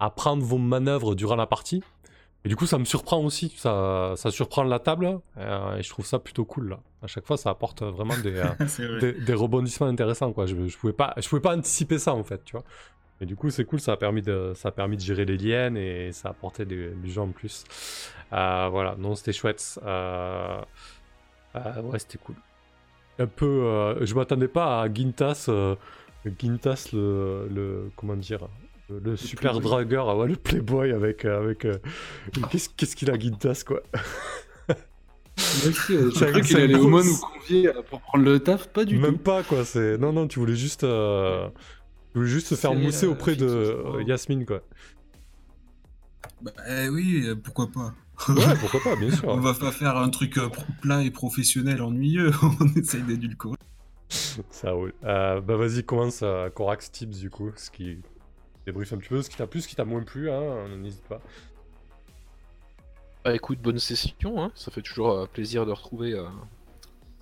à prendre vos manœuvres durant la partie. Et du coup, ça me surprend aussi. Ça, ça surprend la table. euh, et je trouve ça plutôt cool là. À chaque fois, ça apporte vraiment des, [LAUGHS] euh, vrai. des, des rebondissements intéressants quoi. Je, je pouvais pas, je pouvais pas anticiper ça en fait, tu vois. Et du coup, c'est cool. Ça a permis de, ça a permis de gérer les liens et ça a apporté des, du jeu en plus. Voilà. Non, c'était chouette. Ouais, c'était cool un peu. euh, je m'attendais pas à Gintas, euh, Gintas le, le- comment dire, le, le super playboy. dragueur, ah ouais, le playboy avec euh, avec. euh, qu'est-ce qu'est-ce qu'il a Gintas quoi? [LAUGHS] J'ai cru qu'il allait au moins nous convier pour prendre le taf, pas du Même tout. pas quoi, c'est. Non, non, tu voulais juste. euh, Tu voulais juste te faire mousser auprès de euh. Yasmine quoi. Bah, eh oui, pourquoi pas. Ouais, [LAUGHS] pourquoi pas, bien On sûr. va pas faire un truc euh, plat et professionnel ennuyeux. [LAUGHS] On essaye d'édulcorer. Ça roule. Euh, bah vas-y, commence à Corax Tips du coup, ce qui débriefe un petit peu, ce qui t'a plu, ce qui t'a moins plu, hein, n'hésite pas. Bah écoute, bonne session, hein. ça fait toujours euh, plaisir de retrouver euh,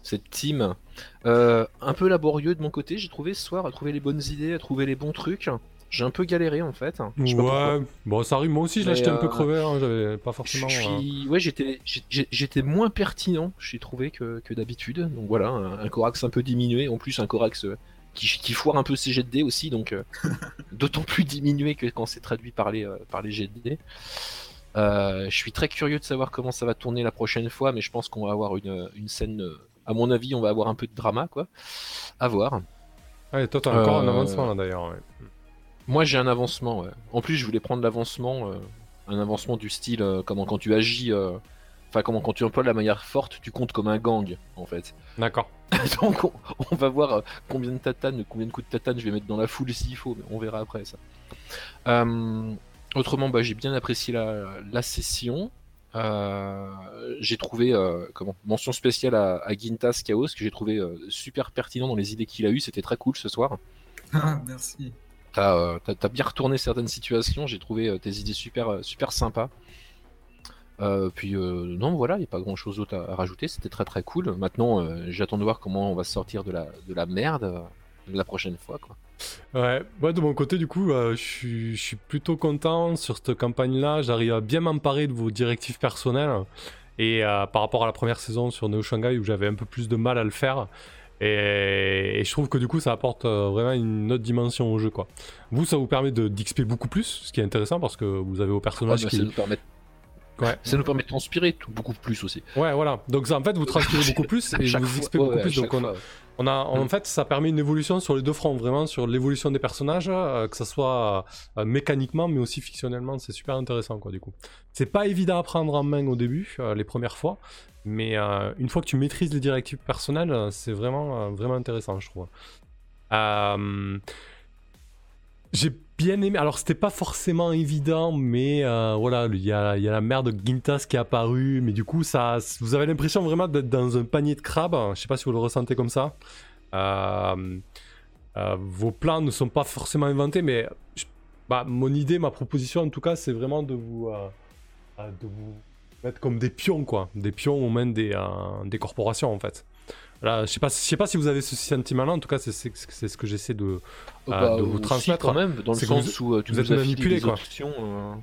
cette team. Euh, un peu laborieux de mon côté, j'ai trouvé ce soir à trouver les bonnes idées, à trouver les bons trucs. J'ai un peu galéré en fait. Je sais pas pourquoi. Ouais, bon ça arrive, moi aussi je l'achetais un peu euh, crevé, hein, j'avais pas Je forcément... euh, suis- Ouais, j'étais, j'étais moins pertinent, j'ai trouvé que, que d'habitude. Donc voilà, un, un Corax un peu diminué, en plus un Corax euh, qui, qui foire un peu ses jets de dés aussi, donc euh, [LAUGHS] d'autant plus diminué que quand c'est traduit par les, euh, par les jets de dés. Euh, je suis très curieux de savoir comment ça va tourner la prochaine fois, mais je pense qu'on va avoir une, une scène. euh, À mon avis, on va avoir un peu de drama, quoi. À voir. Ouais, toi t'as encore un Euh, avancement là d'ailleurs. ouais. Moi, j'ai un avancement. ouais. En plus, je voulais prendre l'avancement, euh, un avancement du style euh, comment quand tu agis, euh, enfin comment quand tu emploies la manière forte, tu comptes comme un gang, en fait. D'accord. [LAUGHS] Donc, on, on va voir euh, combien de tatanes, combien de coups de tatane je vais mettre dans la foule s'il faut, mais on verra après ça. Euh, autrement, bah, j'ai bien apprécié la, la session. Euh, j'ai trouvé euh, comment mention spéciale à, à Gintas Chaos que j'ai trouvé euh, super pertinent dans les idées qu'il a eues. C'était très cool ce soir. Ah, [LAUGHS] merci. T'as euh, t'as bien retourné certaines situations, j'ai trouvé euh, tes idées super, euh, super sympas. Puis non, voilà, il n'y a pas grand chose d'autre à, rajouter, c'était très très cool. Maintenant, j'attends de voir comment on va sortir de la, de la merde la prochaine fois. Quoi. Ouais, de mon côté, du coup, je suis- plutôt content sur cette campagne-là. J'arrive à bien m'emparer de vos directives personnelles. Et par rapport à la première saison sur Neo Shanghai, où j'avais un peu plus de mal à le faire. Et, et je trouve que du coup, ça apporte euh, vraiment une autre dimension au jeu. quoi. Vous, ça vous permet de d'XP beaucoup plus, ce qui est intéressant parce que vous avez vos personnages bah, qui. ça, nous permet, Ouais. ça nous permet de transpirer tout- beaucoup plus aussi. Ouais, voilà. Donc, ça, en fait, vous transpirez beaucoup plus [LAUGHS] et vous ouais, beaucoup ouais, plus. Donc, on a, fois. on a, en Mm. fait, ça permet une évolution sur les deux fronts, vraiment sur l'évolution des personnages, euh, que ce soit euh, mécaniquement, mais aussi fictionnellement, c'est super intéressant, quoi, du coup. C'est pas évident à prendre en main au début, euh, les premières fois, mais une fois que tu maîtrises les directives personnelles, c'est vraiment, vraiment intéressant, je trouve. J'ai bien aimé, alors c'était pas forcément évident, mais euh, voilà, il y a, la mère de Gintas qui est apparue, mais du coup, ça, vous avez l'impression vraiment d'être dans un panier de crabes, je sais pas si vous le ressentez comme ça. Euh, euh, vos plans ne sont pas forcément inventés, mais bah, mon idée, ma proposition en tout cas, c'est vraiment de vous, mettre comme des pions, quoi. Des pions aux mains des, des corporations, en fait. Je sais pas, je sais pas si vous avez ce sentiment-là, en tout cas, c'est ce que j'essaie de, Oh, euh, bah, de vous transmettre. quand même, dans le sens où euh, tu vous nous êtes as filé manipulé, des quoi. options. euh,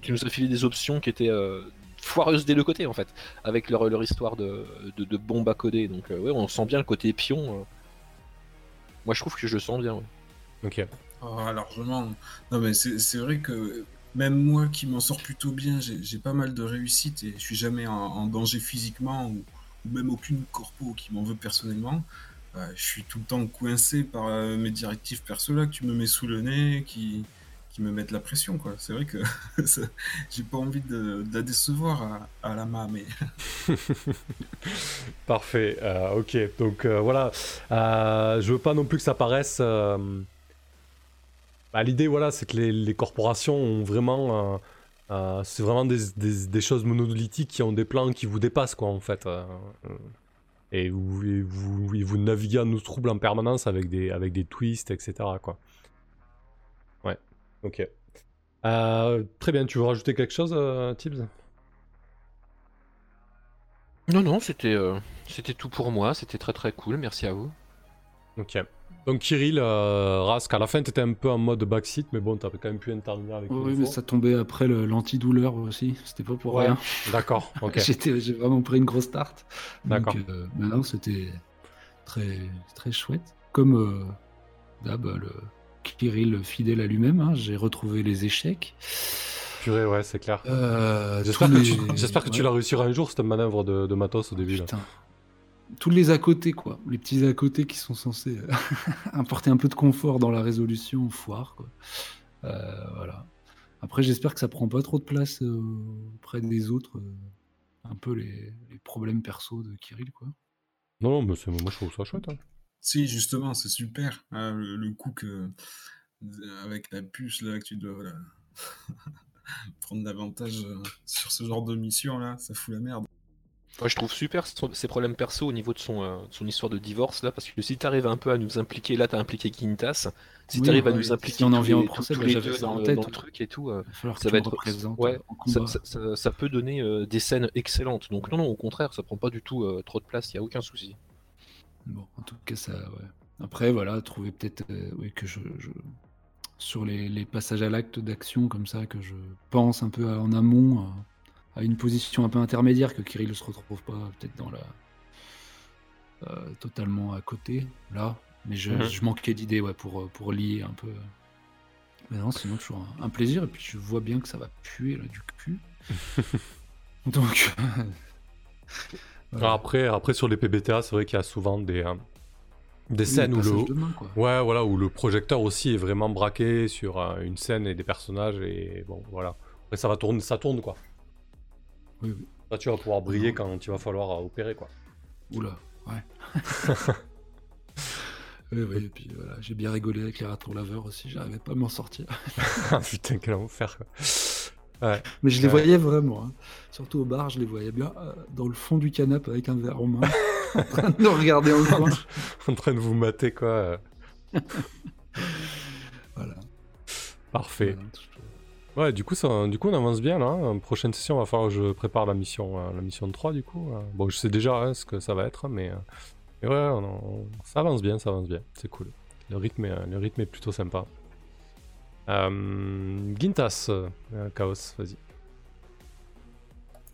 Tu nous as filé des options qui étaient euh, foireuses des deux côtés en fait, avec leur, leur histoire de, de, de bombe à coder. Donc euh, ouais, on sent bien le côté pion. euh. Moi je trouve que je le sens bien. ouais. Ok. Ah, largement. Non, mais c'est vrai que même moi qui m'en sors plutôt bien, j'ai j'ai pas mal de réussite et je suis jamais en, en danger physiquement ou, ou même aucune corpo qui m'en veut personnellement. Euh, je suis tout le temps coincé par euh, mes directives perso là que me mets sous le nez, qui, me mettent la pression quoi. C'est vrai que [LAUGHS] j'ai pas envie de, la décevoir à, la main, mais [LAUGHS] Parfait, euh, ok, donc voilà, je veux pas non plus que ça paraisse... bah, L'idée, voilà, c'est que les corporations ont vraiment... euh, c'est vraiment des, des- des choses monolithiques qui ont des plans qui vous dépassent, quoi, en fait. euh, et vous, et vous, et vous naviguez en nous troubles en permanence avec des, avec des twists, etc., quoi. Ouais, ok. Euh, très bien, tu veux rajouter quelque chose, Tibbs? Non non, c'était c'était tout pour moi. C'était très très cool. Merci à vous. Ok. Donc Kirill, euh, Rask, à la fin t'étais un peu en mode backseat, mais bon, t'as quand même pu intervenir avec Oui, une mais fois. ça tombait après le- l'antidouleur aussi. C'était pas pour Ouais. rien. D'accord, [LAUGHS] ok. J'ai vraiment pris une grosse tarte. D'accord. Donc, euh, mais non, c'était très, très chouette. Comme euh, le Kirill fidèle à lui-même, hein, j'ai retrouvé les échecs. Purée, ouais, c'est clair. Euh, J'espère que, tu, que tu ouais. la réussiras un jour, cette manœuvre de, de matos au début. Là. Tous les à côté, quoi. Les petits à côté qui sont censés euh, [LAUGHS] apporter un peu de confort dans la résolution, foire, quoi. Euh, voilà. Après, j'espère que ça prend pas trop de place euh, auprès des autres. euh, un peu les, les problèmes perso de Kirill, quoi. Non, non, mais c'est- moi je trouve ça chouette. hein. Si, justement, c'est super. hein, le, le coup que, avec la puce, là, que tu dois voilà, [LAUGHS] prendre davantage euh, sur ce genre de mission, là, ça fout la merde. Moi, je trouve super ses problèmes perso au niveau de son, euh, son histoire de divorce là, parce que si t'arrives un peu à nous impliquer, là t'as impliqué Quintas, si Oui, t'arrives à ouais, nous si impliquer on en vient au procès, tous les deux en dans, le- tête, dans le truc et tout, euh, ça tu va être ouais, en ça, combat. ça- ça- ça peut donner euh, des scènes excellentes. Donc non, non, au contraire, ça prend pas du tout trop de place, il y a aucun souci. Bon, en tout cas, ça, ouais. Après, voilà, trouver peut-être oui, que je, je- sur les, les passages à l'acte d'action comme ça, que je pense un peu à- en amont à, une position un peu intermédiaire, que Kirill se retrouve pas peut-être dans la euh, totalement à côté là. Mais je, Mhm. je manquais d'idées ouais, pour, euh, pour lier un peu. Mais non, sinon toujours un, un plaisir. Et puis je vois bien que ça va puer là, du cul. [LAUGHS] Donc. voilà. Alors Après, après, sur les PBTA, c'est vrai qu'il y a souvent des, euh, des Oui, scènes où le, main. Ouais, voilà, où le projecteur aussi est vraiment braqué sur euh, une scène et des personnages et bon, voilà. Après, ça va tourner, ça tourne quoi. Oui, oui. Là, tu vas pouvoir briller Non. quand il va falloir euh, opérer quoi. Oula, ouais. [LAUGHS] oui, oui, et puis voilà, j'ai bien rigolé avec les ratons laveurs aussi, j'arrivais pas à m'en sortir. [LAUGHS] Ah, Putain, quel enfer quoi. Ouais, Mais je les voyais vraiment, hein. surtout au bar, je les voyais bien euh, dans le fond du canapé avec un verre en main, [LAUGHS] en train de nous regarder en coin. en train de vous mater quoi. Voilà. Parfait. Voilà, Ouais, du coup, ça, du coup, on avance bien là. hein. Prochaine session, va falloir que je prépare la mission, euh, la mission 3 du coup. euh. Bon, je sais déjà hein, ce que ça va être, mais, euh, mais ouais, ça avance bien, ça avance bien. C'est cool. Le rythme, est, le rythme est plutôt sympa. Gintas, Chaos, vas-y.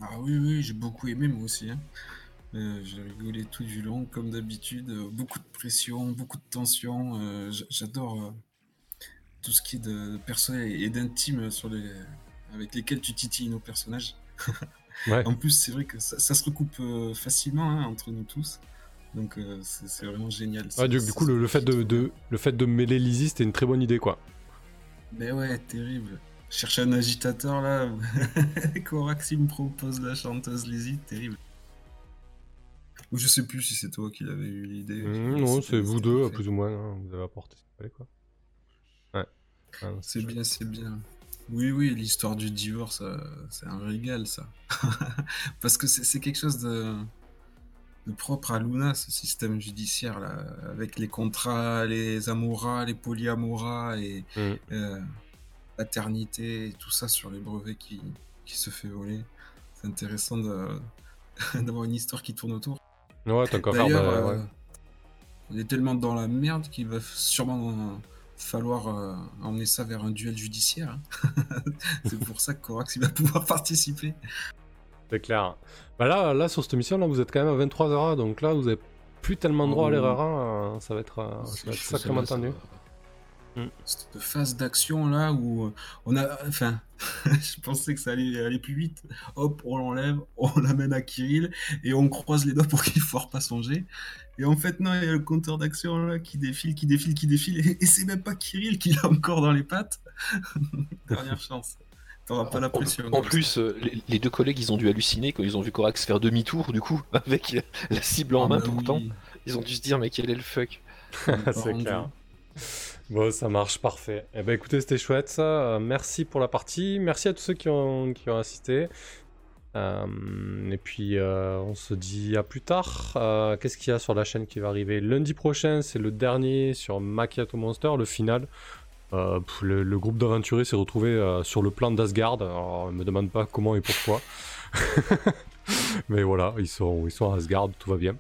Ah oui, oui, j'ai beaucoup aimé moi aussi. hein. J'ai rigolé tout du long, comme d'habitude. beaucoup de pression, beaucoup de tension. J'adore tout ce qui est de personnel et d'intime sur les... avec lesquels tu titilles nos personnages. [LAUGHS] Ouais. En plus, c'est vrai que ça, ça se recoupe euh, facilement hein, entre nous tous. Donc euh, c'est vraiment génial. C'est- du, coup, le, le fait de, de- le fait de mêler Lizzie, c'était une très bonne idée, quoi. Mais ouais, terrible. Chercher un agitateur là. [LAUGHS] Corax il me propose la chanteuse Lizzie, terrible. Ou je sais plus si c'est toi qui l'avais eu l'idée. Mmh, non, c'est vous deux, plus ou moins. hein, vous avez apporté ce qu'il fallait, quoi. Ah, C'est bien, c'est bien. Oui, oui, l'histoire du divorce, euh, c'est un régal, ça. [LAUGHS] Parce que c'est quelque chose de, de propre à Luna, ce système judiciaire, là, avec les contrats, les amouras, les polyamoras et Mm. euh, paternité, et tout ça sur les brevets qui, qui se fait voler. C'est intéressant [LAUGHS] d'avoir une histoire qui tourne autour. Ouais, faire, D'ailleurs, bah, euh, ouais. on est tellement dans la merde qu'il va sûrement euh, falloir euh, emmener ça vers un duel judiciaire. hein. [LAUGHS] c'est pour ça que Corax il va pouvoir participer. C'est clair. Bah là, là, sur cette mission, là, vous êtes quand même à 23h, donc là, vous avez plus tellement droit à Oh. l'erreur 1, ça va être, euh, C'est ça va être chaud, sacrément ça va. Cette phase d'action là où euh, on a. Enfin, [LAUGHS] je pensais que ça allait aller plus vite. Hop, on l'enlève, [LAUGHS] on l'amène à Kirill et on croise les doigts pour qu'il ne foire pas son jet. Et en fait, non, il y a le compteur d'action là qui défile, qui défile, qui défile. Et, et c'est même pas Kirill qui l'a encore dans les pattes. [LAUGHS] Dernière chance. T'auras pas la En, pression. en plus, euh, les, les deux collègues, ils ont dû halluciner quand ils ont vu Corax faire demi-tour, du coup, avec la cible en Ah main bah oui, temps. Ils ont dû se dire, mais quel est le fuck? C'est clair. Bon, ça marche, parfait. Eh ben écoutez, c'était chouette ça. Euh, merci pour la partie. Merci à tous ceux qui ont, qui ont assisté. Euh, et puis, euh, on se dit à plus tard. Qu'est-ce qu'il y a sur la chaîne qui va arriver Lundi prochain, c'est le dernier sur Macchiato Monster, le final. Le, le groupe d'aventuriers s'est retrouvé sur le plan d'Asgard. Alors, ne me demande pas comment et pourquoi. [LAUGHS] Mais voilà, ils sont, ils sont à Asgard, tout va bien.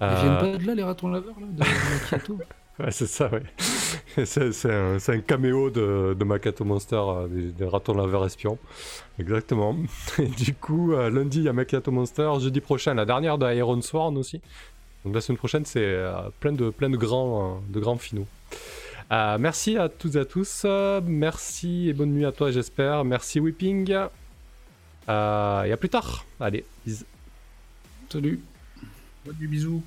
Ils viennent pas de là, les ratons laveurs, là, de Macchiato? Ouais, c'est ça, ouais. [LAUGHS] c'est c'est un, c'est un caméo de, de Makato Monster, euh, des, des ratons laveurs espions. Exactement. [LAUGHS] Et du coup, euh, lundi, il y a Makato Monster. Jeudi prochain, la dernière de Iron Sworn aussi. Donc la semaine prochaine, c'est euh, plein, de, plein de grands, de grands finaux. Euh, merci à toutes et à tous. Euh, merci et bonne nuit à toi, j'espère. Merci Whipping. Euh, et à plus tard. Allez, bis. Salut Ouais, du bisou.